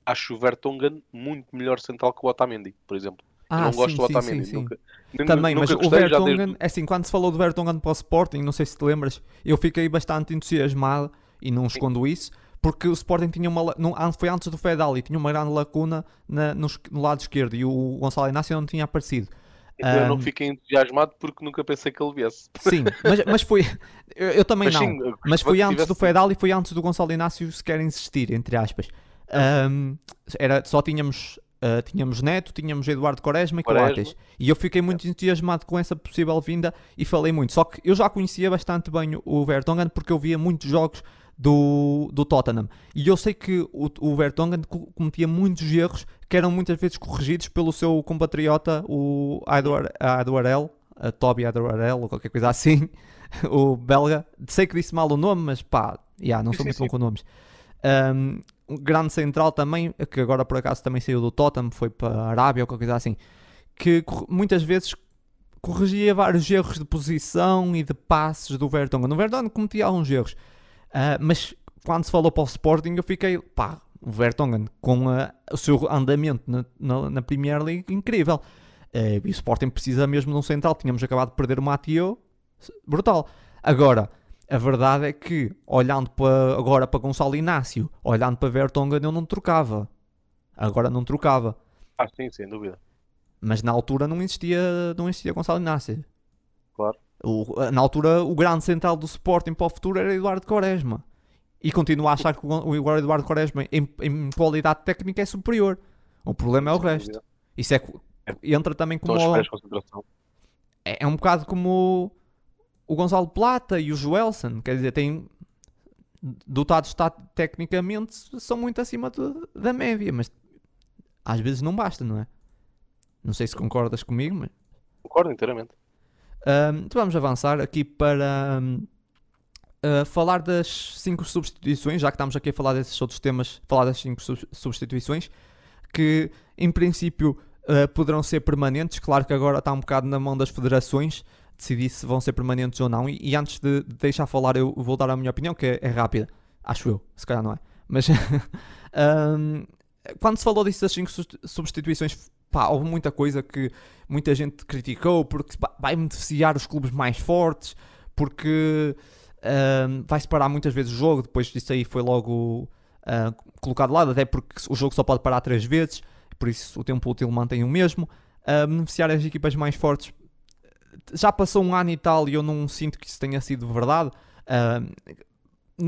Speaker 2: acho o Vertonghen muito melhor central que o Otamendi, por exemplo. eu
Speaker 1: Ah,
Speaker 2: não gosto
Speaker 1: sim,
Speaker 2: do
Speaker 1: sim,
Speaker 2: Otamendi.
Speaker 1: sim, sim.
Speaker 2: Nunca, nu-
Speaker 1: Também,
Speaker 2: nunca
Speaker 1: mas o
Speaker 2: gostei, já
Speaker 1: Vertonghen,
Speaker 2: desde-
Speaker 1: é assim, quando se falou do Vertonghen para o Sporting, não sei se te lembras, eu fiquei bastante entusiasmado e não escondo isso, porque o Sporting tinha uma. não, foi antes do Fedal e tinha uma grande lacuna na- no, no lado esquerdo e o Gonçalo Inácio não tinha aparecido.
Speaker 2: Eu não fiquei entusiasmado porque nunca pensei que ele viesse.
Speaker 1: Sim, mas, mas foi. <laughs> Eu, eu também
Speaker 2: Mas
Speaker 1: não.
Speaker 2: sim,
Speaker 1: Mas foi antes do
Speaker 2: tivesse-
Speaker 1: Fedal e foi antes do Gonçalo Inácio sequer insistir, entre aspas. Ahm, era, só tínhamos, ah, tínhamos Neto, tínhamos Eduardo Quaresma e. Coates. E eu fiquei muito entusiasmado com essa possível vinda e falei muito. Só que eu já conhecia bastante bem o Vertonghen porque eu via muitos jogos do, do Tottenham. E eu sei que o, o Vertonghen co- cometia muitos erros que eram muitas vezes corrigidos pelo seu compatriota, o Adwarel, a Toby Adwarel, ou qualquer coisa assim, <laughs> o belga. Sei que disse mal o nome, mas pá, yeah, não sou muito bom com nomes. Um, um grande central também, que agora por acaso também saiu do Tottenham, foi para a Arábia ou qualquer coisa assim, que muitas vezes corrigia vários erros de posição e de passes do Vertonghen. No Vertonghen cometia alguns erros, Ah, mas quando se falou para o Sporting eu fiquei, pá, o Vertonghen com ah, o seu andamento na, na, na Premier League incrível. Ah, e o Sporting precisa mesmo de um central. Tínhamos acabado de perder o Mateo, brutal. Agora, a verdade é que, olhando para, agora para Gonçalo Inácio, olhando para Vertonghen, eu não trocava. Agora não trocava.
Speaker 2: Ah, sim, sem dúvida.
Speaker 1: Mas na altura não existia, não existia Gonçalo Inácio.
Speaker 2: Claro.
Speaker 1: O- na altura, o grande central do Sporting para o futuro era Eduardo Quaresma. E continuo a achar que o o Eduardo Quaresma, em, em qualidade técnica, é superior. O problema é o resto. Isso é, co- entra também como.
Speaker 2: Consideração.
Speaker 1: é, é um bocado como o, o Gonçalo Plata e o Joelson. Quer dizer, têm dotados ta- tecnicamente, são muito acima do- da média, mas às vezes não basta, não é? Não sei se concordas comigo, mas.
Speaker 2: Concordo inteiramente.
Speaker 1: Então vamos avançar aqui para ahm, ah, falar das 5 substituições, já que estamos aqui a falar desses outros temas, falar das 5 substituições, que em princípio ah, poderão ser permanentes. Claro que agora está um bocado na mão das federações decidir se vão ser permanentes ou não. E, e antes de, de deixar falar, eu vou dar a minha opinião, que é, é rápida, acho eu, se calhar não é. Mas <laughs> ahm, quando se falou disso das 5 substituições, pá, houve muita coisa que muita gente criticou porque vai beneficiar os clubes mais fortes, porque ahm, vai separar muitas vezes o jogo. Depois disso aí foi logo ah, colocado de lado, até porque o jogo só pode parar três vezes, por isso o tempo útil mantém o mesmo. Ah, beneficiar as equipas mais fortes já passou um ano e tal e eu não sinto que isso tenha sido verdade. Ah,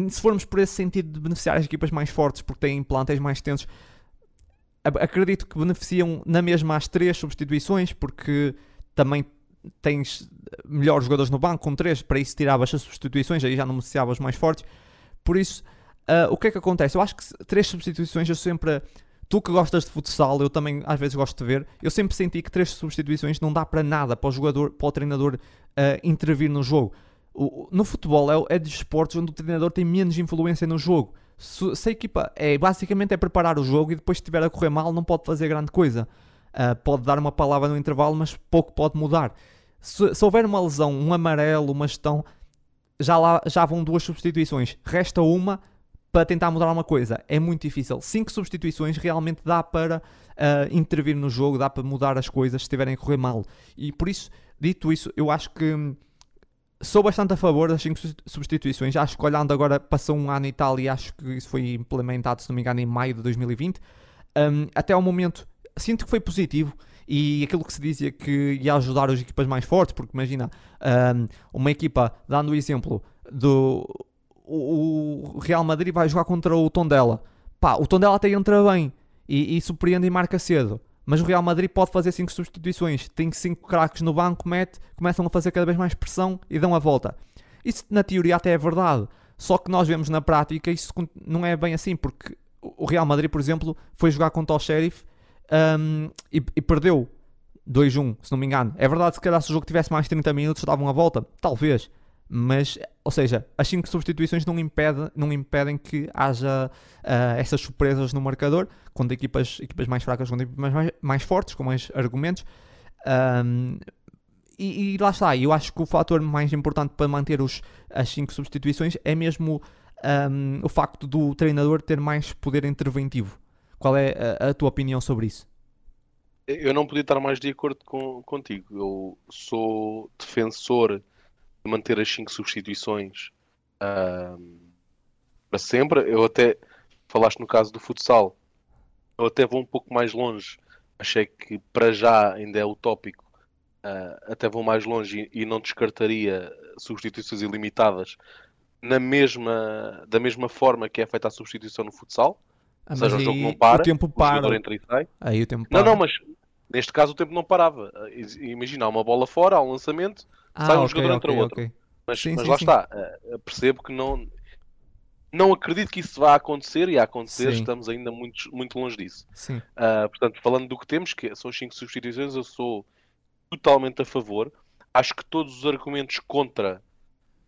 Speaker 1: se formos por esse sentido de beneficiar as equipas mais fortes porque têm plantéis mais tensos, acredito que beneficiam na mesma as três substituições, porque também tens melhores jogadores no banco, com três, para isso tiravas as substituições, aí já não beneficiavas mais fortes. Por isso, ah, o que é que acontece? Eu acho que três substituições eu sempre. Tu que gostas de futsal, eu também às vezes gosto de ver. Eu sempre senti que três substituições não dá para nada para o jogador, para o treinador ah, intervir no jogo. O- no futebol é, é de esportes onde o treinador tem menos influência no jogo. Se, se a equipa é basicamente é preparar o jogo e depois se estiver a correr mal não pode fazer grande coisa. Ah, pode dar uma palavra no intervalo, mas pouco pode mudar. Se, se houver uma lesão, um amarelo, uma gestão, já, lá, já vão duas substituições. Resta uma para tentar mudar uma coisa. É muito difícil. Cinco substituições realmente dá para ah, intervir no jogo, dá para mudar as coisas se estiverem a correr mal. E por isso, dito isso, eu acho que hum, sou bastante a favor das 5 substituições. Acho que olhando agora, passou um ano e tal, e acho que isso foi implementado, se não me engano, em maio de 2020. Um, até ao momento, sinto que foi positivo. E aquilo que se dizia que ia ajudar as equipas mais fortes, porque imagina, um, uma equipa, dando o exemplo do o, o Real Madrid vai jogar contra o Tondela. Pá, o Tondela até entra bem e, e surpreende e marca cedo. Mas o Real Madrid pode fazer 5 substituições, tem 5 craques no banco, mete, começam a fazer cada vez mais pressão e dão a volta. Isso na teoria até é verdade, só que nós vemos na prática isso não é bem assim, porque o Real Madrid, por exemplo, foi jogar contra o Sheriff um, e, e, perdeu 2-1, se não me engano. É verdade, se calhar se o jogo tivesse mais 30 minutos, davam a volta, talvez. Mas, ou seja, as 5 substituições não, impede, não impedem que haja uh, essas surpresas no marcador, quando equipas, equipas mais fracas, quando equipas mais, mais fortes, com mais argumentos. Um, e, e, lá está, eu acho que o fator mais importante para manter os, as 5 substituições é mesmo um, o facto do treinador ter mais poder interventivo. Qual é a, a, tua opinião sobre isso?
Speaker 2: Eu não podia estar mais de acordo com, contigo. Eu sou defensor manter as 5 substituições para sempre. Eu até falaste no caso do futsal, eu até vou um pouco mais longe. Achei que para já ainda é utópico. Uh, até vou mais longe e, e, não descartaria substituições ilimitadas na mesma, da mesma forma que é feita a substituição no futsal.
Speaker 1: Ah, Ou seja, o jogo não para, o tempo para.
Speaker 2: O entra e sai.
Speaker 1: Aí o tempo para.
Speaker 2: Não, não, mas neste caso o tempo não parava. Imagina, uma bola fora, há um lançamento, ah, sai um okay, jogador okay, entra okay. outro. Mas, sim, mas sim, lá sim. está, uh, percebo que não, não acredito que isso vá acontecer e a acontecer estamos ainda muito, muito longe disso. Uh, portanto, falando do que temos, que são as 5 substituições, eu sou totalmente a favor. Acho que todos os argumentos contra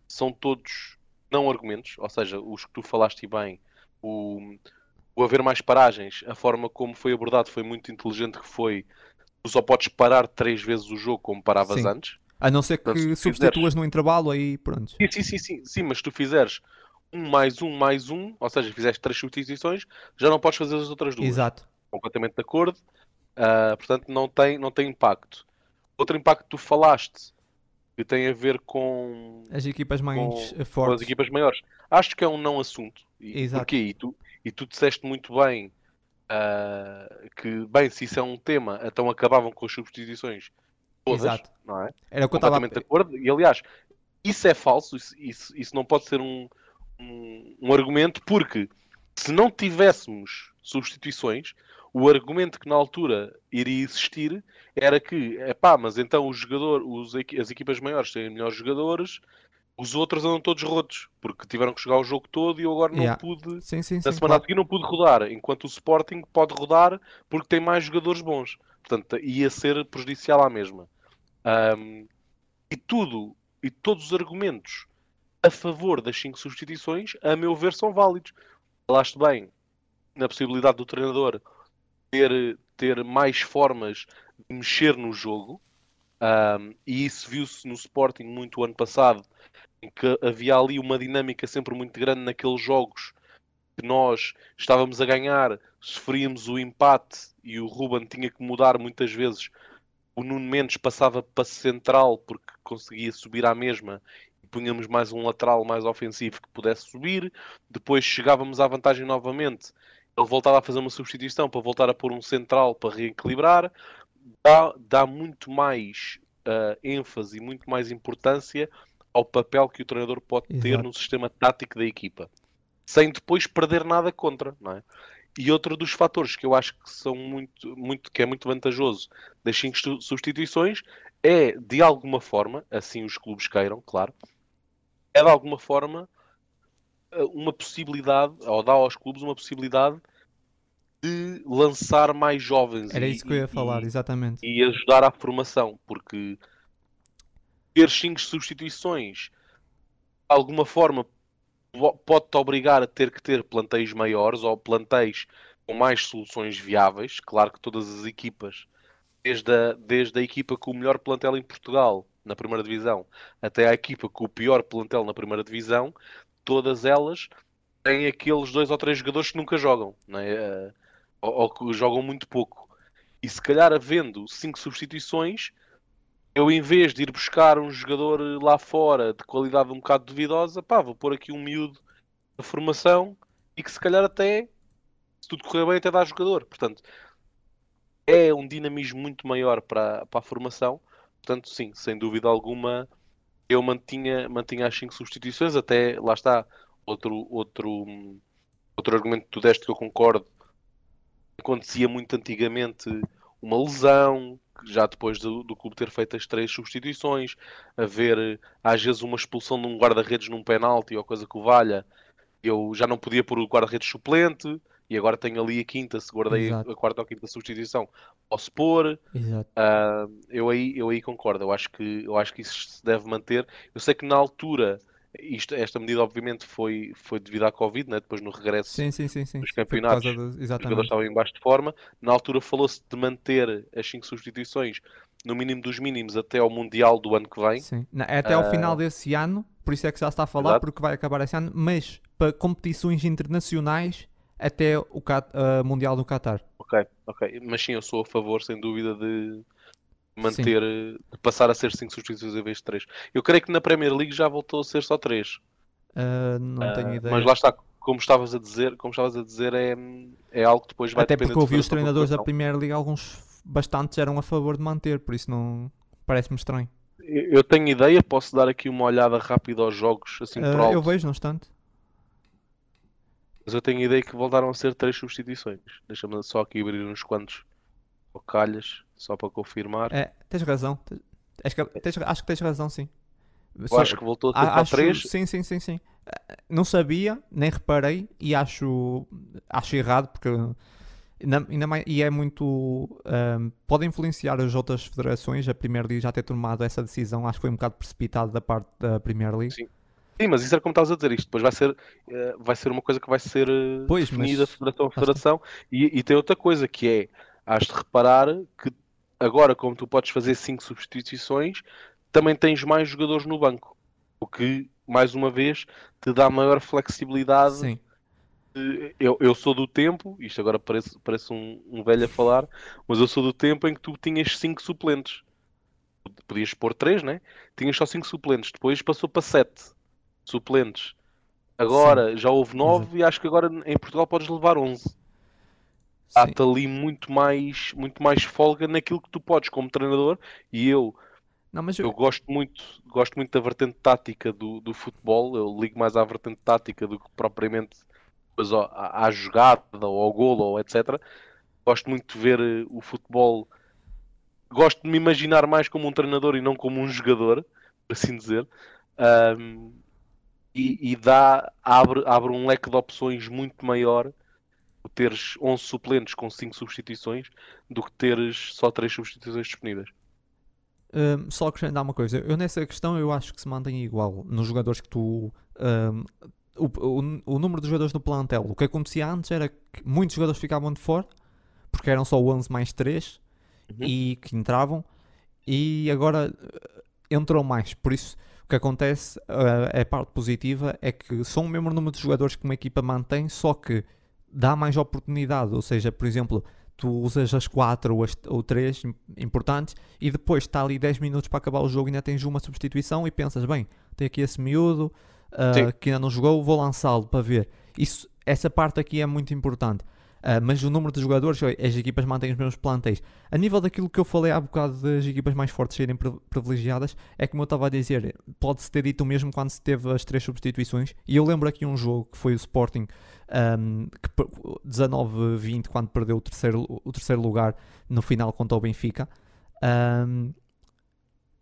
Speaker 2: são todos não argumentos, ou seja, os que tu falaste bem, o, o haver mais paragens, a forma como foi abordado foi muito inteligente que foi tu só podes parar três vezes o jogo como paravas Sim. antes.
Speaker 1: A não ser que Portanto, substituas fizeres... no intervalo aí pronto.
Speaker 2: Sim, sim, sim, sim, sim, mas se tu fizeres um mais um mais um, ou seja, fizeste três substituições, já não podes fazer as outras duas.
Speaker 1: Exato.
Speaker 2: Completamente de acordo. Uh, portanto, não tem, não tem impacto. Outro impacto que tu falaste que tem a ver com
Speaker 1: as equipas mais
Speaker 2: com,
Speaker 1: fortes, com
Speaker 2: as equipas maiores. Acho que é um não assunto. E, Exato. Porquê? E tu, e tu disseste muito bem uh, que, bem, se isso é um tema, então acabavam com as substituições todas, Exato. não é?
Speaker 1: Era o que eu estava...
Speaker 2: de acordo. E aliás, isso é falso, isso, isso, isso não pode ser um, um, um argumento, porque se não tivéssemos substituições, o argumento que na altura iria existir era que, é pá, mas então o jogador, os, as equipas maiores têm melhores jogadores, os outros andam todos rotos, porque tiveram que jogar o jogo todo e eu agora não yeah. pude,
Speaker 1: sim, sim,
Speaker 2: na
Speaker 1: sim,
Speaker 2: semana
Speaker 1: claro.
Speaker 2: a seguir não pude rodar, enquanto o Sporting pode rodar porque tem mais jogadores bons. Portanto, ia ser prejudicial à mesma. Um, e tudo, e todos os argumentos a favor das 5 substituições, a meu ver, são válidos. Falaste bem na possibilidade do treinador ter, ter mais formas de mexer no jogo, um, e isso viu-se no Sporting muito ano passado, em que havia ali uma dinâmica sempre muito grande naqueles jogos que nós estávamos a ganhar, sofríamos o empate e o Ruben tinha que mudar muitas vezes. O Nuno Mendes passava para central porque conseguia subir à mesma e punhamos mais um lateral mais ofensivo que pudesse subir. Depois chegávamos à vantagem novamente ele voltava a fazer uma substituição para voltar a pôr um central para reequilibrar, dá, dá muito mais uh, ênfase e muito mais importância ao papel que o treinador pode Exato. ter no sistema tático da equipa, sem depois perder nada contra, não é? E outro dos fatores que eu acho que são muito, muito que é muito vantajoso das cinco substituições é de alguma forma, assim os clubes queiram, claro, é de alguma forma uma possibilidade, ou dá aos clubes uma possibilidade de lançar mais jovens.
Speaker 1: Era e, isso que eu ia falar,
Speaker 2: e,
Speaker 1: exatamente.
Speaker 2: E ajudar à formação, porque ter 5 substituições de alguma forma pode-te obrigar a ter que ter plantéis maiores ou plantéis com mais soluções viáveis. Claro que todas as equipas, desde a, desde a equipa com o melhor plantel em Portugal na primeira divisão até a equipa com o pior plantel na primeira divisão, todas elas têm aqueles dois ou três jogadores que nunca jogam, é? Eh, ou, ou, que jogam muito pouco. E se calhar havendo cinco substituições, eu em vez de ir buscar um jogador lá fora de qualidade um bocado duvidosa, pá, vou pôr aqui um miúdo da formação e que se calhar até, se tudo correr bem, até dá jogador. Portanto, é um dinamismo muito maior para, para a formação. Portanto, sim, sem dúvida alguma, eu mantinha, mantinha as 5 substituições, até lá está outro, outro, outro argumento que tu deste que eu concordo. Acontecia muito antigamente uma lesão, já depois do, do, clube ter feito as três substituições, haver às vezes uma expulsão de um guarda-redes num penalti ou coisa que o valha, eu já não podia pôr o guarda-redes suplente e agora tenho ali a quinta, se guardei Exato. a quarta ou quinta substituição, posso pôr. Uh, eu, aí, eu aí concordo, eu acho, que, eu acho que isso se deve manter. Eu sei que na altura, isto, esta medida obviamente foi, foi devido à Covid, né? depois no regresso
Speaker 1: sim, sim, sim, sim.
Speaker 2: dos campeonatos, de... os jogadores estavam em baixo de forma. Na altura falou-se de manter as cinco substituições no mínimo dos mínimos até ao Mundial do ano que vem.
Speaker 1: Sim. É até ao uh... final desse ano, por isso é que já está a falar, Exato. porque vai acabar esse ano, mas para competições internacionais até o uh, Mundial do Qatar.
Speaker 2: Ok, ok. Mas sim, eu sou a favor, sem dúvida, de manter, sim. de passar a ser 5 substituições em vez de 3. Eu creio que na Premier League já voltou a ser só 3.
Speaker 1: Uh, ah, não uh, tenho ideia.
Speaker 2: Mas lá está, como estavas a dizer, como estavas a dizer, é, é algo que depois vai
Speaker 1: Até porque eu vi os treinadores da Premier League, alguns bastantes eram a favor de manter, por isso não parece-me estranho.
Speaker 2: Eu tenho ideia, posso dar aqui uma olhada rápida aos jogos assim uh, por alto.
Speaker 1: Eu vejo, no instante.
Speaker 2: Mas eu tenho ideia que voltaram a ser três substituições. Deixa-me só aqui abrir uns quantos calhas, só para confirmar.
Speaker 1: É, tens razão. Acho que, tens, acho que tens razão, sim.
Speaker 2: Só, acho que voltou a para três.
Speaker 1: Sim, sim, sim, sim. Não sabia, nem reparei e acho, acho errado porque ainda, mais, e é muito. Um, pode influenciar as outras federações. A Premier League já ter tomado essa decisão, acho que foi um bocado precipitado da parte da Premier League.
Speaker 2: Sim. Sim, mas isso era como estavas a dizer, isto depois vai ser, uh, vai ser uma coisa que vai ser uh, pois, definida mas... federação a federação. E, e, tem outra coisa que é, has de reparar que agora, como tu podes fazer 5 substituições, também tens mais jogadores no banco. O que, mais uma vez, te dá maior flexibilidade.
Speaker 1: Sim.
Speaker 2: Eu, eu sou do tempo, isto agora parece, parece um, um velho a falar, mas eu sou do tempo em que tu tinhas 5 suplentes. Podias pôr 3, né? Tinhas só 5 suplentes, depois passou para 7 suplentes. Agora Sim. já houve 9 e acho que agora em Portugal podes levar 11. Há-te ali muito mais, muito mais folga naquilo que tu podes como treinador e eu não, eu... eu... gosto muito gosto muito da vertente tática do, do futebol, eu ligo mais à vertente tática do que propriamente mas, ó, à, à jogada ou ao golo ou etc. Gosto muito de ver eh, o futebol gosto de me imaginar mais como um treinador e não como um jogador, <laughs> por assim dizer. Um, e, e, dá, abre, abre um leque de opções muito maior teres 11 suplentes com 5 substituições do que teres só 3 substituições disponíveis.
Speaker 1: Um, só acrescentar uma coisa, eu nessa questão eu acho que se mantém igual nos jogadores que tu. Um, o, o, o, número de jogadores do plantel. O que acontecia antes era que muitos jogadores ficavam de fora porque eram só 11 mais 3 uhum. e que entravam, e agora eh, entrou mais. Por isso, o que acontece, uh, a parte positiva, é que são o mesmo número de jogadores que uma equipa mantém, só que dá mais oportunidade. Ou seja, por exemplo, tu usas as 4 ou, as, ou 3 importantes e depois está ali 10 minutos para acabar o jogo e ainda tens uma substituição e pensas, bem, tem aqui esse miúdo uh, que ainda não jogou, vou lançá-lo para ver. Isso, essa parte aqui é muito importante. Uh, mas o número de jogadores, as equipas mantêm os mesmos plantéis. A nível daquilo que eu falei há bocado das equipas mais fortes serem privilegiadas, é como eu estava a dizer, pode-se ter dito o mesmo quando se teve as três substituições. E eu lembro aqui um jogo que foi o Sporting um, 19-20, quando perdeu o terceiro, o terceiro lugar no final contra o Benfica. Um,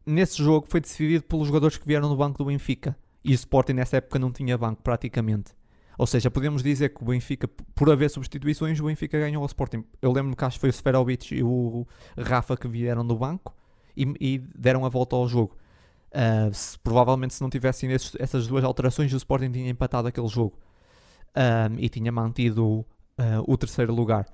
Speaker 1: nesse jogo foi decidido pelos jogadores que vieram no banco do Benfica. E o Sporting nessa época não tinha banco praticamente. Ou seja, podemos dizer que o Benfica, por haver substituições, o Benfica ganhou ao Sporting. Eu lembro-me que acho que foi o Seferovic e o Rafa que vieram do banco e, e deram a volta ao jogo. Uh, se, provavelmente se não tivessem esses, essas duas alterações, o Sporting tinha empatado aquele jogo um, e tinha mantido uh, o terceiro lugar.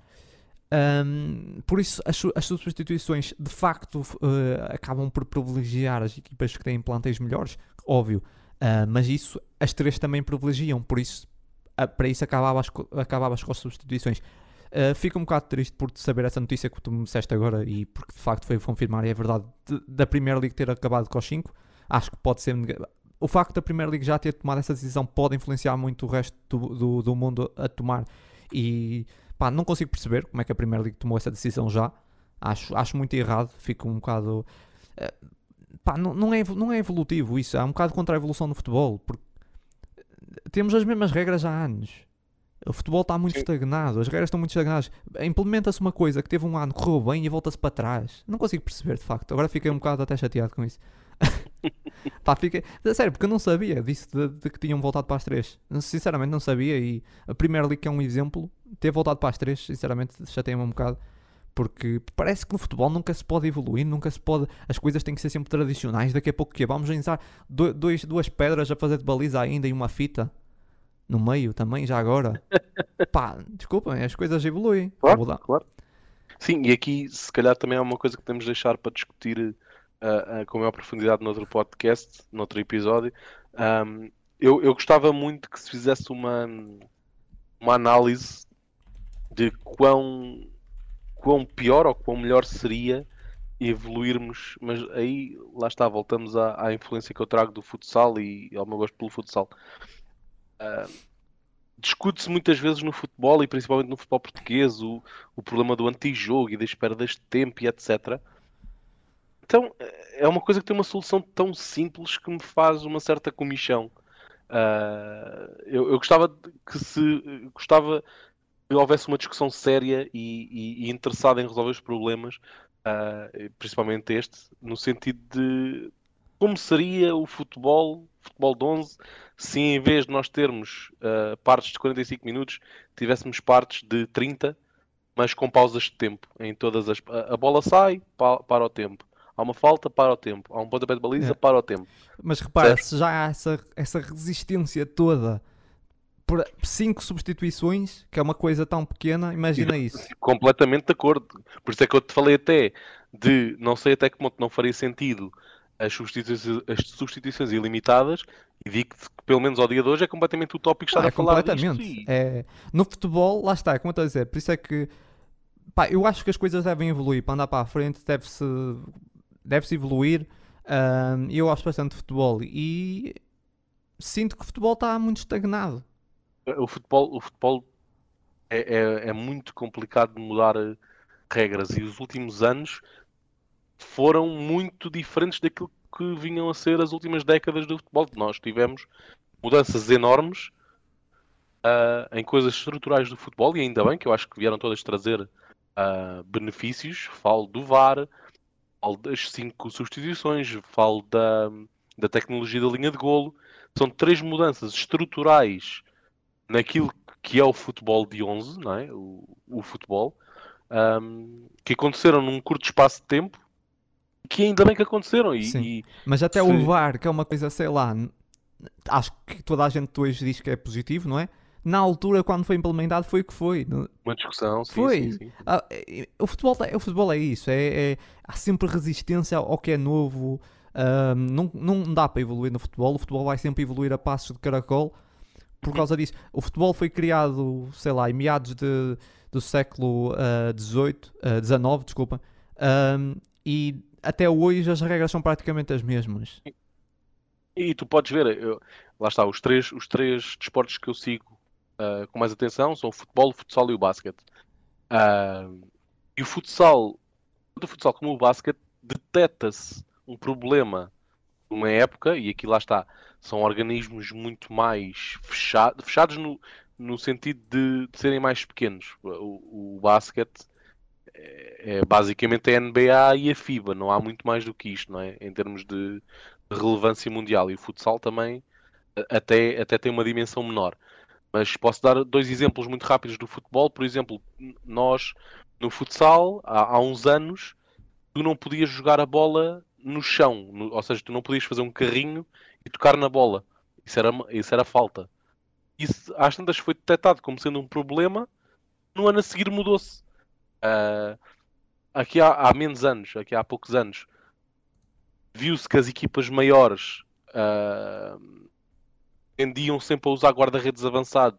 Speaker 1: Um, por isso, as, as, substituições de facto uh, acabam por privilegiar as equipas que têm plantéis melhores, óbvio, mas isso as três também privilegiam, por isso ah, para isso acabavas, acabavas com as substituições. Uh, fico um bocado triste por saber essa notícia que tu me disseste agora e porque de facto foi confirmar e é verdade de, da Primeira League ter acabado com os 5. Acho que pode ser. O facto da Primeira League já ter tomado essa decisão pode influenciar muito o resto do, do, do mundo a tomar. E pá, não consigo perceber como é que a Primeira League tomou essa decisão já. Acho, acho muito errado. Fico um bocado. Uh, pá, não, não, é, não é evolutivo isso. É um bocado contra a evolução do futebol. Porque temos as mesmas regras há anos. O futebol está muito
Speaker 2: Sim.
Speaker 1: estagnado, as regras estão muito estagnadas. Implementa-se uma coisa que teve um ano, correu bem e volta-se para trás. Não consigo perceber, de facto. Agora fiquei um bocado até chateado com isso. <laughs> Pá, fiquei... Sério, porque eu não sabia disso de, de que tinham voltado para as três. Sinceramente, não sabia. E a Premier League, que é um exemplo, ter voltado para as três, sinceramente, chateia-me um bocado. Porque parece que no futebol nunca se pode evoluir, nunca se pode. As coisas têm que ser sempre tradicionais. Daqui a pouco que Vamos usar do- dois, duas pedras a fazer de baliza ainda e uma fita no meio também, já agora. <laughs> Pá, desculpem, as coisas evoluem.
Speaker 2: Claro, claro. Sim, e aqui se calhar também é uma coisa que temos de deixar para discutir ah, ah, com maior profundidade noutro podcast, noutro episódio. Ahm, eu, eu gostava muito que se fizesse uma, uma análise de quão, quão pior ou quão melhor seria evoluirmos, mas aí lá está, voltamos à, à influência que eu trago do futsal e ao meu gosto pelo futsal. Ah, discute-se muitas vezes no futebol e principalmente no futebol português o, o problema do antijogo e das perdas de tempo e etc. Então é uma coisa que tem uma solução tão simples que me faz uma certa comichão. Ah, eu, eu gostava que se gostava que houvesse uma discussão séria e, e- e interessada em resolver os problemas, ah, principalmente este, no sentido de como seria o futebol, futebol de 11, se em vez de nós termos ah, partes de 45 minutos, tivéssemos partes de 30, mas com pausas de tempo em todas as. A a bola sai, pa- para o tempo. Há uma falta, para o tempo. Há um pontapé de baliza,
Speaker 1: É.
Speaker 2: para o tempo.
Speaker 1: Mas repara, se já há essa, essa resistência toda por cinco substituições, que é uma coisa tão pequena, imagina isso.
Speaker 2: Completamente de acordo. Por isso é que eu te falei até de não sei até que ponto não faria sentido as substituições, as substituições ilimitadas e digo-te que pelo menos ao dia de hoje é completamente utópico estar
Speaker 1: Ah, é
Speaker 2: a falar
Speaker 1: completamente.
Speaker 2: disto.
Speaker 1: É, no futebol, lá está, como eu estou a dizer, por isso é que pá, eu acho que as coisas devem evoluir para andar para a frente, deve-se deve-se evoluir. ahm, E eu gosto bastante de futebol e sinto que o futebol está muito estagnado.
Speaker 2: O futebol, o futebol é, é, é muito complicado de mudar eh, regras e os últimos anos foram muito diferentes daquilo que vinham a ser as últimas décadas do futebol. Nós tivemos mudanças enormes ah, em coisas estruturais do futebol e ainda bem que eu acho que vieram todas trazer ah, benefícios. Falo do VAR, falo das cinco substituições, falo da, da tecnologia da linha de golo. São três mudanças estruturais naquilo que é o futebol de 11, não é? o, o futebol, ahm, que aconteceram num curto espaço de tempo, que ainda bem que aconteceram. E, e-
Speaker 1: Mas até
Speaker 2: Se-
Speaker 1: o VAR, que é uma coisa, sei lá, acho que toda a gente hoje diz que é positivo, não é? Na altura, quando foi implementado, foi o que foi. Não-
Speaker 2: uma discussão, sim,
Speaker 1: Foi.
Speaker 2: sim, sim.
Speaker 1: Ah, é- o, futebol, é- o futebol é isso, é, é- há sempre resistência ao que é novo, não, não dá para evoluir no futebol, o futebol vai sempre evoluir a passos de caracol por causa disso. O futebol foi criado, sei lá, em meados de, do século XVIII, XIX, desculpa, ahm, e até hoje as regras são praticamente as mesmas.
Speaker 2: E tu podes ver, eu- lá está, os três, os três desportos que eu sigo ah, com mais atenção são o futebol, o futsal e o basquete. Ah, e o futsal, tanto o futsal como o basquete, detecta-se um problema numa época, e aqui lá está, são organismos muito mais fechados, fechados no, no sentido de, de serem mais pequenos. O, o basquete é, é basicamente a NBA e a FIBA, não há muito mais do que isto, não é? Em termos de, relevância mundial. E o futsal também até, até tem uma dimensão menor. Mas posso dar dois exemplos muito rápidos do futebol. Por exemplo, nós no futsal, há, há uns anos, tu não podias jogar a bola no chão, no- ou seja, tu não podias fazer um carrinho e tocar na bola. Isso era, isso era falta. Isso às tantas foi detectado como sendo um problema, no ano a seguir mudou-se. Ah, aqui há, há menos anos, aqui há poucos anos, viu-se que as equipas maiores ah, tendiam sempre a usar guarda-redes avançado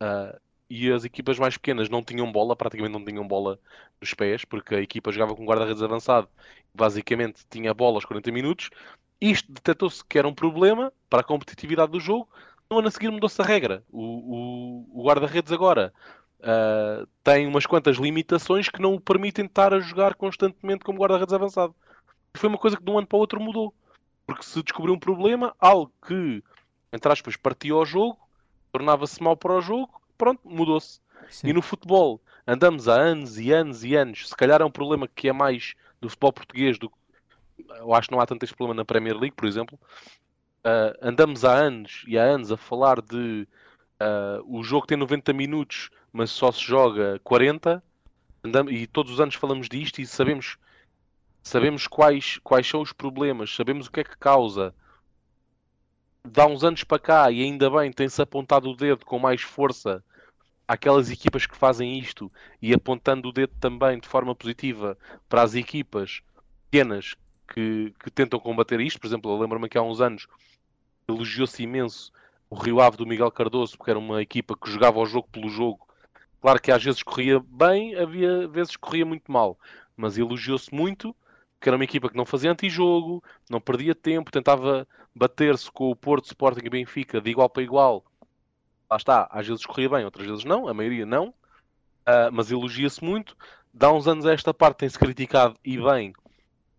Speaker 2: ah, e as equipas mais pequenas não tinham bola, praticamente não tinham bola nos pés, porque a equipa jogava com guarda-redes avançado, basicamente tinha bola aos 40 minutos. Isto detectou-se que era um problema para a competitividade do jogo. No ano a seguir mudou-se a regra. O, o- o guarda-redes agora ah, tem umas quantas limitações que não o permitem estar a jogar constantemente como guarda-redes avançado. Foi uma coisa que de um ano para o outro mudou. Porque se descobriu um problema, algo que, entre aspas, partia ao jogo, tornava-se mau para o jogo, pronto, mudou-se. E no futebol, andamos há anos e anos e anos. Se calhar é um problema que é mais do futebol português do que. Eu acho que não há tanto este problema na Premier League, por exemplo. Uh, andamos há anos e há anos a falar de uh, o jogo tem 90 minutos, mas só se joga 40. Andamos, e todos os anos falamos disto e sabemos, sabemos quais, quais são os problemas, sabemos o que é que causa. Dá uns anos para cá e ainda bem tem-se apontado o dedo com mais força àquelas equipas que fazem isto e apontando o dedo também de forma positiva para as equipas pequenas que, que tentam combater isto. Por exemplo, eu lembro-me que há uns anos elogiou-se imenso o Rio Ave do Miguel Cardoso, porque era uma equipa que jogava o jogo pelo jogo. Claro que às vezes corria bem, havia vezes corria muito mal, mas elogiou-se muito, porque era uma equipa que não fazia antijogo, não perdia tempo, tentava bater-se com o Porto, Sporting e Benfica de igual para igual lá está, às vezes corria bem, outras vezes não, a maioria não, uh, mas elogia-se muito. Dá uns anos a esta parte tem-se criticado e bem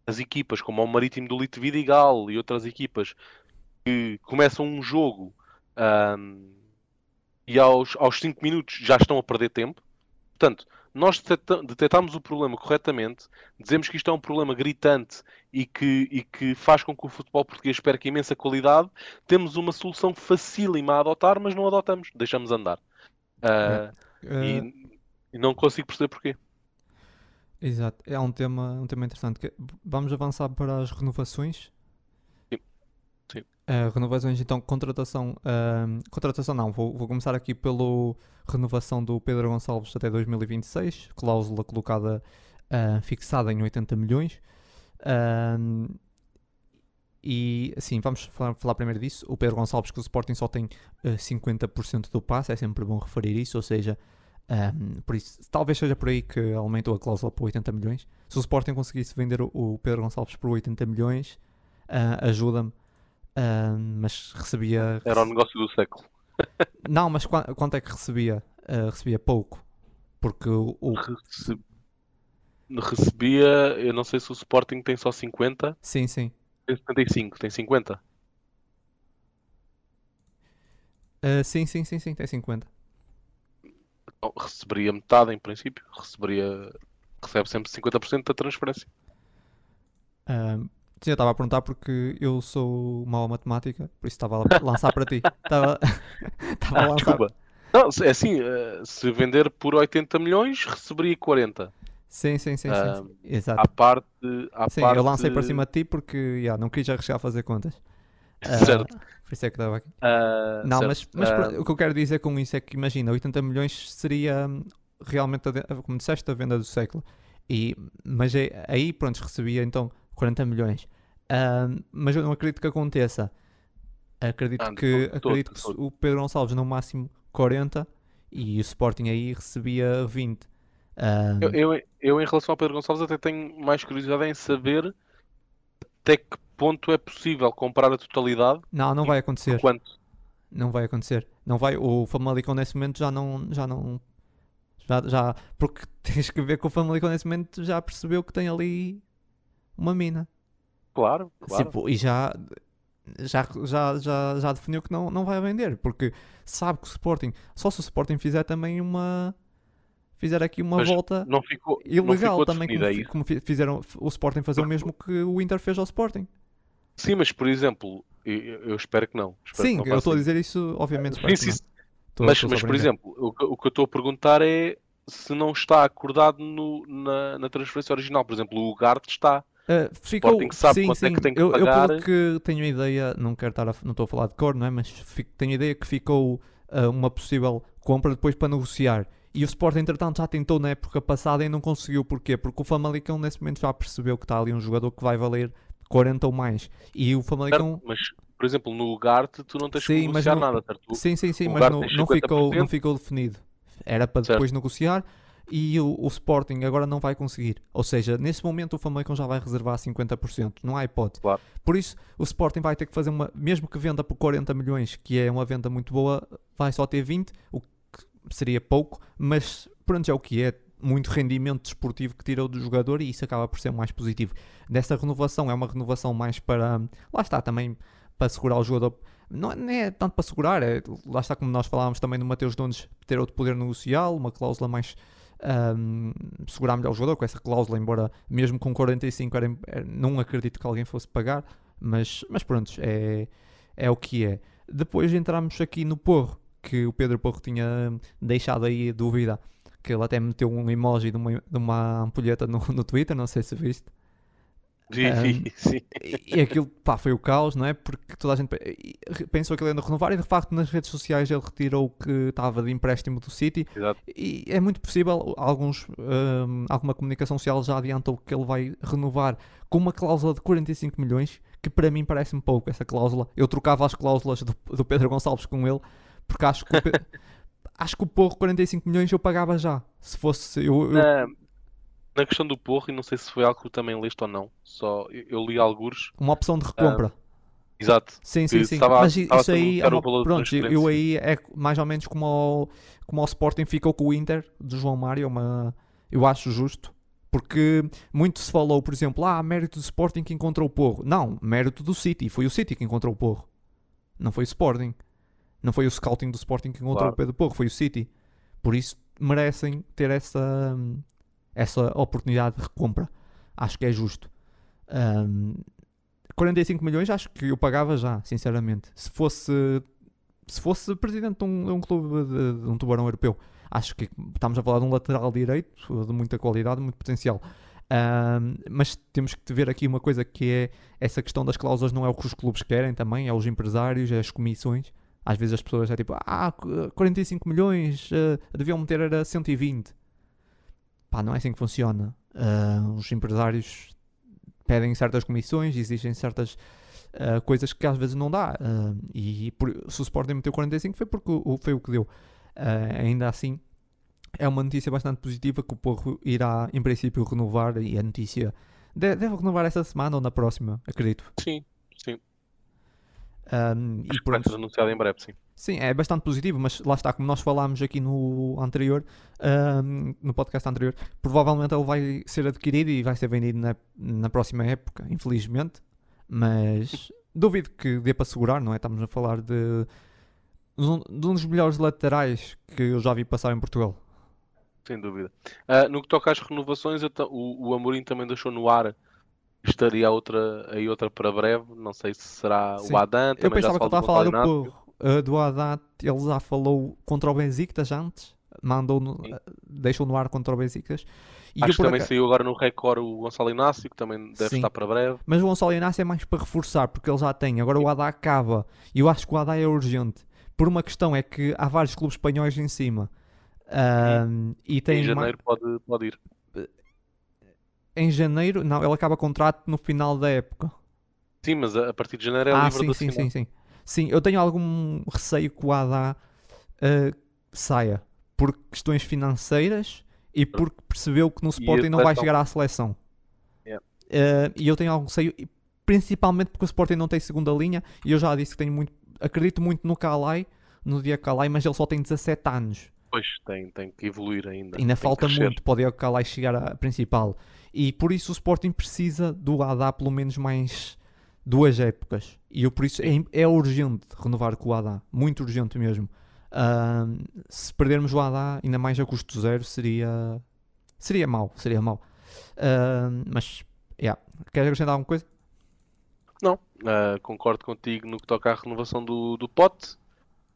Speaker 2: as equipas como o Marítimo do Lito Vidigal e outras equipas que começam um jogo um, e aos 5 minutos já estão a perder tempo. Portanto, nós detectamos o problema corretamente, dizemos que isto é um problema gritante e que, e que faz com que o futebol português perca imensa qualidade, temos uma solução facílima a adotar, mas não adotamos, deixamos andar. Uh, é. e, uh... e, não consigo perceber porquê.
Speaker 1: Exato, é um tema, um tema interessante. Vamos avançar para as renovações.
Speaker 2: Sim. Sim.
Speaker 1: Uh, renovações, então, contratação. Uh, contratação não, vou, vou começar aqui pela renovação do Pedro Gonçalves até 2026, cláusula colocada, uh, fixada em 80 milhões. e assim, vamos falar, falar, primeiro disso. O Pedro Gonçalves, que o Sporting só tem 50% do passe, é sempre bom referir isso, ou seja, um, por isso, talvez seja por aí que aumentou a cláusula para 80 milhões. Se o Sporting conseguisse vender o, o Pedro Gonçalves por 80 milhões, ajuda-me Uh, mas recebia.
Speaker 2: Era o negócio do século. <laughs>
Speaker 1: não, mas qu quanto é que recebia? Uh, recebia pouco. Porque o. o...
Speaker 2: Rece... Recebia. Eu não sei se o Sporting tem só 50.
Speaker 1: Sim, sim.
Speaker 2: Tem 75, tem 50. Uh,
Speaker 1: ah, sim, sim, sim, sim, tem 50.
Speaker 2: Receberia metade em princípio. Receberia. Recebe sempre 50% da transferência.
Speaker 1: Uh, Sim, eu estava a perguntar porque eu sou mau a matemática, por isso estava a <laughs> lançar para ti. Estava, <laughs>
Speaker 2: estava a lançar. Desculpa. Não, é assim, eh, se vender por 80 milhões, receberia 40.
Speaker 1: Sim, sim, sim, sim, sim. exato.
Speaker 2: À parte, à
Speaker 1: sim,
Speaker 2: parte...
Speaker 1: eu lancei para cima de ti porque yeah, não queria já chegar a fazer contas.
Speaker 2: Certo. Uh,
Speaker 1: por isso é que estava aqui.
Speaker 2: Uh,
Speaker 1: não,
Speaker 2: certo.
Speaker 1: mas, mas uh... o que eu quero dizer com isso é que imagina, 80 milhões seria hum, realmente, a, como disseste, a venda do século. E, mas é, aí, pronto, recebia então 40 milhões. Uh, mas eu não acredito que aconteça. Acredito ah, que, acredito que o Pedro Gonçalves no máximo 40 e o Sporting aí recebia 20. Uh,
Speaker 2: eu, eu, eu, em relação ao Pedro Gonçalves, até tenho mais curiosidade em saber até que ponto é possível comprar a totalidade.
Speaker 1: Não, não vai acontecer.
Speaker 2: Quanto?
Speaker 1: Não vai acontecer. Não vai. O Famalicão nesse momento já não, já não já, já, porque <laughs> tens que ver que o Famalicão nesse momento já percebeu que tem ali uma mina.
Speaker 2: Claro, claro.
Speaker 1: Tipo, e já, já, já, já, já definiu que não, não vai vender, porque sabe que o Sporting, só se o Sporting fizer também uma. Fizer aqui uma Mas volta
Speaker 2: não ficou,
Speaker 1: ilegal
Speaker 2: não
Speaker 1: também, como, como, fizeram o Sporting fazer o mesmo que o Inter fez ao Sporting.
Speaker 2: Sim, mas por exemplo, eu, eu espero que não. Espero
Speaker 1: sim,
Speaker 2: que não
Speaker 1: eu estou a dizer isso, obviamente.
Speaker 2: Sim, sim, mas, mas por exemplo, o, o que eu estou a perguntar é se não está acordado no, na, na transferência original. Por exemplo, o Ugarte está.
Speaker 1: Uh, ficou, Sporting sabe sim, quanto sim. é que tem que eu, pagar. Eu que tenho a ideia, não quero estar a, não estou a falar de cor, não é? Mas fico, tenho a ideia que ficou uh, uma possível compra depois para negociar. E o Sport, entretanto, já tentou na época passada e não conseguiu. Porquê? Porque o Famalicão, nesse momento, já percebeu que está ali um jogador que vai valer 40 ou mais. E o Famalicão.
Speaker 2: Mas, por exemplo, no Ugarte, tu não tens sim, que negociar não... nada, certo?
Speaker 1: Sim, sim, sim, mas não, não, ficou, não ficou definido. Era para depois certo. negociar e o, o, Sporting agora não vai conseguir. Ou seja, nesse momento o Famalicão já vai reservar 50%, não há hipótese.
Speaker 2: Claro.
Speaker 1: Por isso, o Sporting vai ter que fazer uma, mesmo que venda por 40 milhões, que é uma venda muito boa, vai só ter 20, o que seria pouco, mas pronto, é o que é. Muito rendimento desportivo que tirou do jogador e isso acaba por ser mais positivo. Dessa renovação é uma renovação mais para. Lá está, também para segurar o jogador. Não, não é tanto para segurar, é, lá está como nós falávamos também do Mateus Nunes ter outro poder negocial, uma cláusula mais um, segurar melhor o jogador com essa cláusula, embora mesmo com 45 era, era, não acredito que alguém fosse pagar, mas, mas pronto, é, é o que é. Depois entramos aqui no Porro, que o Pedro Porro tinha deixado aí dúvida, que ele até meteu um emoji de uma, de uma ampulheta no, no Twitter, não sei se viste.
Speaker 2: Vi, vi, sim.
Speaker 1: E aquilo pá, foi o caos, não é? Porque toda a gente pensou que ele ia renovar e de facto nas redes sociais ele retirou o que estava de empréstimo do City.
Speaker 2: Exato.
Speaker 1: E é muito possível, alguns, um, alguma comunicação social já adiantou que ele vai renovar com uma cláusula de 45 milhões, que para mim parece-me pouco essa cláusula. Eu trocava as cláusulas do, do Pedro Gonçalves com ele, porque acho que o, Pedro, <laughs> acho que o Porro 45 milhões eu pagava já. Se fosse. Eu, eu
Speaker 2: na questão do Porro, e não sei se foi algo que também leste ou não, só eu li alguns.
Speaker 1: Uma opção de recompra. Uh,
Speaker 2: exato.
Speaker 1: Sim, sim, sim. Estava, Mas isso aí, é uma, pronto, eu aí é mais ou menos como o, como o Sporting ficou com o Inter do João Mário, uma, eu acho justo. Porque muito se falou, por exemplo, ah, mérito do Sporting que encontrou o Porro. Não, mérito do City. Foi o City que encontrou o Porro. Não foi o Sporting. Não foi o scouting do Sporting que encontrou claro. o Pedro Porro, foi o City. Por isso merecem ter essa, essa oportunidade de recompra. Acho que é justo. Um, 45 milhões acho que eu pagava já, sinceramente. Se fosse se fosse presidente de um, de um clube de, de, um tubarão europeu, acho que estamos a falar de um lateral direito de muita qualidade, muito potencial. Um, mas temos que ver aqui uma coisa que é essa questão das cláusulas não é o que os clubes querem também, é os empresários, é as comissões. Às vezes as pessoas é tipo, ah, 45 milhões, uh, deviam meter era 120. Pá, não é assim que funciona. Uh, os empresários pedem certas comissões, exigem certas uh, coisas que às vezes não dá. E por, se o Sporting meteu 45 foi porque o, foi o que deu. ainda assim, é uma notícia bastante positiva que o Porro irá, em princípio, renovar. E a notícia deve, deve renovar esta semana ou na próxima, acredito.
Speaker 2: Sim.
Speaker 1: Um,
Speaker 2: e pronto. Vai ser anunciado em breve, sim.
Speaker 1: Sim, é bastante positivo, mas lá está, como nós falámos aqui no anterior, um, no podcast anterior, provavelmente ele vai ser adquirido e vai ser vendido na, na próxima época, infelizmente. Mas <laughs> duvido que dê para segurar, não é? Estamos a falar de, de um dos melhores laterais que eu já vi passar em Portugal.
Speaker 2: Sem dúvida. Uh, no que toca às renovações, o, o Amorim também deixou no ar estaria outra, aí outra para breve. Não sei se será Sim. o Adan.
Speaker 1: Eu pensava que eu estava a falar do, uh, do Haddad, ele já falou contra o Benfica antes, mandou no, uh, deixou no ar contra o Benfica.
Speaker 2: E Acho que também saiu agora no Record o Gonçalo Inácio, que também deve Sim. estar para breve.
Speaker 1: Mas o Gonçalo Inácio é mais para reforçar, porque ele já tem. Agora o Haddad acaba. E eu acho que o Haddad é urgente. Por uma questão é que há vários clubes espanhóis em cima. Um, e tem
Speaker 2: em janeiro pode, pode ir.
Speaker 1: Em janeiro, não, ele acaba contrato no final da época.
Speaker 2: Sim, mas a partir de janeiro é
Speaker 1: ah,
Speaker 2: livre
Speaker 1: sim,
Speaker 2: do
Speaker 1: sim, sim, sim. Sim, eu tenho algum receio que o Haddad uh, saia por questões financeiras e porque percebeu que no Sporting não vai chegar à seleção.
Speaker 2: Yeah.
Speaker 1: Uh, e eu tenho algum receio, principalmente porque o Sporting não tem segunda linha e eu já disse que tenho muito, acredito muito no Calai, no dia Calai, mas ele só tem 17 anos.
Speaker 2: Pois, tem, tem que evoluir ainda.
Speaker 1: Ainda falta muito para o Calai chegar à principal. E por isso o Sporting precisa do Haddad pelo menos mais duas épocas. E eu por isso é, é urgente renovar com o Haddad, muito urgente mesmo. Uh, se perdermos o Haddad, ainda mais a custo zero, seria seria mau, seria mau. Uh, mas, yeah. queres acrescentar alguma coisa?
Speaker 2: Não, uh, concordo contigo no que toca à renovação do, do pote.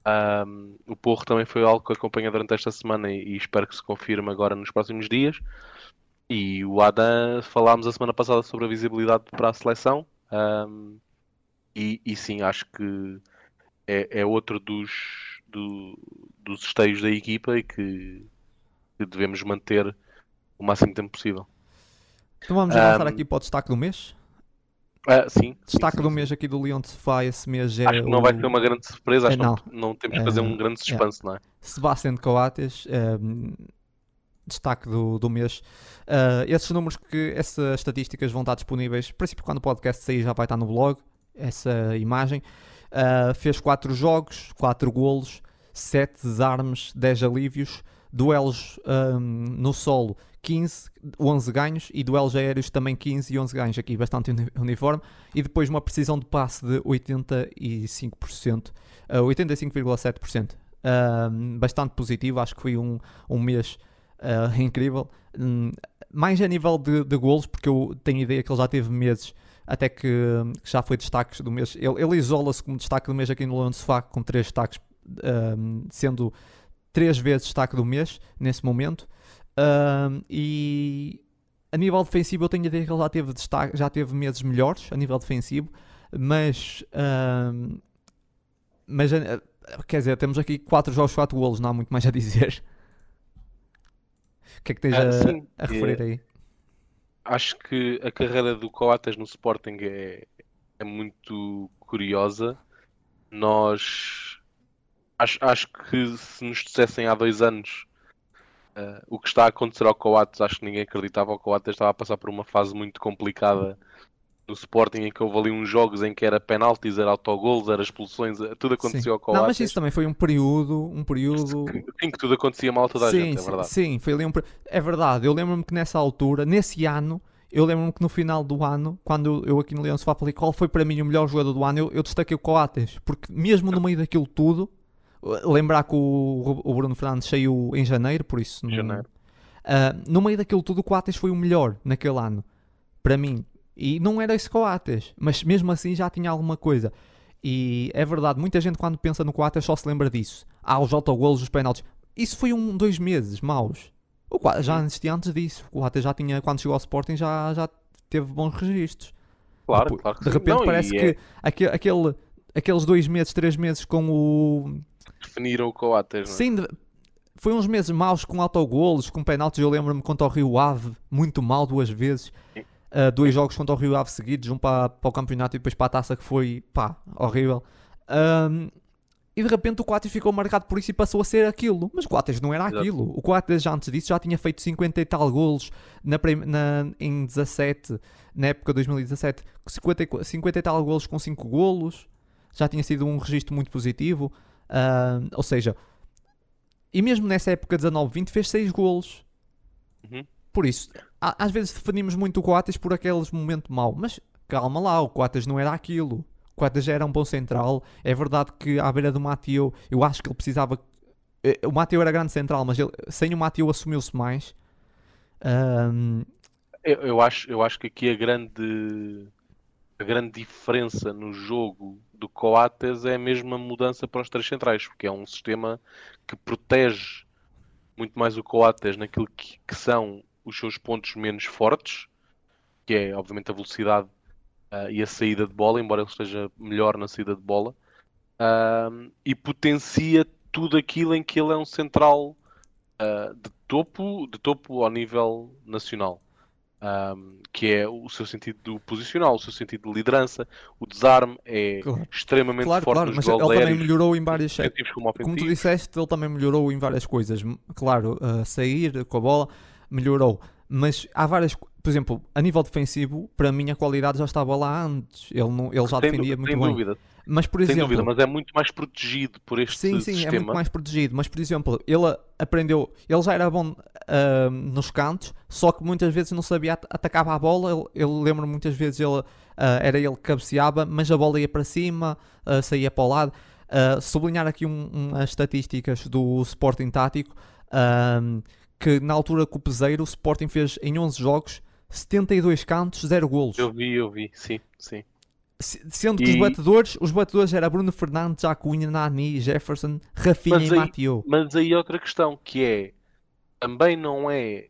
Speaker 2: Um, o Porro também foi algo que acompanha durante esta semana e, e, espero que se confirme agora nos próximos dias. E o Adam, falámos a semana passada sobre a visibilidade para a seleção. Um, e, e, sim, acho que é, é outro dos, do, dos esteios da equipa e que, que, devemos manter o máximo tempo possível.
Speaker 1: Então vamos avançar um, aqui para o destaque do mês?
Speaker 2: Uh, sim.
Speaker 1: Destaque
Speaker 2: sim,
Speaker 1: do
Speaker 2: sim.
Speaker 1: mês aqui do Leão de Sofá esse mês é.
Speaker 2: Acho que não vai ser uma grande surpresa, acho que não, não temos que fazer um grande suspense,
Speaker 1: é.
Speaker 2: não é?
Speaker 1: Sebastião Coates, destaque do, do mês. Uh, esses números que essas estatísticas vão estar disponíveis, a princípio quando o podcast sair já vai estar no blog, essa imagem. Uh, fez 4 jogos, 4 golos, 7 desarmes, 10 alívios, duelos um, no solo 15, 11 ganhos e duelos aéreos também 15 e 11 ganhos, aqui bastante uniforme, e depois uma precisão de passe de 85%, uh, 85,7%. Uh, bastante positivo, acho que foi um, um mês uh, incrível. Um, mais a nível de, de golos, porque eu tenho ideia que ele já teve meses até que, que já foi destaque do mês. Ele, ele isola-se como destaque do mês aqui no Leão de Sofá, com três destaques, um, sendo três vezes destaque do mês nesse momento. Um, e a nível defensivo eu tenho a ideia que ele já teve, destaque, já teve meses melhores a nível defensivo, mas, um, mas quer dizer, temos aqui 4 jogos, 4 golos, não há muito mais a dizer. O que é que tens ah, a, a, referir aí?
Speaker 2: Acho que a carreira do Coates no Sporting é, é muito curiosa. Nós acho, acho que se nos dissessem há dois anos Uh, o que está a acontecer ao Coates, acho que ninguém acreditava. O Coates estava a passar por uma fase muito complicada no Sporting, em que houve ali uns jogos em que era penaltis, era autogolos, era expulsões, eh, tudo acontecia sim. ao Coates.
Speaker 1: Não, mas isso também foi um período, um período...
Speaker 2: Em que tudo acontecia mal a toda a
Speaker 1: sim,
Speaker 2: gente, é verdade.
Speaker 1: Sim, foi ali um... É verdade, eu lembro-me que nessa altura, nesse ano, eu lembro-me que no final do ano, quando eu aqui no Leão Sofá falei qual foi para mim o melhor jogador do ano, eu, eu destaquei o Coates, porque mesmo no meio daquilo tudo, Lembrar que o, o Bruno Fernandes saiu em janeiro, por isso.
Speaker 2: No, janeiro.
Speaker 1: Uh, no meio daquilo tudo, o Coates foi o melhor naquele ano, para mim. E não era esse Coates, mas mesmo assim já tinha alguma coisa. E é verdade, muita gente quando pensa no Coates só se lembra disso. Ah, os autogolos, os penaltis. Isso foi um, dois meses maus. O Coates já existia antes disso. O Coates já tinha, quando chegou ao Sporting, já, já teve bons registros.
Speaker 2: Claro, Depois, claro
Speaker 1: que De repente não, parece que é... aquele, aqueles dois meses, três meses com o
Speaker 2: definiram o Coates, não é?
Speaker 1: Sim, foi uns meses maus com autogolos, com penaltis. Eu lembro-me contra o Rio Ave, muito mal duas vezes. Uh, dois jogos contra o Rio Ave seguidos, um para, para o campeonato e depois para a taça, que foi pá, horrível. Um, e de repente o Coates ficou marcado por isso e passou a ser aquilo. Mas o Coates não era aquilo. O Coates já antes disso já tinha feito 50 e tal golos na, na, em 17, na época de 2017. 50, 50 e tal golos com 5 golos. Já tinha sido um registro muito positivo. Uh, ou seja, e mesmo nessa época 19-20 fez 6 golos.
Speaker 2: Uhum.
Speaker 1: Por isso, às vezes definimos muito o Coates por aqueles momentos mau, mas calma lá, o Coates não era aquilo. O Coates já era um bom central. É verdade que à beira do Mateo, eu acho que ele precisava. Eh, o Mateo era grande central, mas ele, sem o Mateo assumiu-se mais. Um...
Speaker 2: Eu, eu, acho, eu acho que aqui a grande, a grande diferença no jogo do Coates é a mesma mudança para os três centrais, porque é um sistema que protege muito mais o Coates naquilo que, que são os seus pontos menos fortes, que é obviamente a velocidade uh, e a saída de bola, embora ele esteja melhor na saída de bola, uh, e potencia tudo aquilo em que ele é um central uh, de topo, de topo ao nível nacional um, que é o seu sentido posicional, o seu sentido de liderança, o desarme é claro. extremamente
Speaker 1: claro,
Speaker 2: forte
Speaker 1: claro, mas
Speaker 2: ele
Speaker 1: também melhorou em várias como, como, tu disseste, ele também melhorou em várias coisas. Claro, uh, sair com a bola melhorou, mas há várias, por exemplo, a nível defensivo, para mim a qualidade já estava lá antes. Ele, não, ele já defendia muito bem.
Speaker 2: Dúvida.
Speaker 1: Mas, por exemplo,
Speaker 2: Sem dúvida, mas é muito mais protegido por este
Speaker 1: sim,
Speaker 2: sim,
Speaker 1: sistema. Sim, é muito mais protegido. Mas, por exemplo, ele aprendeu, ele já era bom uh, nos cantos, só que muitas vezes não sabia atacar a bola. Ele, ele lembro muitas vezes ele, uh, era ele que cabeceava, mas a bola ia para cima, uh, saía para o lado. sublinhar aqui um, um, as estatísticas do Sporting Tático, que na altura com o Peseiro, o Sporting fez em 11 jogos 72 cantos, 0 golos.
Speaker 2: Eu vi, eu vi, sim, sim.
Speaker 1: Sendo que e... os batedores, os batedores era Bruno Fernandes, Acunha, Nani, Jefferson, Rafinha mas e Mateo.
Speaker 2: Mas aí outra questão que é também não é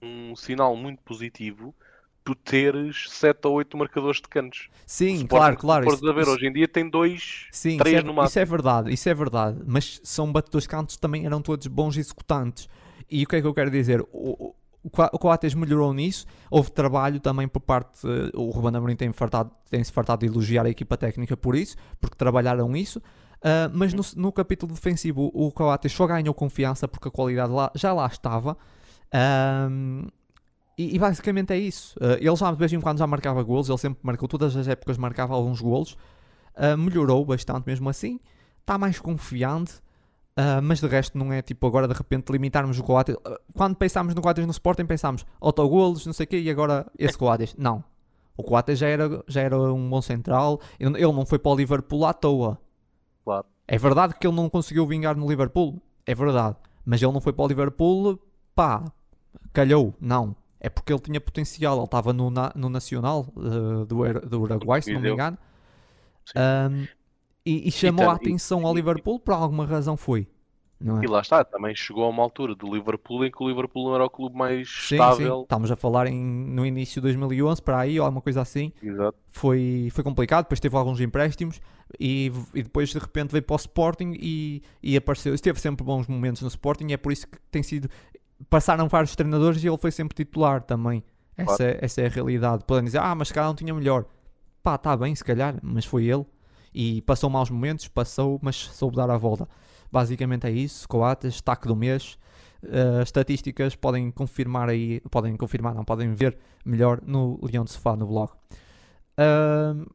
Speaker 2: um sinal muito positivo tu teres 7 ou 8 marcadores de cantos.
Speaker 1: Sim, claro, claro.
Speaker 2: Isso, a ver, isso... hoje em dia tem 2, 3
Speaker 1: é,
Speaker 2: no máximo.
Speaker 1: Isso é verdade, isso é verdade. Mas são batedores de cantos também eram todos bons executantes. E o que é que eu quero dizer? O, o Coates melhorou nisso. Houve trabalho também por parte. O Ruben Amorim tem-se fartado, tem fartado de elogiar a equipa técnica por isso, porque trabalharam isso. Uh, mas no, no, capítulo defensivo, o Coates só ganhou confiança porque a qualidade lá, já lá estava. Um, e, e, basicamente é isso. Uh, ele já de vez em quando já marcava golos, ele sempre marcou, todas as épocas marcava alguns golos. Uh, melhorou bastante mesmo assim. Está mais confiante. Uh, mas de resto não é tipo agora de repente limitarmos o Coates. Uh, quando pensámos no Coates no Sporting pensámos autogolos, não sei o quê, e agora esse Coates. Não. O Coates já era, já era um bom central. Ele não foi para o Liverpool à toa.
Speaker 2: Claro.
Speaker 1: É verdade que ele não conseguiu vingar no Liverpool. É verdade. Mas ele não foi para o Liverpool, pá, calhou. Não. É porque ele tinha potencial. Ele estava no, no Nacional uh, do, do Uruguai, se não me engano. Um, e, e, chamou e, a atenção e, ao Liverpool por alguma razão foi.
Speaker 2: É? E lá está, também chegou a uma altura do Liverpool em que o Liverpool não era o clube mais sim, estável. Sim.
Speaker 1: Estamos a falar em, no início de 2011, para aí, ou alguma coisa assim.
Speaker 2: Exato.
Speaker 1: Foi, foi complicado, depois teve alguns empréstimos e, e depois de repente veio para o Sporting e, e apareceu. Esteve sempre bons momentos no Sporting e é por isso que tem sido. Passaram vários treinadores e ele foi sempre titular também. Essa, claro. essa é a realidade. Podem dizer, ah, mas se calhar não tinha melhor. Pá, está bem, se calhar, mas foi ele. E passou maus momentos, passou, mas soube dar a volta. Basicamente é isso. Coates, destaque do mês. Uh, estatísticas podem confirmar aí, podem confirmar, não podem ver melhor no Leão de Sofá no blog. Uh,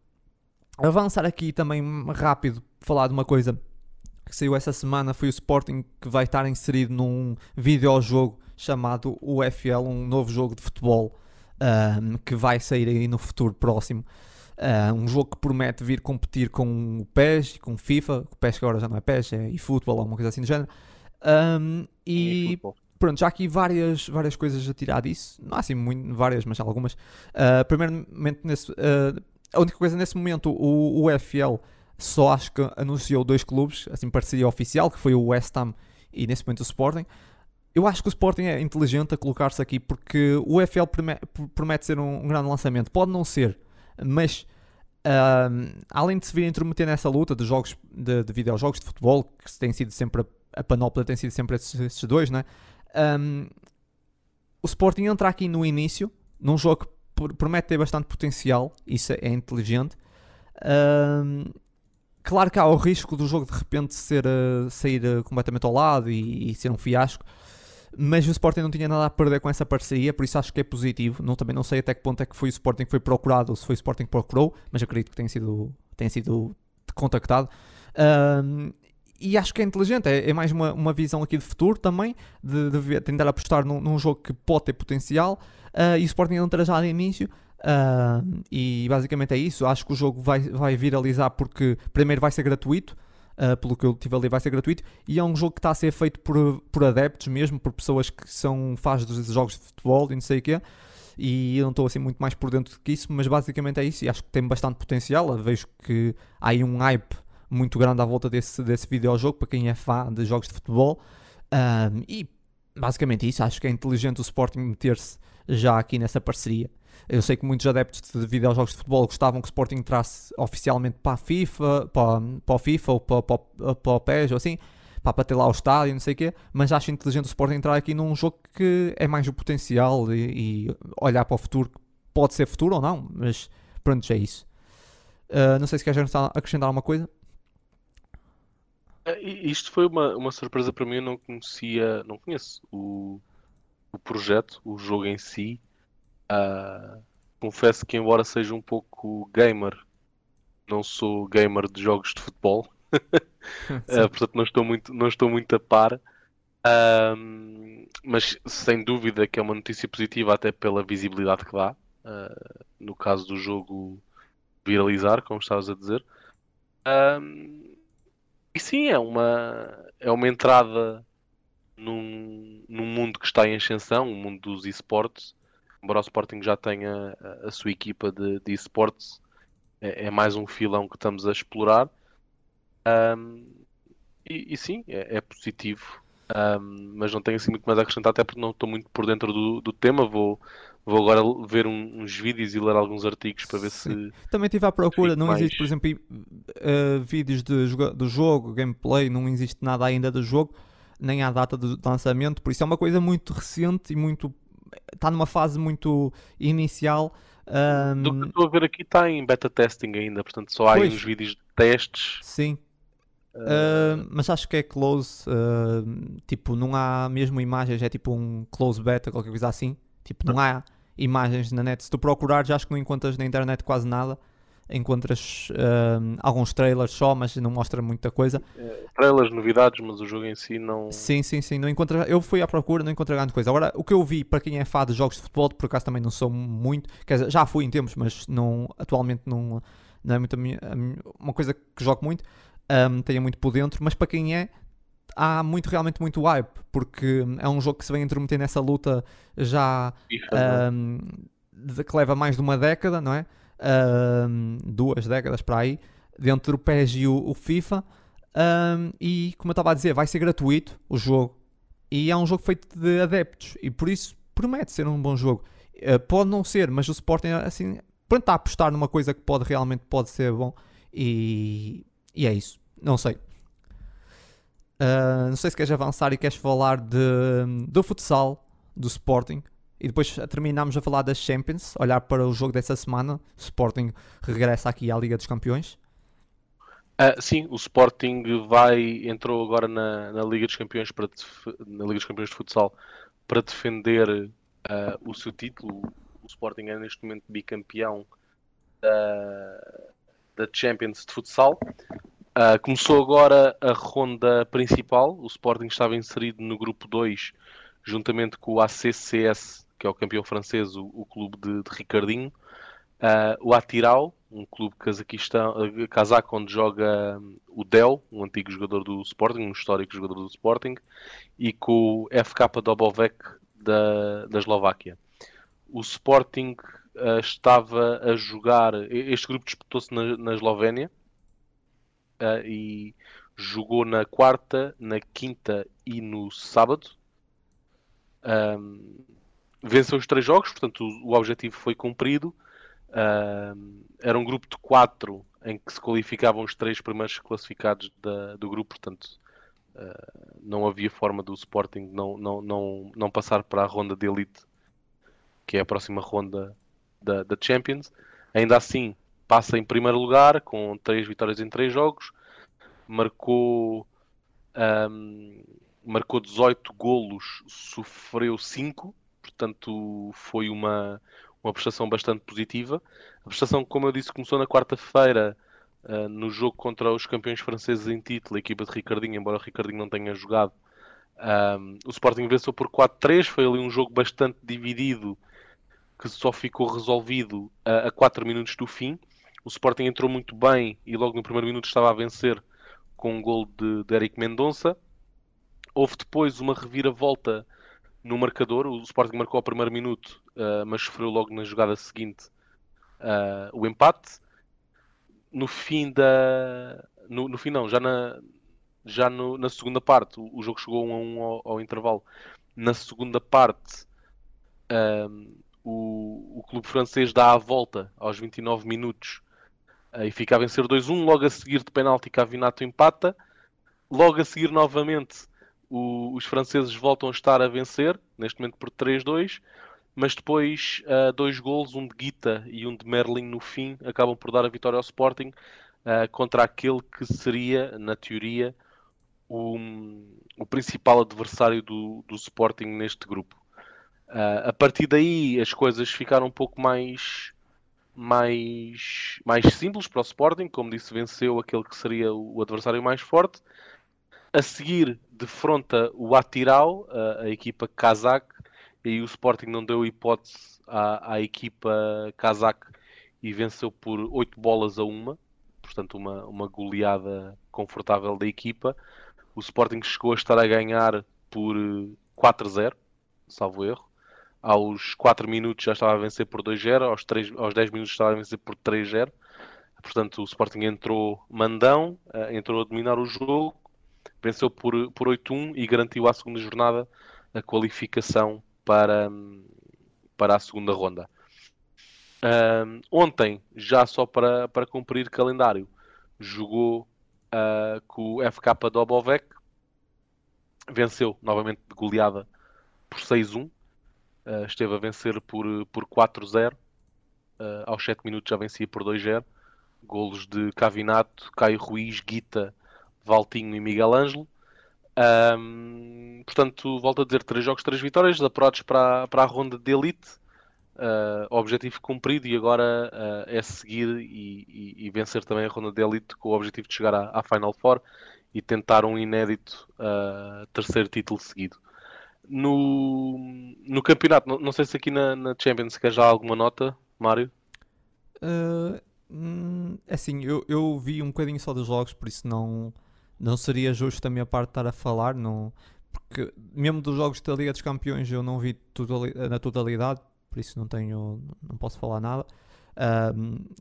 Speaker 1: avançar aqui também rápido, falar de uma coisa que saiu essa semana foi o Sporting que vai estar inserido num videojogo chamado UFL, um novo jogo de futebol uh, que vai sair aí no futuro próximo. Uh, um jogo que promete vir competir com o PES e com o FIFA. O PES que agora já não é PES, é eFootball, alguma coisa assim do género. Um, e pronto, já aqui várias, várias coisas a tirar disso. Não há assim muito, várias, mas algumas. Uh, primeiramente, nesse, uh, a única coisa nesse momento, o, o UFL só acho que anunciou dois clubes, assim, parceria oficial, que foi o West Ham e nesse momento o Sporting. Eu acho que o Sporting é inteligente a colocar-se aqui porque o UFL promete ser um, um grande lançamento. Pode não ser, mas uh, além de se vir intrometer nessa luta de jogos de, de videojogos de futebol, que tem sido sempre a, a panóplia tem sido sempre esses, esses dois, né? Um, o Sporting entra aqui no início, num jogo que promete ter bastante potencial, isso é, é inteligente. Um, claro que há o risco do jogo de repente ser, uh, sair uh, completamente ao lado e, e ser um fiasco mas o Sporting não tinha nada a perder com essa parceria, por isso acho que é positivo. Não, também não sei até que ponto é que foi o Sporting que foi procurado ou se foi o Sporting que procurou, mas acredito que tenha sido, tenha sido contactado. Um, e acho que é inteligente, é, é mais uma, uma visão aqui de futuro também, de, de tentar apostar num, num, jogo que pode ter potencial. Uh, e o Sporting não terá já de início. Uh, e basicamente é isso. Acho que o jogo vai, vai viralizar porque primeiro vai ser gratuito uh, pelo que eu tive ali, vai ser gratuito. E é um jogo que está a ser feito por, por adeptos mesmo, por pessoas que são fãs dos jogos de futebol e não sei o quê. E eu não estou assim muito mais por dentro do que isso, mas basicamente é isso. E acho que tem bastante potencial. Eu vejo que há aí um hype muito grande à volta desse, desse videojogo para quem é fã de jogos de futebol. Um, e basicamente isso. Acho que é inteligente o Sporting meter-se já aqui nessa parceria. Eu sei que muitos adeptos de videojogos de futebol gostavam que o Sporting entrasse oficialmente para a FIFA, para, para FIFA ou para, para, para o PES ou assim, para, ter lá o estádio, não sei o quê, mas acho inteligente o Sporting entrar aqui num jogo que é mais o potencial e, e olhar para o futuro, pode ser futuro ou não, mas pronto, já é isso. Uh, não sei se queres acrescentar alguma coisa.
Speaker 2: É, isto foi uma, uma surpresa para mim, eu não conhecia, não conheço o, o projeto, o jogo em si. Uh, confesso que, embora seja um pouco gamer, não sou gamer de jogos de futebol, uh, <laughs> portanto não estou muito, não estou muito a par. Uh, mas sem dúvida que é uma notícia positiva, até pela visibilidade que dá. no caso do jogo viralizar, como estavas a dizer. e sim, é uma, é uma entrada num, num mundo que está em ascensão, o mundo dos esportes, embora o Sporting já tenha a, a sua equipa de, de esportes, é, é, mais um filão que estamos a explorar. Um, e, e, sim, é, é positivo, um, mas não tenho assim muito mais a acrescentar, até porque não estou muito por dentro do, do tema. Vou, vou agora ver um, uns vídeos e ler alguns artigos para ver sim.
Speaker 1: se. Também estive à procura, não mais... existe, por exemplo, uh, vídeos de, do jogo, gameplay, não existe nada ainda do jogo, nem há data de lançamento, por isso é uma coisa muito recente e muito está numa fase muito inicial. Um...
Speaker 2: Do que estou a ver aqui está em beta testing ainda, portanto só há pois. uns vídeos de testes.
Speaker 1: Sim. Uh... Uh, mas acho que é close, uh, tipo, não há mesmo imagens, é tipo um close beta, qualquer coisa assim. Tipo, não há imagens na net. Se tu procurares, acho que não encontras na internet quase nada. Encontras uh, alguns trailers só, mas não mostra muita coisa.
Speaker 2: É, trailers, novidades, mas o jogo em si não.
Speaker 1: Sim, sim, sim. Não encontra... Eu fui à procura, não encontrei grande coisa. Agora, o que eu vi para quem é fã de jogos de futebol, por acaso também não sou muito. Quer dizer, já fui em tempos, mas não, atualmente não, não é muito minha, uma coisa que jogo muito. Um, tenho muito por dentro, mas para quem é, há muito, realmente muito hype, porque é um jogo que se vem intrometer nessa luta já um, de, que leva mais de uma década, não é? Um, duas décadas para aí, dentro do PES e o, o FIFA. e como eu estava a dizer, vai ser gratuito o jogo. E é um jogo feito de adeptos, e por isso promete ser um bom jogo. Uh, pode não ser, mas o Sporting assim, pronto, está a apostar numa coisa que pode realmente pode ser bom. E, e é isso. Não sei. Uh, não sei se queres avançar e queres falar de, do futsal, do Sporting. E depois terminamos a falar das Champions, olhar para o jogo dessa semana. O Sporting regressa aqui à Liga dos Campeões.
Speaker 2: Uh, sim, o Sporting vai entrou agora na, na Liga dos Campeões para na Liga dos Campeões de futsal para defender uh, o seu título. O Sporting é neste momento bicampeão da, da Champions de futsal. Uh, começou agora a ronda principal. O Sporting estava inserido no grupo 2, juntamente com o ACCS, que é o campeão francês, o, o clube de, de Ricardinho. Uh, o Atiral, um clube cazaquistão, cazaco onde joga o Del, um antigo jogador do Sporting, um histórico jogador do Sporting, e com o FK Dobovec da, da Eslováquia. O Sporting uh, estava a jogar. Este grupo disputou-se na, na Eslovénia uh, e jogou na quarta, na quinta e no sábado. Um, venceu os três jogos, portanto o, objetivo foi cumprido. Um, era um grupo de quatro em que se qualificavam os três primeiros classificados da, do grupo, portanto uh, não havia forma do Sporting não, não, não, não passar para a ronda de elite, que é a próxima ronda da, da Champions. Ainda assim, passa em primeiro lugar com três vitórias em três jogos, marcou um, marcou 18 golos, sofreu 5, portanto foi uma, uma prestação bastante positiva. A prestação, como eu disse, começou na quarta-feira uh, no jogo contra os campeões franceses em título, a equipa de Ricardinho, embora o Ricardinho não tenha jogado. Um, o Sporting venceu por 4-3, foi ali um jogo bastante dividido que só ficou resolvido a, a 4 minutos do fim. O Sporting entrou muito bem e logo no primeiro minuto estava a vencer com um gol de, de Eric Mendonça. Houve depois uma reviravolta no marcador. O Sporting marcou ao primeiro minuto, uh, mas sofreu logo na jogada seguinte uh, o empate. No fim da. No, no fim, não, já na, já no, na segunda parte, o, o, jogo chegou um a um ao, ao intervalo. Na segunda parte, um, o, o clube francês dá a volta aos 29 minutos uh, e fica a vencer 2-1. Logo a seguir, de penalti, Cavinato empata. Logo a seguir, novamente, o, os franceses voltam a estar a vencer, neste momento por 3-2. Mas depois, uh, dois gols, um de Guita e um de Merlin no fim, acabam por dar a vitória ao Sporting uh, contra aquele que seria, na teoria, o, o principal adversário do, do Sporting neste grupo. Uh, a partir daí as coisas ficaram um pouco mais, mais, mais simples para o Sporting. Como disse, venceu aquele que seria o adversário mais forte. A seguir, defronta o Atiral, a, a equipa kazakh, e o Sporting não deu hipótese à, à equipa kazakh e venceu por 8 bolas a uma. Portanto, uma, uma goleada confortável da equipa. O Sporting chegou a estar a ganhar por 4-0, salvo erro aos 4 minutos já estava a vencer por 2-0, aos, 3, aos 10 minutos estava a vencer por 3-0. Portanto, o Sporting entrou mandão, uh, entrou a dominar o jogo, venceu por, por 8-1 e garantiu à segunda jornada a qualificação para, para a segunda ronda. Uh, ontem, já só para, para cumprir calendário, jogou uh, com o FK Dobovec, venceu novamente de goleada por 6-1 Uh, esteve a vencer por, por 4-0. Uh, eh, aos 7 minutos já vencia por 2-0. Golos de Cavinato, Caio Ruiz, Guita, Valtinho e Miguel Ângelo. Um, portanto, volto a dizer: 3 jogos, 3 vitórias, apurados para, para a ronda de elite. uh, objetivo cumprido e agora uh, é seguir e, e, e, vencer também a ronda de elite com o objetivo de chegar à, à Final Four e tentar um inédito uh, terceiro título seguido. No, no campeonato, não, não sei se aqui na, na Champions quer já alguma nota, Mário?
Speaker 1: Uh, assim, eu, eu vi um bocadinho só dos jogos, por isso não, não seria justo da minha parte estar a falar, não, porque mesmo dos jogos da Liga dos Campeões eu não vi na totalidade, por isso não tenho, não posso falar nada.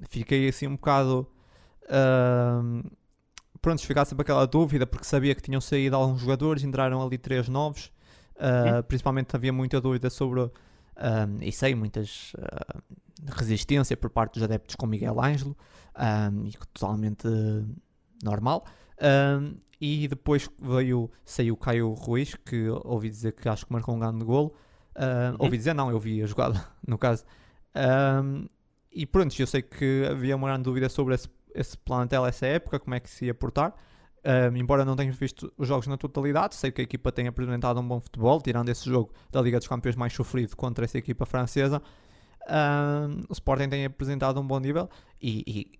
Speaker 1: fiquei assim um bocado. Uh, pronto, ficar sempre aquela dúvida, porque sabia que tinham saído alguns jogadores, entraram ali três novos. Uh, principalmente havia muita dúvida sobre, e sei, muitas uh, resistência por parte dos adeptos com Miguel Ângelo, um, e totalmente normal. Um, e depois veio, saiu o Caio Ruiz, que ouvi dizer que acho que marcou um grande golo. Uh, uhum. Ouvi dizer, não, eu vi a jogada, <laughs> no caso. Um, e pronto, eu sei que havia uma grande dúvida sobre esse, esse plantel, essa época, como é que se ia portar. Um, embora não tenha visto os jogos na totalidade, sei que a equipa tem apresentado um bom futebol, tirando esse jogo da Liga dos Campeões mais sofrido contra essa equipa francesa. Um, o Sporting tem apresentado um bom nível e, e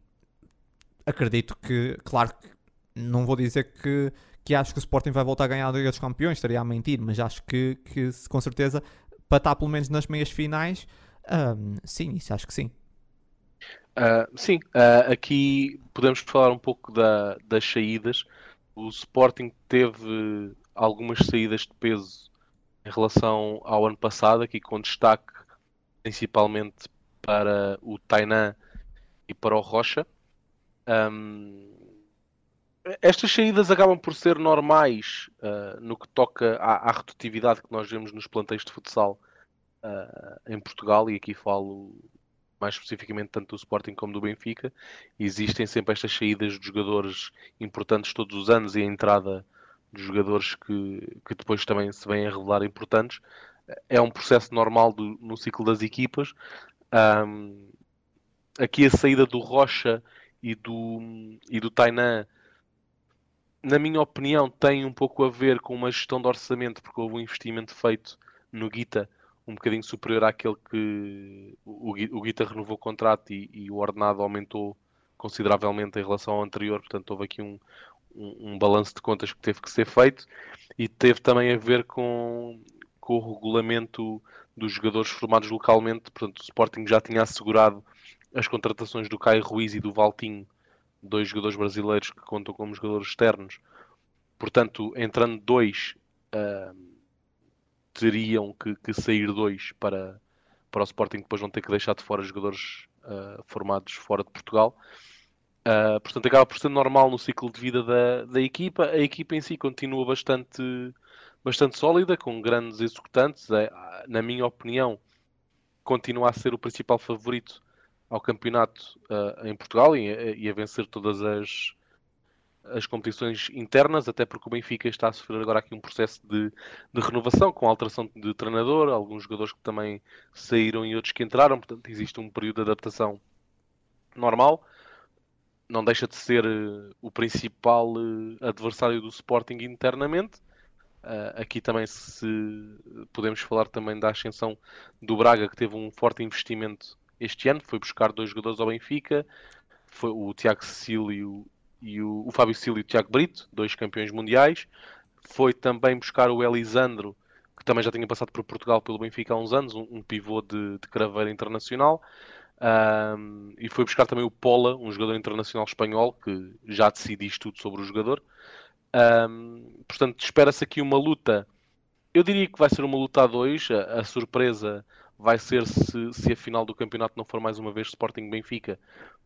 Speaker 1: acredito que, claro que não vou dizer que, que acho que o Sporting vai voltar a ganhar a Liga dos Campeões, estaria a mentir, mas acho que, que com certeza para estar pelo menos nas meias finais, um, sim, isso acho que sim.
Speaker 2: Uh, sim, uh, aqui podemos falar um pouco da, das saídas. O Sporting teve algumas saídas de peso em relação ao ano passado, aqui com destaque principalmente para o Tainan e para o Rocha. Um, estas saídas acabam por ser normais uh, no que toca à, à que nós vemos nos planteios de futsal uh, em Portugal, e aqui falo mais especificamente tanto do Sporting como do Benfica. Existem sempre estas saídas de jogadores importantes todos os anos e a entrada de jogadores que, que depois também se vêm a revelar importantes. É um processo normal do, no ciclo das equipas. Um, aqui a saída do Rocha e do, e do Tainan na minha opinião, tem um pouco a ver com uma gestão de orçamento, porque houve um investimento feito no Guita um bocadinho superior àquele que o, Guita renovou o contrato e, e, o ordenado aumentou consideravelmente em relação ao anterior, portanto houve aqui um, um, um balanço de contas que teve que ser feito e teve também a ver com, com o regulamento dos jogadores formados localmente, portanto o Sporting já tinha assegurado as contratações do Caio Ruiz e do Valtinho dois jogadores brasileiros que contam como jogadores externos. Portanto, entrando dois, uh, teriam que, que, sair dois para, para o Sporting, depois vão ter que deixar de fora jogadores uh, formados fora de Portugal. Uh, portanto, acaba por ser normal no ciclo de vida da, da equipa. A equipa em si continua bastante, bastante sólida, com grandes executantes. É, na minha opinião, continua a ser o principal favorito ao campeonato uh, em Portugal e, e, a vencer todas as, as competições internas, até porque o Benfica está a sofrer agora aqui um processo de, de renovação, com alteração de treinador, alguns jogadores que também saíram e outros que entraram, portanto existe um período de adaptação normal. Não deixa de ser uh, o principal adversário do Sporting internamente. Aqui também se podemos falar também da ascensão do Braga, que teve um forte investimento este ano, foi buscar dois jogadores ao Benfica, foi o Tiago Cecílio e o, o Fábio Cecílio e o Tiago Brito, dois campeões mundiais. Foi também buscar o Elisandro, que também já tinha passado por Portugal pelo Benfica há uns anos, um, um pivô de, de craveira internacional. Um, e foi buscar também o Pola, um jogador internacional espanhol, que já decidi tudo sobre o jogador. Um, portanto, espera-se aqui uma luta. Eu diria que vai ser uma luta a dois. A, a surpresa vai ser se, se a final do campeonato não for mais uma vez Sporting Benfica,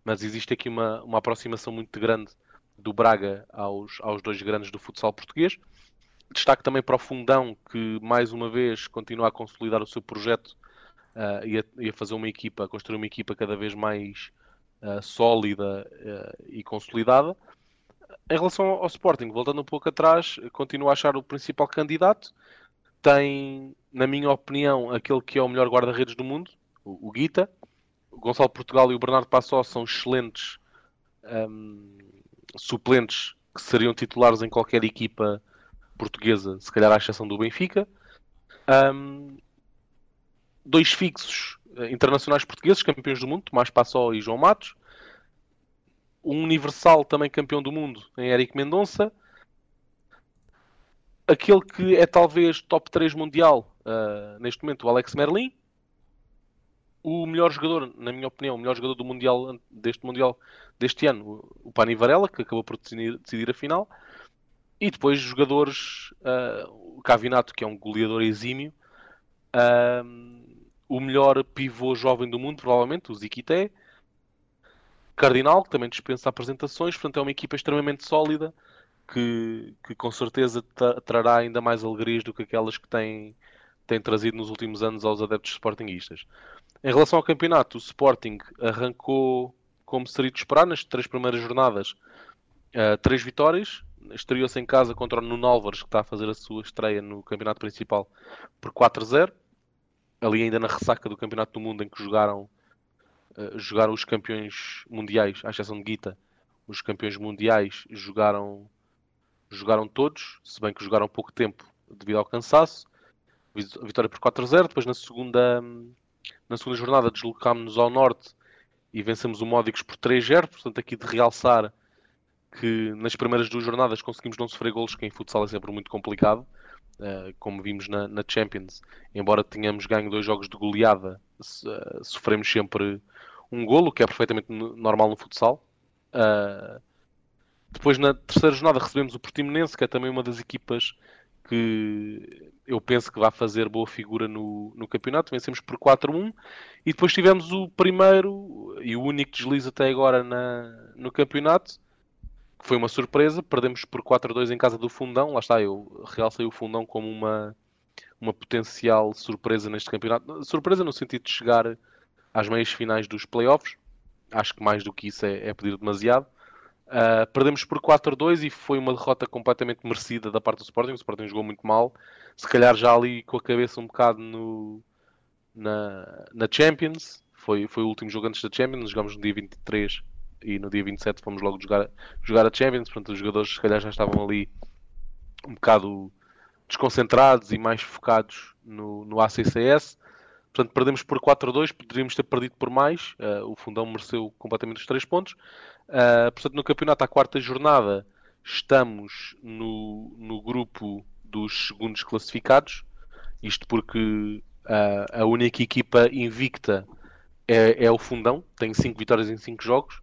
Speaker 2: mas existe aqui uma, uma aproximação muito grande do Braga aos, aos dois grandes do futsal português. Destaque também para o Fundão, que mais uma vez continua a consolidar o seu projeto uh, e, a, e, a, fazer uma equipa, a construir uma equipa cada vez mais uh, sólida uh, e consolidada. Em relação ao Sporting, voltando um pouco atrás, continuo a achar o principal candidato tem, na minha opinião, aquele que é o melhor guarda-redes do mundo, o, o Guita. O Gonçalo Portugal e o Bernardo Passó são excelentes um, suplentes que seriam titulares em qualquer equipa portuguesa, se calhar à exceção do Benfica. Um, dois fixos internacionais portugueses, campeões do mundo, Tomás Passó e João Matos. Um universal também campeão do mundo em Eric Mendonça. Aquele que é talvez top 3 mundial uh, neste momento, o Alex Merlin. O melhor jogador, na minha opinião, o melhor jogador do mundial deste mundial deste ano, o Pani Varela, que acabou por decidir, decidir a final. E depois jogadores, uh, o Cavinato, que é um goleador exímio, uh, o melhor pivô jovem do mundo, provavelmente, o Ziquité, Cardinal, que também dispensa apresentações, portanto é uma equipa extremamente sólida, que, que com certeza trará ainda mais alegrias do que aquelas que tem, tem trazido nos últimos anos aos adeptos sportinguistas. Em relação ao campeonato, o Sporting arrancou como seria de esperar nas três primeiras jornadas, uh, três vitórias, estreou-se em casa contra o Nuno Álvares, que está a fazer a sua estreia no campeonato principal, por 4-0. Ali ainda na ressaca do campeonato do mundo em que jogaram, uh, jogaram os campeões mundiais, à exceção de Guita, os campeões mundiais jogaram, jogaram todos, se bem que jogaram pouco tempo devido ao cansaço. Vitória por 4-0. Depois na segunda, na segunda jornada deslocámos-nos ao norte e vencemos o Módicos por 3-0. Portanto, aqui de realçar que nas primeiras duas jornadas conseguimos não sofrer golos, que em futsal é sempre muito complicado, uh, como vimos na, na, Champions. Embora tenhamos ganho dois jogos de goleada, uh, sofremos sempre um golo, que é perfeitamente normal no futsal. Uh, depois, na terceira jornada, recebemos o Portimonense, que é também uma das equipas que eu penso que vai fazer boa figura no, no campeonato. Vencemos por 4-1 e depois tivemos o primeiro e o único deslize até agora na, no campeonato, que foi uma surpresa. Perdemos por 4-2 em casa do Fundão. Lá está, eu realcei o Fundão como uma, uma potencial surpresa neste campeonato. Surpresa no sentido de chegar às meias finais dos playoffs. Acho que mais do que isso é, é pedir demasiado. Uh, perdemos por 4-2 e foi uma derrota completamente merecida da parte do Sporting. O Sporting jogou muito mal. Se calhar já ali com a cabeça um bocado no, na, na Champions. Foi, foi o último jogo antes da Champions. Jogámos no dia 23 e no dia 27 fomos logo jogar, jogar a Champions. Portanto, os jogadores se calhar já estavam ali um bocado desconcentrados e mais focados no, no ACCS. Portanto, perdemos por 4-2, poderíamos ter perdido por mais. Uh, o Fundão mereceu completamente os 3 pontos. Uh, portanto, no campeonato, à quarta jornada, estamos no, no grupo dos segundos classificados. Isto porque uh, a única equipa invicta é, é, o Fundão, tem 5 vitórias em 5 jogos.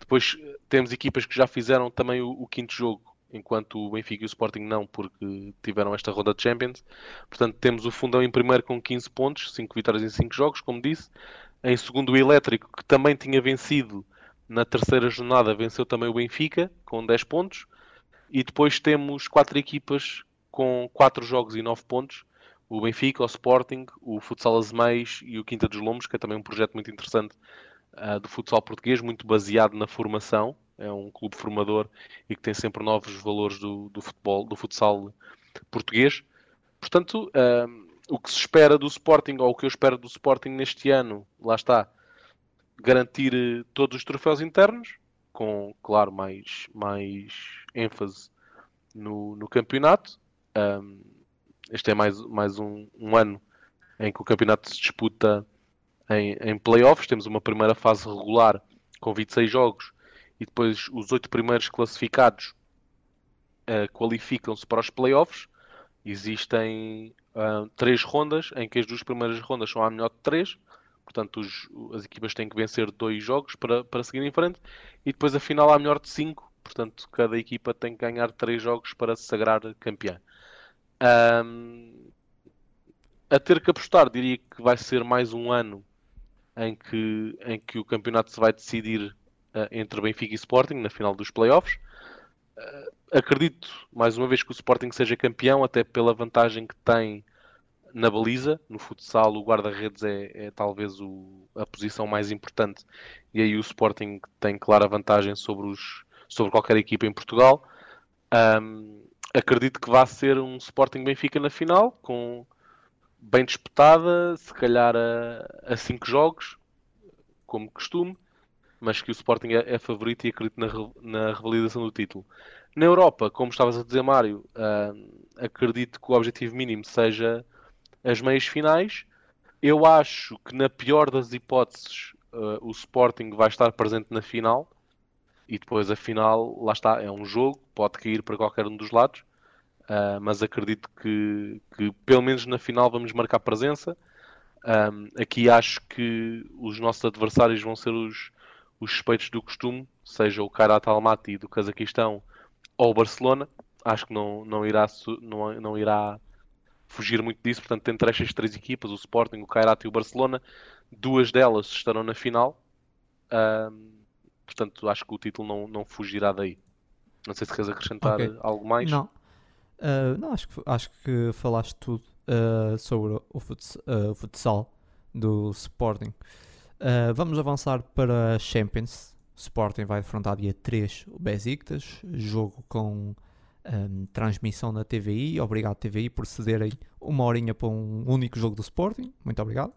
Speaker 2: Depois temos equipas que já fizeram também o, o, quinto jogo, enquanto o Benfica e o Sporting não, porque tiveram esta ronda de Champions. Portanto, temos o Fundão em primeiro com 15 pontos, 5 vitórias em 5 jogos, como disse. Em segundo, o Elétrico, que também tinha vencido na terceira jornada venceu também o Benfica com 10 pontos. E depois temos quatro equipas com 4 jogos e 9 pontos. O Benfica, o Sporting, o Futsal Azeméis e o Quinta dos Lombos, que é também um projeto muito interessante uh, do futsal português, muito baseado na formação. É um clube formador e que tem sempre novos valores do, do futebol, do futsal português. Portanto, uh, o que se espera do Sporting, ou o que eu espero do Sporting neste ano, lá está, garantir eh, todos os troféus internos, com, claro, mais, mais ênfase no, no campeonato. Um, este é mais, mais um, um, ano em que o campeonato se disputa em, em playoffs. Temos uma primeira fase regular com 26 jogos e depois os oito primeiros classificados uh, qualificam-se para os playoffs. Existem uh, três rondas em que as duas primeiras rondas são a melhor de três Portanto, os, as equipas têm que vencer dois jogos para, para seguir em frente. E depois a final há melhor de cinco. Portanto, cada equipa tem que ganhar três jogos para se sagrar campeã. Um, a ter que apostar, diria que vai ser mais um ano em que, em que o campeonato se vai decidir uh, entre Benfica e Sporting na final dos playoffs. Uh, acredito, mais uma vez, que o Sporting seja campeão, até pela vantagem que tem na baliza, no futsal, o guarda-redes é, é, talvez o, a posição mais importante e aí o Sporting tem clara vantagem sobre, os, sobre qualquer equipa em Portugal. Um, acredito que vai ser um Sporting Benfica na final, com bem disputada, se calhar a 5 jogos, como costume, mas que o Sporting é, é favorito e acredito na, na revalidação do título. Na Europa, como estavas a dizer, Mário, uh, acredito que o objetivo mínimo seja as meias finais. Eu acho que na pior das hipóteses uh, o Sporting vai estar presente na final e depois a final, lá está, é um jogo, pode cair para qualquer um dos lados, uh, mas acredito que, que pelo menos na final vamos marcar presença. Um, aqui acho que os nossos adversários vão ser os, os suspeitos do costume, seja o Kairat Almaty do Cazaquistão ou o Barcelona. Acho que não, não, irá, não, não irá fugir muito disso. Portanto, entre estas três equipas, o Sporting, o Kairat e o Barcelona, duas delas estarão na final. Um, portanto, acho que o título não, não fugirá daí. Não sei se queres acrescentar okay. algo mais.
Speaker 1: Não, uh, não acho, que, acho que falaste tudo uh, sobre o, futs, uh, futsal do Sporting. vamos avançar para Champions. Sporting vai enfrentar dia 3 o Besiktas, jogo com um, transmissão na TVI. Obrigado, TVI, por cederem uma horinha para um único jogo do Sporting. Muito obrigado.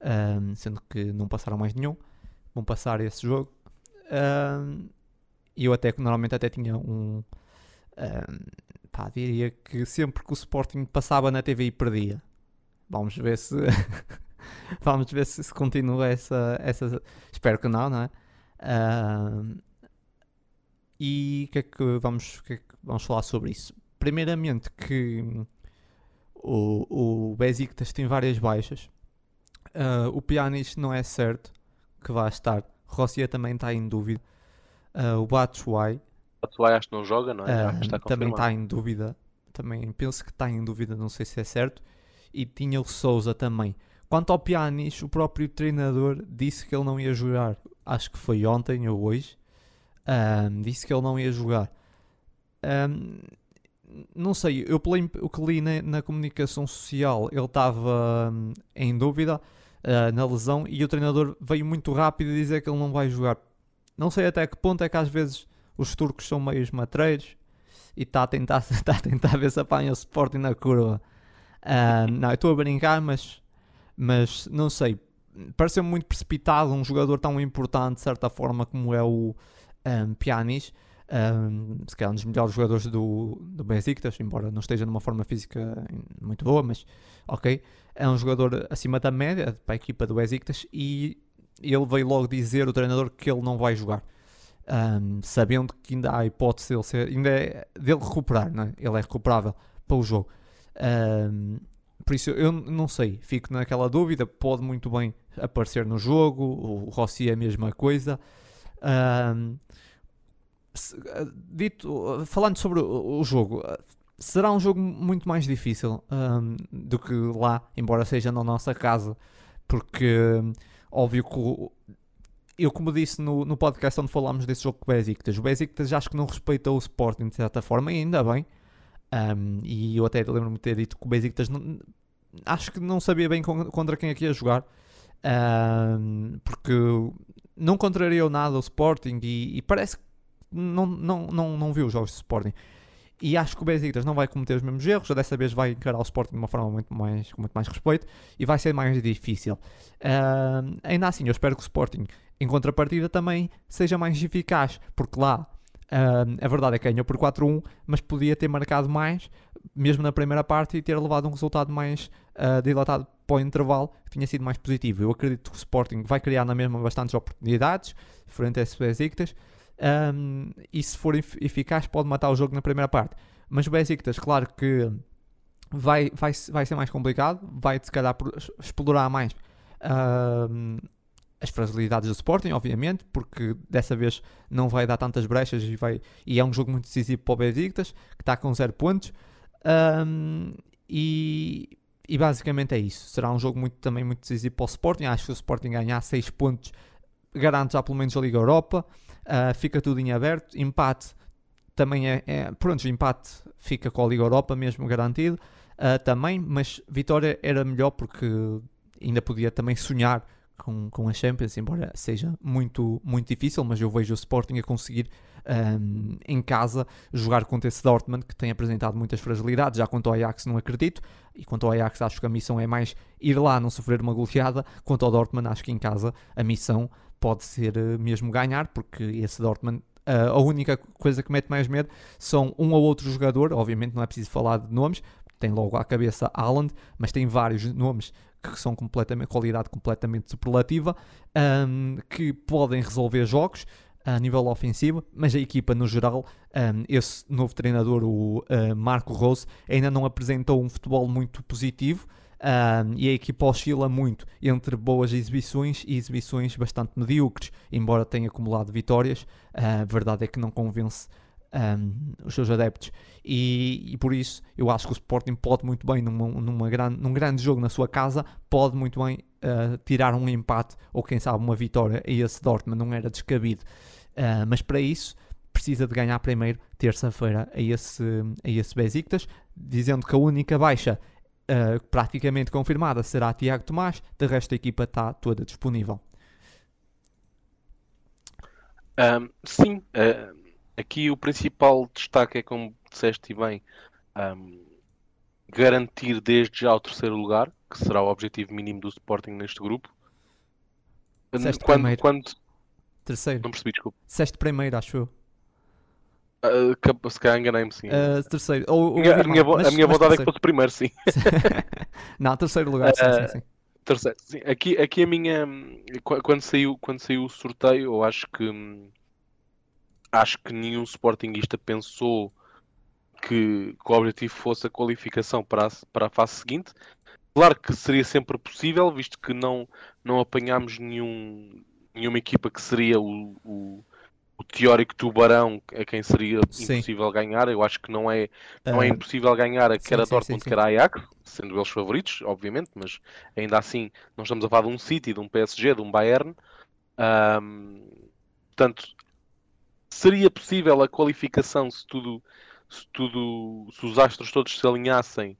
Speaker 1: Um, sendo que não passaram mais nenhum. Vão passar esse jogo. E eu até normalmente até tinha um. pá, diria que sempre que o Sporting passava na TVI perdia. Vamos ver se. <laughs> Vamos ver se, se continua essa, essa. Espero que não, não é? E o que é que vamos, que é vamos falar sobre isso? Primeiramente que o, o Besiktas tem várias baixas. Uh, o Pjanic não é certo que vai estar. Rossia também está em dúvida. Uh, o Batshuayi
Speaker 2: Batshuayi acho que não joga, não é?
Speaker 1: Uh, está também está em dúvida. Também penso que está em dúvida, não sei se é certo. E tinha o Souza também. Quanto ao Pjanic, o próprio treinador disse que ele não ia jogar. Acho que foi ontem ou hoje. Um, disse que ele não ia jogar. Um, não sei, eu pelo o que li na, na comunicação social, ele estava um, em dúvida uh, na lesão e o treinador veio muito rápido dizer que ele não vai jogar. Não sei até que ponto é que às vezes os turcos são meio matreiros e está a tentar, <laughs> tá a tentar ver se apanha o Sporting na curva. Uh, <laughs> não, eu estou a brincar, mas, mas não sei. Pareceu muito precipitado um jogador tão importante, de certa forma, como é o, um, Pjanic, um, se calhar um dos melhores jogadores do, do Besiktas, embora não esteja numa forma física muito boa, mas ok, é um jogador acima da média para a equipa do Besiktas e ele veio logo dizer, o treinador, que ele não vai jogar. Um, sabendo que ainda há hipótese dele, ser, ainda é, dele recuperar, não é? ele é recuperável para o jogo. Um, por isso eu não sei, fico naquela dúvida. Pode muito bem aparecer no jogo, o Rossi é a mesma coisa. Um, dito, falando sobre o, jogo, será um jogo muito mais difícil um, do que lá, embora seja na nossa casa, porque óbvio que eu, como disse no, no podcast onde falámos desse jogo com o Besiktas, o Besiktas acho que não respeitou o Sporting de certa forma, ainda bem. Um, e eu até lembro-me de ter dito que o Besiktas não, acho que não sabia bem contra quem é que ia jogar, um, porque não contrariou nada o Sporting e, e parece que não, não, não, não viu os jogos do Sporting. E acho que o Besiktas não vai cometer os mesmos erros, dessa vez vai encarar o Sporting de uma forma muito mais, com muito mais respeito e vai ser mais difícil. Uh, ainda assim, eu espero que o Sporting, em contrapartida, também seja mais eficaz, porque lá uh, a verdade é que ganhou por 4-1, mas podia ter marcado mais, mesmo na primeira parte, e ter levado um resultado mais uh, dilatado para o intervalo, que tinha sido mais positivo. Eu acredito que o Sporting vai criar na mesma bastantes oportunidades, frente a esse Besiktas, um, e se for eficaz pode matar o jogo na primeira parte. Mas o Besiktas, claro que vai, vai, vai ser mais complicado, vai se calhar explorar mais uh, as fragilidades do Sporting, obviamente, porque dessa vez não vai dar tantas brechas e, vai, e é um jogo muito decisivo para o Besiktas, que está com 0 pontos. Um, e, e basicamente é isso. Será um jogo muito, também muito decisivo para o Sporting. Acho que o Sporting ganhar 6 pontos garante já pelo menos a Liga Europa uh, fica tudo em aberto. Empate também é, é, Pronto, empate fica com a Liga Europa mesmo garantido uh, também, mas vitória era melhor porque ainda podia também sonhar com, com a Champions, embora seja muito, muito difícil, mas eu vejo o Sporting a conseguir um, em casa jogar contra esse Dortmund que tem apresentado muitas fragilidades. Já quanto ao Ajax não acredito, e quanto ao Ajax acho que a missão é mais ir lá não sofrer uma goleada. Quanto ao Dortmund acho que em casa a missão pode ser eh, mesmo ganhar, porque esse Dortmund a única coisa que mete mais medo são um ou outro jogador, obviamente não é preciso falar de nomes, tem logo à cabeça Haaland, mas tem vários nomes que são completamente, qualidade completamente superlativa, um, que podem resolver jogos a nível ofensivo, mas a equipa no geral, um, esse novo treinador, o uh, Marco Rose, ainda não apresentou um futebol muito positivo. Um, e a equipa oscila muito entre boas exibições e exibições bastante medíocres, embora tenha acumulado vitórias. a verdade é que não convence um, os seus adeptos. E, e, por isso eu acho que o Sporting pode muito bem, numa, numa grande, num grande jogo na sua casa, pode muito bem uh, tirar um empate ou quem sabe uma vitória a esse Dortmund, não era descabido. Uh, mas para isso precisa de ganhar primeiro terça-feira a esse, a esse Besiktas, dizendo que a única baixa uh, praticamente confirmada será Tiago Tomás, de resto a equipa está toda disponível.
Speaker 2: Um, sim, uh, aqui o principal destaque é, como disseste bem, um, garantir desde já o terceiro lugar, que será o objetivo mínimo do Sporting neste grupo.
Speaker 1: Disseste quando, primeiro.
Speaker 2: quando
Speaker 1: Terceiro.
Speaker 2: Não percebi, desculpa.
Speaker 1: Disseste primeiro, acho eu.
Speaker 2: Uh, se calhar enganei-me, sim.
Speaker 1: Uh, terceiro. Ou,
Speaker 2: ou a, minha, mas, a minha vontade é que fosse primeiro, sim. <laughs>
Speaker 1: não, terceiro lugar, sim, uh, sim, sim.
Speaker 2: Terceiro, sim. Aqui, aqui a minha. Quando saiu, quando saiu o sorteio, eu acho que. Acho que nenhum Sportingista pensou que, que o objetivo fosse a qualificação para a, para a fase seguinte. Claro que seria sempre possível, visto que não, não apanhámos nenhum, nenhuma equipa que seria o, o, o teórico tubarão a quem seria sim. impossível ganhar. Eu acho que não é, não uh, é impossível ganhar a quer a Dortmund, quer a Ajax, sendo eles favoritos, obviamente, mas ainda assim não estamos a falar de um City, de um PSG, de um Bayern. Um, portanto, seria possível a qualificação se tudo, se tudo, se os astros todos se alinhassem,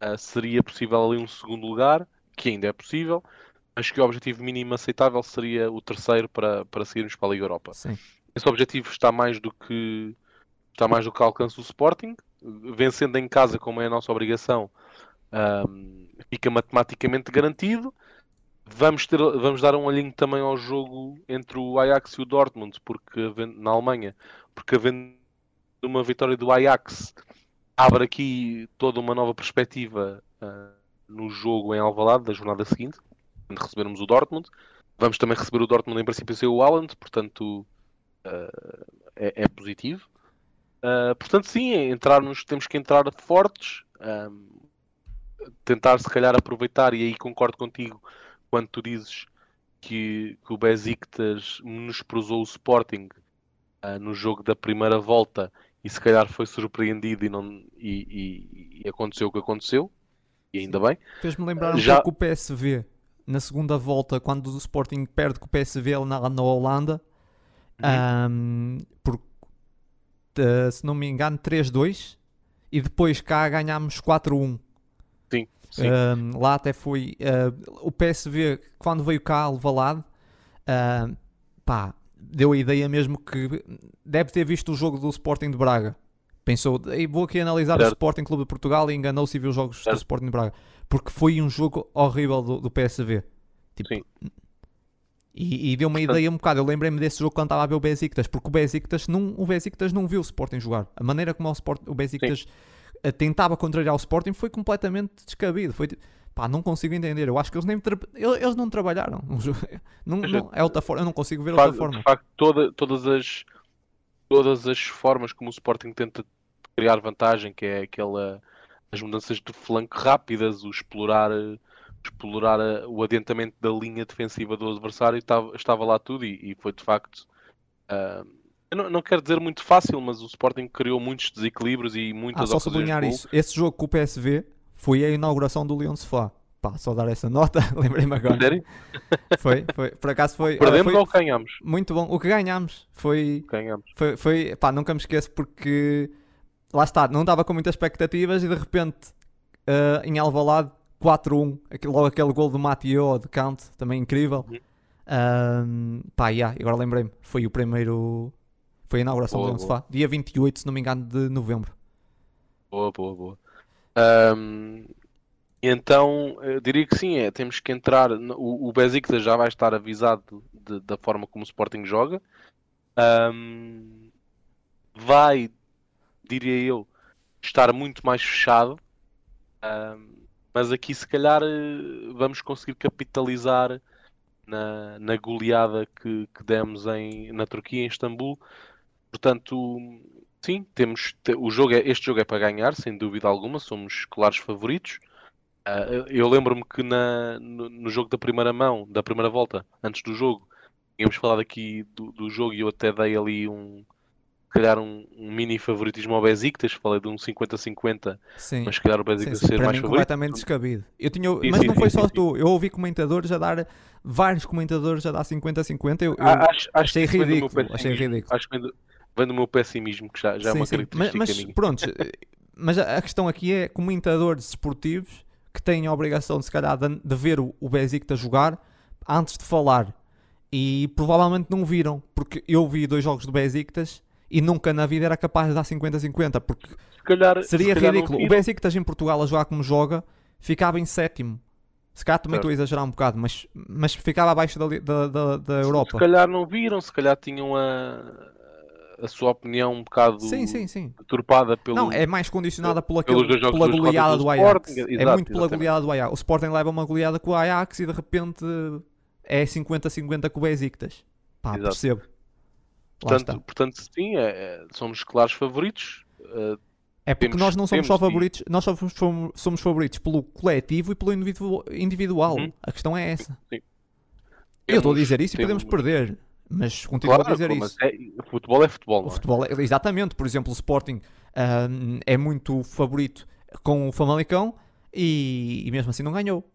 Speaker 2: uh, seria possível ali um segundo lugar, que ainda é possível acho que o objetivo mínimo aceitável seria o terceiro para, para seguirmos para a Liga Europa.
Speaker 1: Sim.
Speaker 2: Esse objetivo está mais do que está mais do que alcance o Sporting, vencendo em casa como é a nossa obrigação, um, fica matematicamente garantido. Vamos, ter, vamos dar um olhinho também ao jogo entre o Ajax e o Dortmund, porque na Alemanha, porque havendo uma vitória do Ajax abre aqui toda uma nova perspectiva uh, no jogo em Alvalade da jornada seguinte quando recebermos o Dortmund. Vamos também receber o Dortmund em princípio ser o Haaland, portanto é, é, positivo. Uh, portanto, sim, é entrarmos, temos que entrar fortes, tentar se calhar aproveitar, e aí concordo contigo quando tu dizes que, que o Besiktas menosprezou o Sporting uh, no jogo da primeira volta e se calhar foi surpreendido e, não, e, e, e aconteceu o que aconteceu, e ainda bem.
Speaker 1: Fez-me lembrar um Já... pouco o PSV na segunda volta, quando o Sporting perde com o PSV na, na Holanda, uhum. um, uh, se não me engano, 3-2, e depois cá ganhámos 4-1.
Speaker 2: Sim, sim.
Speaker 1: Um, lá até foi uh, o PSV, quando veio cá a Levalade, uh, pá, deu a ideia mesmo que deve ter visto o jogo do Sporting de Braga. Pensou, vou aqui analisar certo. o Sporting Clube de Portugal e enganou-se e viu os jogos certo. do Sporting de Braga porque foi um jogo horrível do, do PSV. Tipo, Sim. E, e deu uma ideia um bocado. Eu lembrei-me desse jogo quando estava a ver o Besiktas, porque o Besiktas não, o Besiktas não viu o Sporting jogar. A maneira como o, Sport, o Besiktas Sim. Eh, tentava contrariar o Sporting foi completamente descabido. Foi, pá, não consigo entender. Eu acho que eles nem eles não trabalharam. <laughs> Não, não, é outra forma. Eu não consigo ver outra forma.
Speaker 2: De facto, toda, todas as todas as formas como o Sporting tenta criar vantagem, que é aquela as mudanças de flanco rápidas, o explorar, explorar o adiantamento da linha defensiva do adversário, estava, estava lá tudo e, e foi de facto. Uh, eu não, não, quero dizer muito fácil, mas o Sporting criou muitos desequilíbrios e muitas
Speaker 1: ah, só sublinhar isso. Esse jogo com o PSV foi a inauguração do Leão Sofá. Pá, só dar essa <laughs> nota, lembrei-me agora.
Speaker 2: Sério? <laughs>
Speaker 1: Foi, foi, por acaso foi.
Speaker 2: Perdemos
Speaker 1: foi,
Speaker 2: ou ganhamos?
Speaker 1: Muito bom. O que ganhamos foi.
Speaker 2: Ganhamos.
Speaker 1: Foi, foi, pá, nunca me esqueço porque lá está, não estava com muitas expectativas e de repente uh, em Alvalade 4-1, logo aquele gol do Mateo de Count, também incrível. Uhum. pá, yeah, agora lembrei-me, foi o primeiro, foi a inauguração boa, do Sofá, dia 28, se não me engano, de novembro.
Speaker 2: Boa, boa, boa. Um, então, eu diria que sim, é, temos que entrar, o, o Besiktas já vai estar avisado de, da forma como o Sporting joga. Um, vai diria eu, estar muito mais fechado mas aqui se calhar eh, vamos conseguir capitalizar na, na goleada que, que demos em, na Turquia, em Istambul. Portanto, sim, temos o jogo é, este jogo é para ganhar, sem dúvida alguma, somos claros favoritos. Uh, eu lembro-me que na, no, no, jogo da primeira mão, da primeira volta, antes do jogo, tínhamos falado aqui do, do jogo e eu até dei ali um, calhar um, um, mini favoritismo ao Besiktas, falei de um 50-50, mas se calhar o Besiktas ser
Speaker 1: para
Speaker 2: mais
Speaker 1: mim,
Speaker 2: favorito.
Speaker 1: completamente descabido. Eu tinha, sim, mas não foi só tu, eu ouvi comentadores a dar, vários comentadores a dar 50-50, eu, eu
Speaker 2: ah, acho, acho
Speaker 1: achei, ridículo, achei ridículo.
Speaker 2: Acho que vem do meu pessimismo, que já, já é uma característica
Speaker 1: mas, mas
Speaker 2: minha.
Speaker 1: pronto, <laughs> mas a questão aqui é comentadores esportivos que têm a obrigação de se calhar de, de ver o, o Besiktas jogar antes de falar. E provavelmente não viram, porque eu vi dois jogos do Besiktas e nunca na vida era capaz de dar 50-50, porque
Speaker 2: calhar,
Speaker 1: seria
Speaker 2: se
Speaker 1: ridículo. O Besiktas em Portugal a jogar como joga ficava em sétimo. Se calhar também estou a exagerar um bocado, mas, mas ficava abaixo da, da, da, da Europa.
Speaker 2: Se calhar não viram, se calhar tinham a, a sua opinião um bocado
Speaker 1: sim, sim, sim.
Speaker 2: deturpada pelo.
Speaker 1: Não, é mais condicionada pela, aquele, pela goleada do Ajax. Sporting, é muito pela exatamente. goleada do Ajax. O Sporting leva uma goleada com o Ajax e de repente é 50-50 com o Besiktas. Pá, Exato. percebo.
Speaker 2: Portanto, portanto, sim, é, é, somos claros favoritos. Uh,
Speaker 1: é porque temos, nós não somos só favoritos, e... nós somos, somos favoritos pelo coletivo e pelo individual. individual. Uhum. A questão é essa. Sim. Eu estou a dizer isso temos... e podemos perder. Mas continuo claro, a dizer isso.
Speaker 2: É, futebol é futebol.
Speaker 1: O é? futebol é, exatamente. Por exemplo, o Sporting uh, é muito favorito com o Famalicão e, e mesmo assim não ganhou.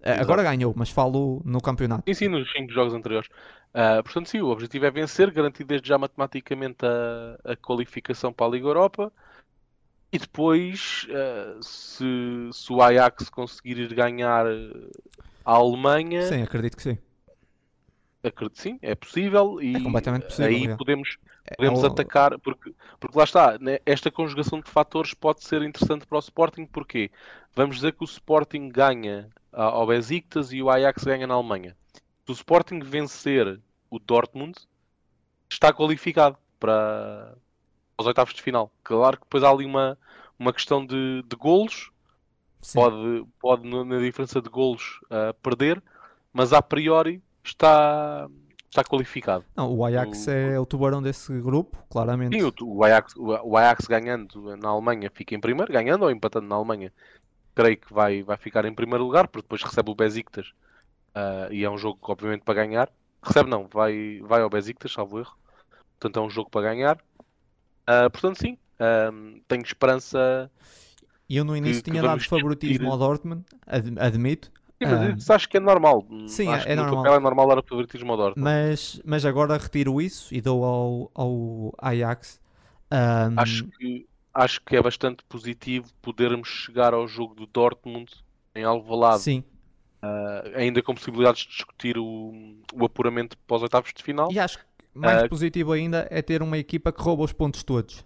Speaker 1: Uh, agora ganhou, mas falo no campeonato.
Speaker 2: Sim, sim, nos 5 jogos anteriores. Uh, portanto, sim, o objetivo é vencer, garantir desde já matematicamente a, a qualificação para a Liga Europa. E depois, uh, se, se, o Ajax conseguir ir ganhar a Alemanha.
Speaker 1: Sim, acredito que sim.
Speaker 2: Acredito sim, é possível. E
Speaker 1: é completamente possível.
Speaker 2: Aí é. podemos, podemos é, atacar, porque, porque lá está, né, esta conjugação de fatores pode ser interessante para o Sporting, porque vamos dizer que o Sporting ganha ao Besiktas e o Ajax ganha na Alemanha se o Sporting vencer o Dortmund, está qualificado para os oitavos de final. Claro que depois há ali uma, uma questão de, de golos, pode, pode na diferença de golos uh, perder, mas a priori está, está qualificado.
Speaker 1: Não, o Ajax o, é o tubarão desse grupo, claramente.
Speaker 2: Sim, o, o, Ajax, o, Ajax ganhando na Alemanha fica em primeiro, ganhando ou empatando na Alemanha, creio que vai, vai ficar em primeiro lugar, porque depois recebe o Besiktas Uh, e é um jogo que, obviamente, para ganhar. Recebe não, vai, vai ao Besiktas, salvo erro. Portanto, é um jogo para ganhar. Uh, portanto, sim, uh, tenho esperança.
Speaker 1: E eu no início que, tinha que dado favoritismo discutir... ao Dortmund, ad admito.
Speaker 2: Sim, mas isso acho que é normal.
Speaker 1: Sim,
Speaker 2: acho
Speaker 1: é,
Speaker 2: é
Speaker 1: normal.
Speaker 2: é normal dar favoritismo ao Dortmund.
Speaker 1: Mas, mas agora retiro isso e dou ao, ao Ajax.
Speaker 2: Um... Acho, que, acho que é bastante positivo podermos chegar ao jogo do Dortmund em Alvalade.
Speaker 1: Sim,
Speaker 2: Uh, ainda com possibilidades de discutir o, o apuramento para os oitavos de final.
Speaker 1: E acho que mais uh, positivo ainda é ter uma equipa que rouba os pontos todos.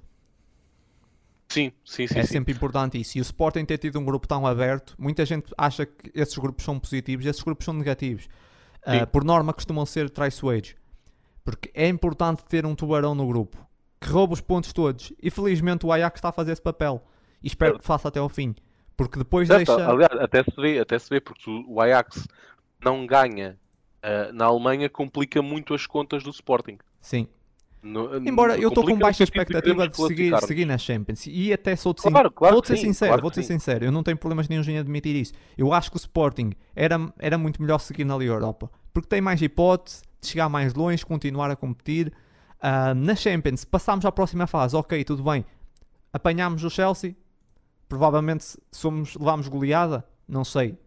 Speaker 2: Sim, sim, sim.
Speaker 1: É
Speaker 2: sim.
Speaker 1: sempre importante isso. E o Sporting ter tido um grupo tão aberto, muita gente acha que esses grupos são positivos, esses grupos são negativos. Uh, por norma, costumam ser traiçoeiros. Porque é importante ter um tubarão no grupo que rouba os pontos todos. E felizmente o Ajax está a fazer esse papel. E espero que faça até ao fim. Porque depois deixa.
Speaker 2: Aliás, até se vê, até se vê porque o Ajax não ganha uh, na Alemanha, complica muito as contas do Sporting.
Speaker 1: Sim. No, Embora eu estou com baixa expectativa de, seguir, seguir na Champions e até sou de
Speaker 2: claro, claro
Speaker 1: vou ser
Speaker 2: sim,
Speaker 1: sincero,
Speaker 2: claro
Speaker 1: vou ser sincero, eu não tenho problemas nenhum em admitir isso. Eu acho que o Sporting era, era muito melhor seguir na Liga Europa porque tem mais hipótese de chegar mais longe, continuar a competir. Uh, na Champions, passámos à próxima fase, ok, tudo bem. Apanhámos o Chelsea, provavelmente somos, levámos goleada, não sei,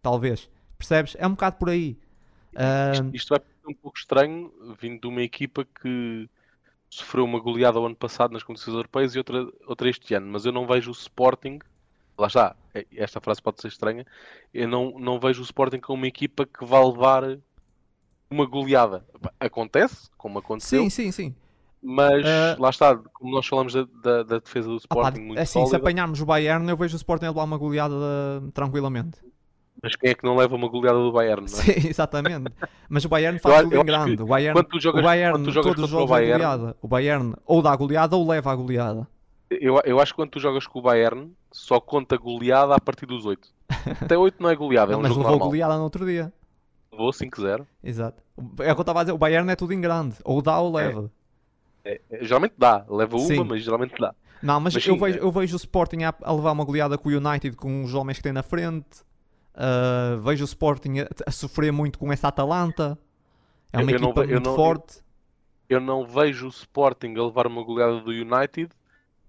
Speaker 1: talvez. Percebes? É um bocado por aí.
Speaker 2: Uh... Isto, isto vai ser um pouco estranho, vindo de uma equipa que sofreu uma goleada o ano passado nas competições europeias e outra, outra este ano, mas eu não vejo o Sporting, lá está, é, esta frase pode ser estranha, eu não, não vejo o Sporting como uma equipa que vai levar uma goleada. Acontece, como aconteceu.
Speaker 1: Sim, sim, sim.
Speaker 2: Mas uh, lá está, como nós falamos da, da, da defesa do Sporting,
Speaker 1: opa,
Speaker 2: muito
Speaker 1: assim,
Speaker 2: sólida.
Speaker 1: se apanharmos o Bayern, eu vejo o Sporting levar uma goleada tranquilamente.
Speaker 2: Mas quem é que não leva uma goleada do Bayern? Não é?
Speaker 1: Sim, <laughs> exatamente. Mas o Bayern faz tudo em grande. O Bayern,
Speaker 2: quando tu jogas,
Speaker 1: o Bayern
Speaker 2: quando tu jogas
Speaker 1: todos os jogos o Bayern, goleada. O Bayern ou dá goleada ou leva a goleada.
Speaker 2: Eu, eu acho que quando tu jogas com o Bayern, só conta goleada a partir dos 8. Até 8 não é goleada, é um
Speaker 1: mas
Speaker 2: jogo
Speaker 1: levou
Speaker 2: normal.
Speaker 1: goleada no outro dia.
Speaker 2: Levou 5-0.
Speaker 1: Exato. É o que eu estava a dizer, o Bayern é tudo em grande. Ou dá ou leva.
Speaker 2: É, é, geralmente dá, leva uma,
Speaker 1: Sim.
Speaker 2: mas geralmente dá.
Speaker 1: Não, mas,
Speaker 2: Mas
Speaker 1: eu,
Speaker 2: sim,
Speaker 1: vejo,
Speaker 2: é.
Speaker 1: eu vejo o Sporting a, a levar uma goleada com o United, com os homens que tem na frente. Ah, vejo o Sporting a, a sofrer muito com essa Atalanta. É uma
Speaker 2: Eu- eu não
Speaker 1: equipa
Speaker 2: ve- eu
Speaker 1: muito
Speaker 2: não-
Speaker 1: forte.
Speaker 2: Eu não vejo o Sporting a levar uma goleada do United.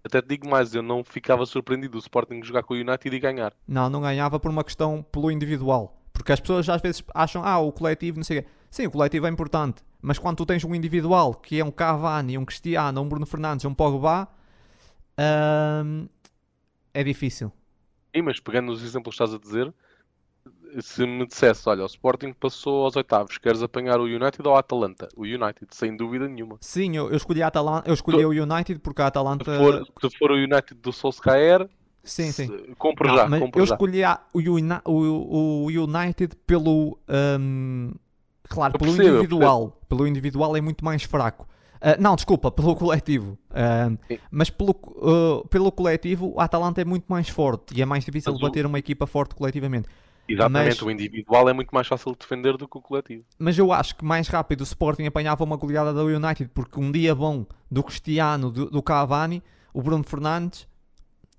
Speaker 2: Até te digo mais, eu não ficava surpreendido o Sporting jogar com o United e ganhar.
Speaker 1: Não, não ganhava por uma questão pelo individual. Porque as pessoas às vezes acham, ah, o coletivo, não sei o quê. Sim, o coletivo é importante. Mas quando tu tens um individual, que é um Cavani, um Cristiano, um Bruno Fernandes, um Pogba, ahm, é difícil.
Speaker 2: Sim, mas pegando os exemplos que estás a dizer, se me dissesse, olha, o Sporting passou aos oitavos, queres apanhar o United ou a Atalanta? O United, sem dúvida nenhuma.
Speaker 1: Sim, eu, eu escolhi a Atalanta, eu escolhi o United porque a Atalanta...
Speaker 2: Se for, se for o United do Solskjaer,
Speaker 1: Sim, sim.
Speaker 2: compro já, compro
Speaker 1: eu escolhi o, Uni- o- o United pelo. hum, claro,
Speaker 2: Eu
Speaker 1: pelo
Speaker 2: percebo,
Speaker 1: individual. Pelo individual é muito mais fraco. Ah, não, desculpa, pelo <laughs> coletivo.
Speaker 2: Sim.
Speaker 1: mas pelo, ah, pelo coletivo, a Atalanta é muito mais forte e é mais difícil bater uma equipa forte coletivamente.
Speaker 2: Exatamente,
Speaker 1: mas-
Speaker 2: o individual é muito mais fácil de defender do que o coletivo.
Speaker 1: Mas eu acho que mais rápido o Sporting apanhava uma goleada do United porque um dia bom do Cristiano, do, do Cavani, o Bruno Fernandes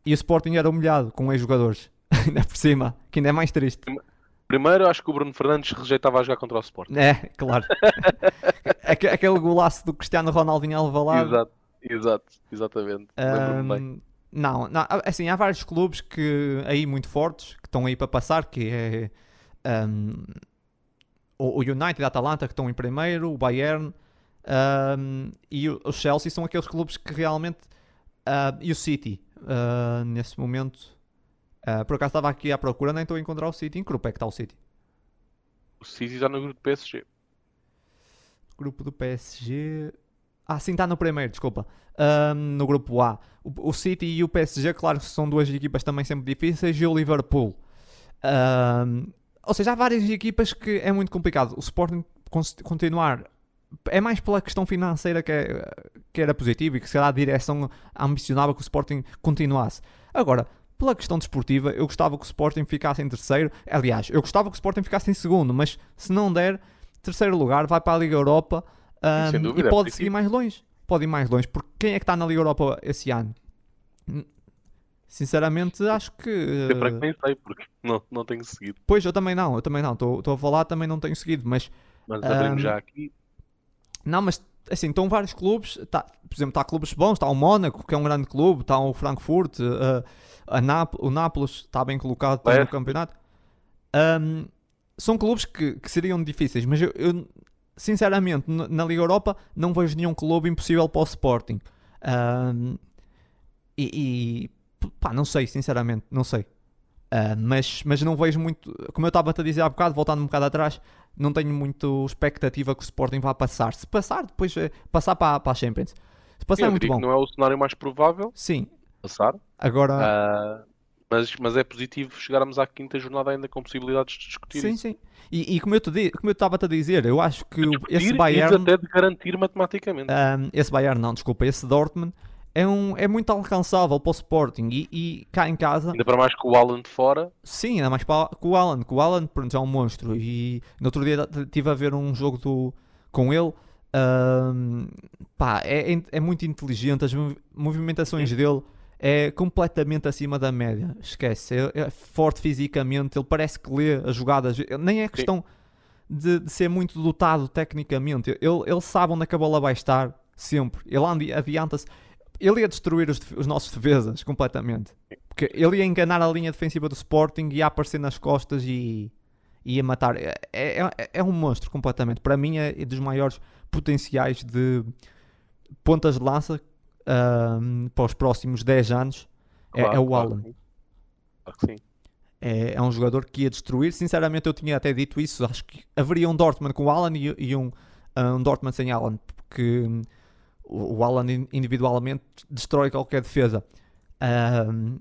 Speaker 1: e o Sporting era humilhado com ex-jogadores. <laughs> Ainda por cima, que ainda é mais triste.
Speaker 2: Primeiro, acho que o Bruno Fernandes rejeitava a jogar contra o Sporting.
Speaker 1: É, claro. <laughs> Aque- Aquele golaço do Cristiano Ronaldo em Alvalade.
Speaker 2: Exato, exato, exatamente.
Speaker 1: Ahm, não, não, assim, há vários clubes que aí muito fortes que estão aí para passar, que é ahm, o, United, a Atalanta que estão em primeiro, o Bayern ahm, e o, Chelsea são aqueles clubes que realmente ah, e o City ah, nesse momento ah, por acaso estava aqui à procura, nem estou a encontrar o City. Em que grupo é que está o City?
Speaker 2: O City está no grupo do PSG.
Speaker 1: Grupo do PSG. Ah, sim, está no primeiro, desculpa. Ahm, no grupo A. O, o City e o PSG, claro que são duas equipas também sempre difíceis, e o Liverpool. Ahm, ou seja, há várias equipas que é muito complicado. O Sporting continuar. É mais pela questão financeira que, é- que era positivo e que se a direção ambicionava que o Sporting continuasse. Agora, pela questão desportiva, eu gostava que o Sporting ficasse em terceiro. Aliás, eu gostava que o Sporting ficasse em segundo, mas se não der, terceiro lugar, vai para a Liga Europa
Speaker 2: sem dúvida,
Speaker 1: e pode seguir mais longe. Pode ir mais longe, porque quem é que está na Liga Europa esse ano? Hum, Sinceramente, acho que.
Speaker 2: Eu para que
Speaker 1: eh,
Speaker 2: nem sei, porque não, não tenho seguido.
Speaker 1: Pois, eu também não, eu também não. Estou a falar, também não tenho seguido, mas.
Speaker 2: Mas abrimos
Speaker 1: Ahm,
Speaker 2: já aqui.
Speaker 1: Não, mas assim, estão vários clubes. Tá, por exemplo, está clubes bons, está o Mónaco, que é um grande clube, está o Frankfurt, eh, a Náp o Nápoles está bem colocado no campeonato. Ahm, são clubes que, que seriam difíceis, mas eu, eu, sinceramente, na Liga Europa não vejo nenhum clube impossível para o Sporting. Ahm, e, e, pá, não sei, sinceramente, não sei. Ah, mas, mas não vejo muito, como eu estava a dizer há bocado, voltando um bocado atrás, não tenho muito expectativa que o Sporting vá passar. Se passar, depois eh, passar para, para a Champions. Se passar
Speaker 2: eu
Speaker 1: é muito bom.
Speaker 2: não é o cenário mais provável
Speaker 1: Sim,
Speaker 2: passar,
Speaker 1: agora.
Speaker 2: ah, mas, mas é positivo chegarmos à quinta jornada ainda com possibilidades de discutir
Speaker 1: sim,
Speaker 2: isso.
Speaker 1: sim. E, e como eu te como eu estava a dizer, eu acho que
Speaker 2: Discutir
Speaker 1: esse Bayern.
Speaker 2: até de garantir matematicamente.
Speaker 1: Ahm, esse Bayern não, desculpa, esse Dortmund é, um, é muito alcançável para o Sporting e, e cá em casa,
Speaker 2: Ainda para mais que o Alan de fora,
Speaker 1: sim, ainda mais para com o Alan, que o Alan pronto, já é um monstro e no outro dia estive a ver um jogo do, com ele ahm, pá, é, é- é muito inteligente, as mov- movimentações dele é completamente acima da média, esquece, é, é forte fisicamente, ele parece que lê as jogadas, nem é questão de, de ser muito dotado tecnicamente, ele, ele sabe onde é que a bola vai estar, sempre, ele adianta-se, ele ia destruir os, os nossos defesas completamente, porque ele ia enganar a linha defensiva do Sporting, ia aparecer nas costas e ia matar, é, é, é um monstro completamente, para mim é dos maiores potenciais de pontas de lança ahm, para os próximos 10 anos, é,
Speaker 2: claro,
Speaker 1: é o
Speaker 2: claro
Speaker 1: Alan.
Speaker 2: Claro que sim.
Speaker 1: É, é um jogador que ia destruir. Sinceramente, eu tinha até dito isso. Acho que haveria um Dortmund com o Alan e, e um, um Dortmund sem Alan, porque hum, o, Alan in- individualmente destrói qualquer defesa. Ahm,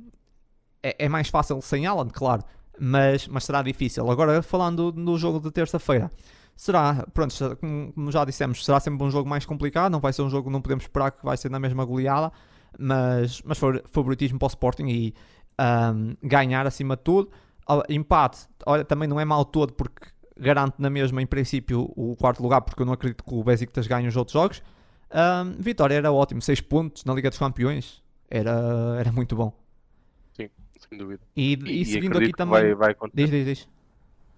Speaker 1: é, é mais fácil sem Alan, claro, mas, mas será difícil. Agora, falando do jogo de terça-feira, será, pronto, como já dissemos, será sempre um jogo mais complicado. Não vai ser um jogo, não podemos esperar que vai ser na mesma goleada, mas, mas favoritismo para o Sporting e um, ganhar acima de tudo. Empate, olha, também não é mal todo porque garante na mesma, em princípio, o quarto lugar, porque eu não acredito que o Besiktas ganhe os outros jogos. Um, vitória era ótimo, 6 pontos na Liga dos Campeões, era, era muito bom.
Speaker 2: Sim, sem dúvida.
Speaker 1: E, e, e seguindo aqui também.
Speaker 2: Vai, vai
Speaker 1: diz, diz, diz.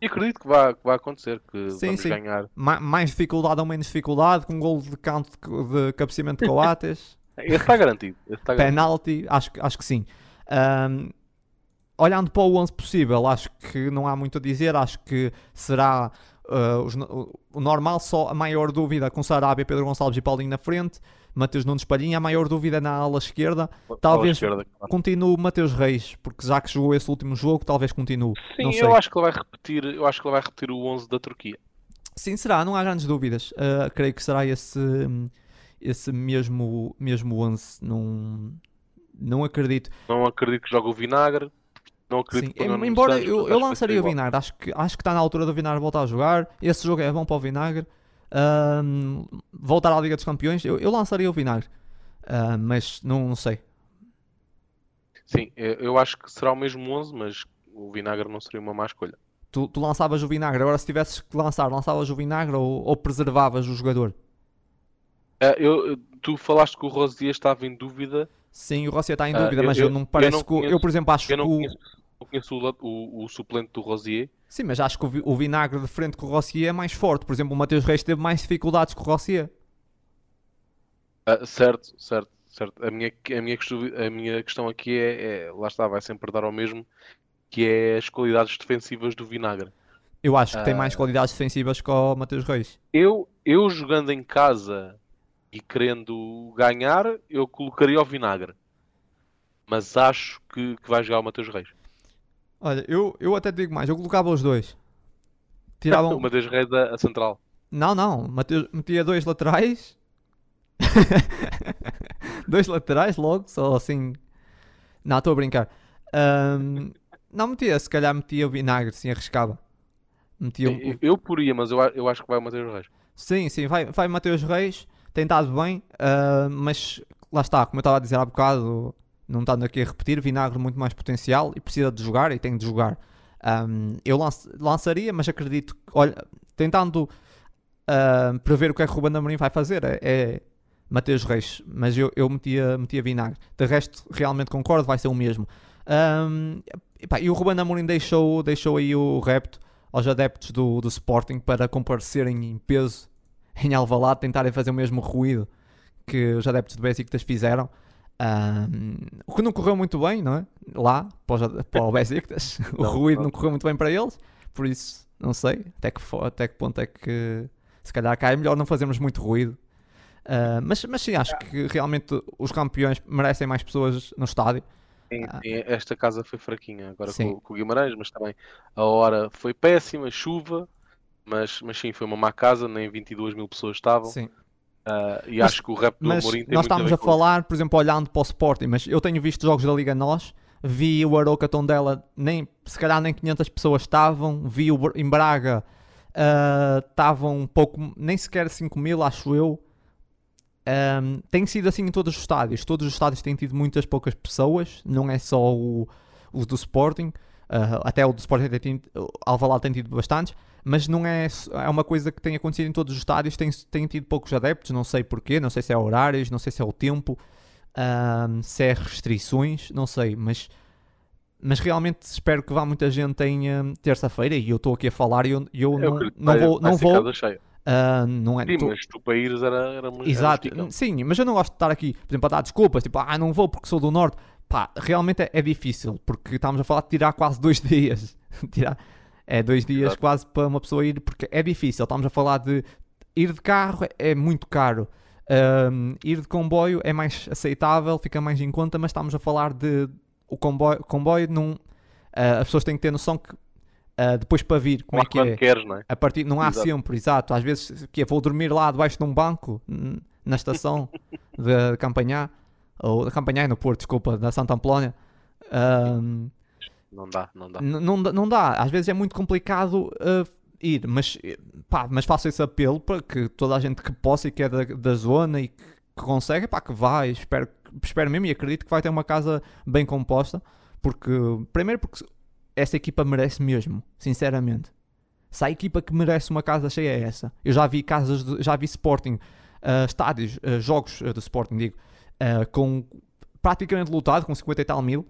Speaker 2: E acredito que vai, que vai acontecer, que
Speaker 1: sim,
Speaker 2: vamos
Speaker 1: sim.
Speaker 2: ganhar.
Speaker 1: Ma mais dificuldade ou menos dificuldade, com um gol de canto de, de cabeceamento de Coates. <laughs>
Speaker 2: Esse está garantido. Esse está garantido.
Speaker 1: Penalti, acho, acho que sim. Um, olhando para o 11 possível, acho que não há muito a dizer. Acho que será uh, os, o normal, só a maior dúvida com Sarabia, Pedro Gonçalves e Paulinho na frente. Mateus Nunes Palhinha, a maior dúvida na ala esquerda. Talvez
Speaker 2: esquerda, claro.
Speaker 1: continue Mateus Reis, porque já que jogou esse último jogo, talvez continue.
Speaker 2: Sim,
Speaker 1: não sei.
Speaker 2: eu acho que ele vai repetir, eu acho que ele vai repetir o 11 da Turquia.
Speaker 1: Sim, será, não há grandes dúvidas. Uh, creio que será esse, esse mesmo, mesmo 11. Não, não acredito.
Speaker 2: Não acredito que jogue o Vinagre. Não acredito
Speaker 1: Sim,
Speaker 2: que
Speaker 1: embora
Speaker 2: Santos,
Speaker 1: eu, eu lançaria o. Vinagre, acho que, acho que está na altura do Vinagre voltar a jogar. Esse jogo é bom para o Vinagre. Ahm, voltar à Liga dos Campeões, eu, eu lançaria o Vinagre, Ah, mas não, não sei.
Speaker 2: Sim, eu acho que será o mesmo 11, mas o Vinagre não seria uma má escolha.
Speaker 1: Tu, tu lançavas o Vinagre, agora se tivesses que lançar, lançavas o Vinagre ou, ou preservavas o jogador?
Speaker 2: Ah, eu, tu falaste que o Rosier estava em dúvida.
Speaker 1: Sim, o Rossi está em
Speaker 2: Ah,
Speaker 1: dúvida,
Speaker 2: eu-
Speaker 1: mas
Speaker 2: eu-
Speaker 1: eu, não me
Speaker 2: eu
Speaker 1: parece
Speaker 2: não
Speaker 1: que. o- Eu,
Speaker 2: conheço-
Speaker 1: por exemplo, acho
Speaker 2: Eu
Speaker 1: que.
Speaker 2: não
Speaker 1: o-
Speaker 2: conheço, não conheço o, o- o suplente do Rosier.
Speaker 1: Sim, mas acho que o, o Vinagre de frente com o Rossier é mais forte. Por exemplo, o Mateus Reis teve mais dificuldades que o Rossier.
Speaker 2: Ah, certo, certo, certo. A minha, a minha, questão, a minha questão aqui é, é- lá está, vai sempre dar ao mesmo, que é as qualidades defensivas do Vinagre.
Speaker 1: Eu acho que tem
Speaker 2: Ah.
Speaker 1: mais qualidades defensivas que o Mateus Reis.
Speaker 2: Eu, eu jogando em casa e querendo ganhar, eu colocaria o Vinagre. Mas acho que, que vai jogar o Mateus Reis.
Speaker 1: Olha, eu, eu até te digo mais, eu colocava os dois. Tiravam. <laughs>
Speaker 2: O Mateus Reis a, a central.
Speaker 1: Não, não, Mateus- metia dois laterais. <laughs> dois laterais logo, só assim. Não, estou a brincar. Ahm, não metia, se calhar metia o vinagre, sim, arriscava. Metia um-
Speaker 2: Eu, eu poria, mas eu, eu acho que vai o Mateus Reis.
Speaker 1: Sim, sim, vai, vai Mateus Reis, tem estado bem, ah, mas lá está, como eu estava a dizer há bocado, não estando aqui a repetir, Vinagre muito mais potencial e precisa de jogar e tem de jogar. Ahm, eu lance- lançaria, mas acredito, olha, tentando ah, prever o que é que Ruben Amorim vai fazer, é, é Mateus Reis, mas eu, eu metia, metia Vinagre. De resto, realmente concordo, vai ser o mesmo. Ahm, epá, e o Ruben Amorim deixou, deixou aí o repto aos adeptos do, do Sporting para comparecerem em peso em Alvalade, tentarem fazer o mesmo ruído que os adeptos do Besiktas fizeram. O que não correu muito bem, não é? Lá, para, o Besiktas. <laughs> o
Speaker 2: Não,
Speaker 1: ruído
Speaker 2: não.
Speaker 1: não correu muito bem para eles. Por isso, não sei até que, até que ponto é que se calhar cá é melhor não fazermos muito ruído. Ah, mas, mas sim, acho que realmente os campeões merecem mais pessoas no estádio.
Speaker 2: Sim,
Speaker 1: Ah.
Speaker 2: sim, esta casa foi fraquinha agora com, com o Guimarães, mas também a hora foi péssima, chuva, mas, mas sim, foi uma má casa, nem 22 mil pessoas estavam.
Speaker 1: Sim.
Speaker 2: Ah, e
Speaker 1: Mas-
Speaker 2: acho que o rap do
Speaker 1: Mas
Speaker 2: Amorim tem
Speaker 1: nós
Speaker 2: muito a
Speaker 1: a falar, por exemplo, olhando para o Sporting, mas eu tenho visto jogos da Liga Nós, vi o Aroca Tondela, nem, se calhar nem 500 pessoas estavam, vi o em Braga, ah, estavam um pouco, nem sequer 5 mil, acho eu. Ahm, tem sido assim em todos os estádios, todos os estádios têm tido muitas poucas pessoas, não é só o, os do Sporting, ah, até o do Sporting tem tido, Alvalade tem tido bastantes, mas não é, é uma coisa que tem acontecido em todos os estádios, tem, tem tido poucos adeptos, não sei porquê, não sei se é horários, não sei se é o tempo, ahm, se é restrições, não sei, mas, mas realmente espero que vá muita gente em ahm, terça-feira e eu estou aqui a falar e eu, eu
Speaker 2: Eu
Speaker 1: não,
Speaker 2: que
Speaker 1: não
Speaker 2: vai-
Speaker 1: vou, não vou, ah, não é,
Speaker 2: Sim,
Speaker 1: tô-
Speaker 2: mas tu para ires era, era muito
Speaker 1: Exato,
Speaker 2: era
Speaker 1: sim, mas eu não gosto de estar aqui, por exemplo, a dar desculpas, tipo, ah, não vou porque sou do Norte. Pá, realmente é, é difícil, porque estamos a falar de tirar quase dois <laughs> dias. tirar, é dois dias
Speaker 2: Exato.
Speaker 1: quase para uma pessoa ir, porque é difícil. Estamos a falar de ir de carro é, muito caro. Ahm, ir de comboio é mais aceitável, fica mais em conta, mas estamos a falar de o comboio, comboio não, ah, as pessoas têm que ter noção que ah, depois para vir, como é que é?
Speaker 2: queres, não é?
Speaker 1: A partir, não há
Speaker 2: Exato.
Speaker 1: sempre, exato. Às vezes que é, vou dormir lá debaixo de um banco na estação <laughs> de Campanhá, ou da Campanhá no Porto, desculpa, da Santa Amplónia. Ahm,
Speaker 2: Não dá, não dá.
Speaker 1: n- não, não dá, às vezes é muito complicado ah, ir, mas, pá, mas faço esse apelo para que toda a gente que possa e que é da, da zona e que, consegue, pá, que vai, espero, espero mesmo e acredito que vai ter uma casa bem composta, Porque, primeiro, porque essa equipa merece mesmo, sinceramente. Se a equipa que merece uma casa cheia é essa. Eu já vi casas, de, já vi Sporting, uh, estádios, uh, jogos uh, do Sporting, digo, com praticamente lotado, com 50 e tal mil.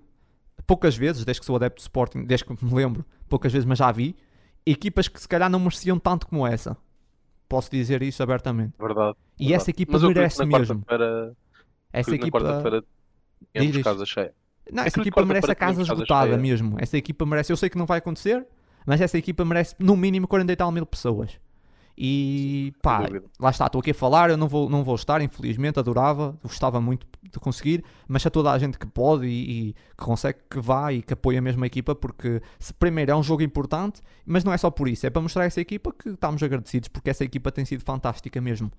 Speaker 1: Poucas vezes, desde que sou adepto de Sporting, desde que me lembro, poucas vezes, mas já vi. Equipas que se calhar não mereciam tanto como essa. Posso dizer isso abertamente.
Speaker 2: Verdade.
Speaker 1: E
Speaker 2: verdade.
Speaker 1: essa equipa merece mesmo. Essa
Speaker 2: equipa. Quarta-feira casa cheia.
Speaker 1: Não, essa equipa merece a casa esgotada mesmo. Essa equipa merece. Eu sei que não vai acontecer, mas essa equipa merece no mínimo 40 e tal mil pessoas. E pá, lá está, estou aqui a falar, eu não vou, não vou estar, infelizmente, adorava, gostava muito de conseguir, mas a toda a gente que pode e, e, que consegue que vá e que apoie a mesma equipa, porque se, primeiro é um jogo importante, mas não é só por isso, é para mostrar a essa equipa que estamos agradecidos, porque essa equipa tem sido fantástica mesmo.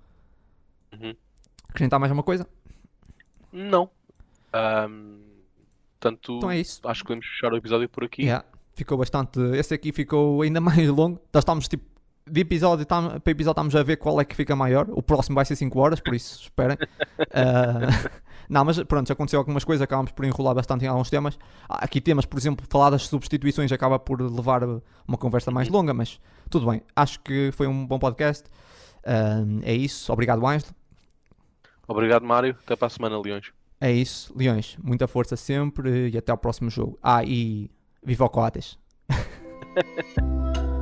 Speaker 2: Uhum.
Speaker 1: Acrescentar mais uma coisa?
Speaker 2: Não. Um, portanto,
Speaker 1: então é isso.
Speaker 2: acho que podemos fechar o episódio por aqui.
Speaker 1: Yeah ficou bastante. Esse aqui ficou ainda <laughs> mais longo. Nós estamos tipo. De episódio tam, para episódio estamos a ver qual é que fica maior. O próximo vai ser 5 horas, por isso esperem. uh, <laughs> <laughs> não, mas pronto, já aconteceu algumas coisas, acabamos por enrolar bastante em alguns temas. Aqui temas, por exemplo, falar das substituições acaba por levar uma conversa mais longa, mas tudo bem. Acho que foi um bom podcast. Uh, é isso. Obrigado, Ângelo.
Speaker 2: Obrigado, Mário. Até para a semana, Leões.
Speaker 1: É isso, Leões. Muita força sempre e até ao próximo jogo. Ah, e Viva o Coates! <laughs>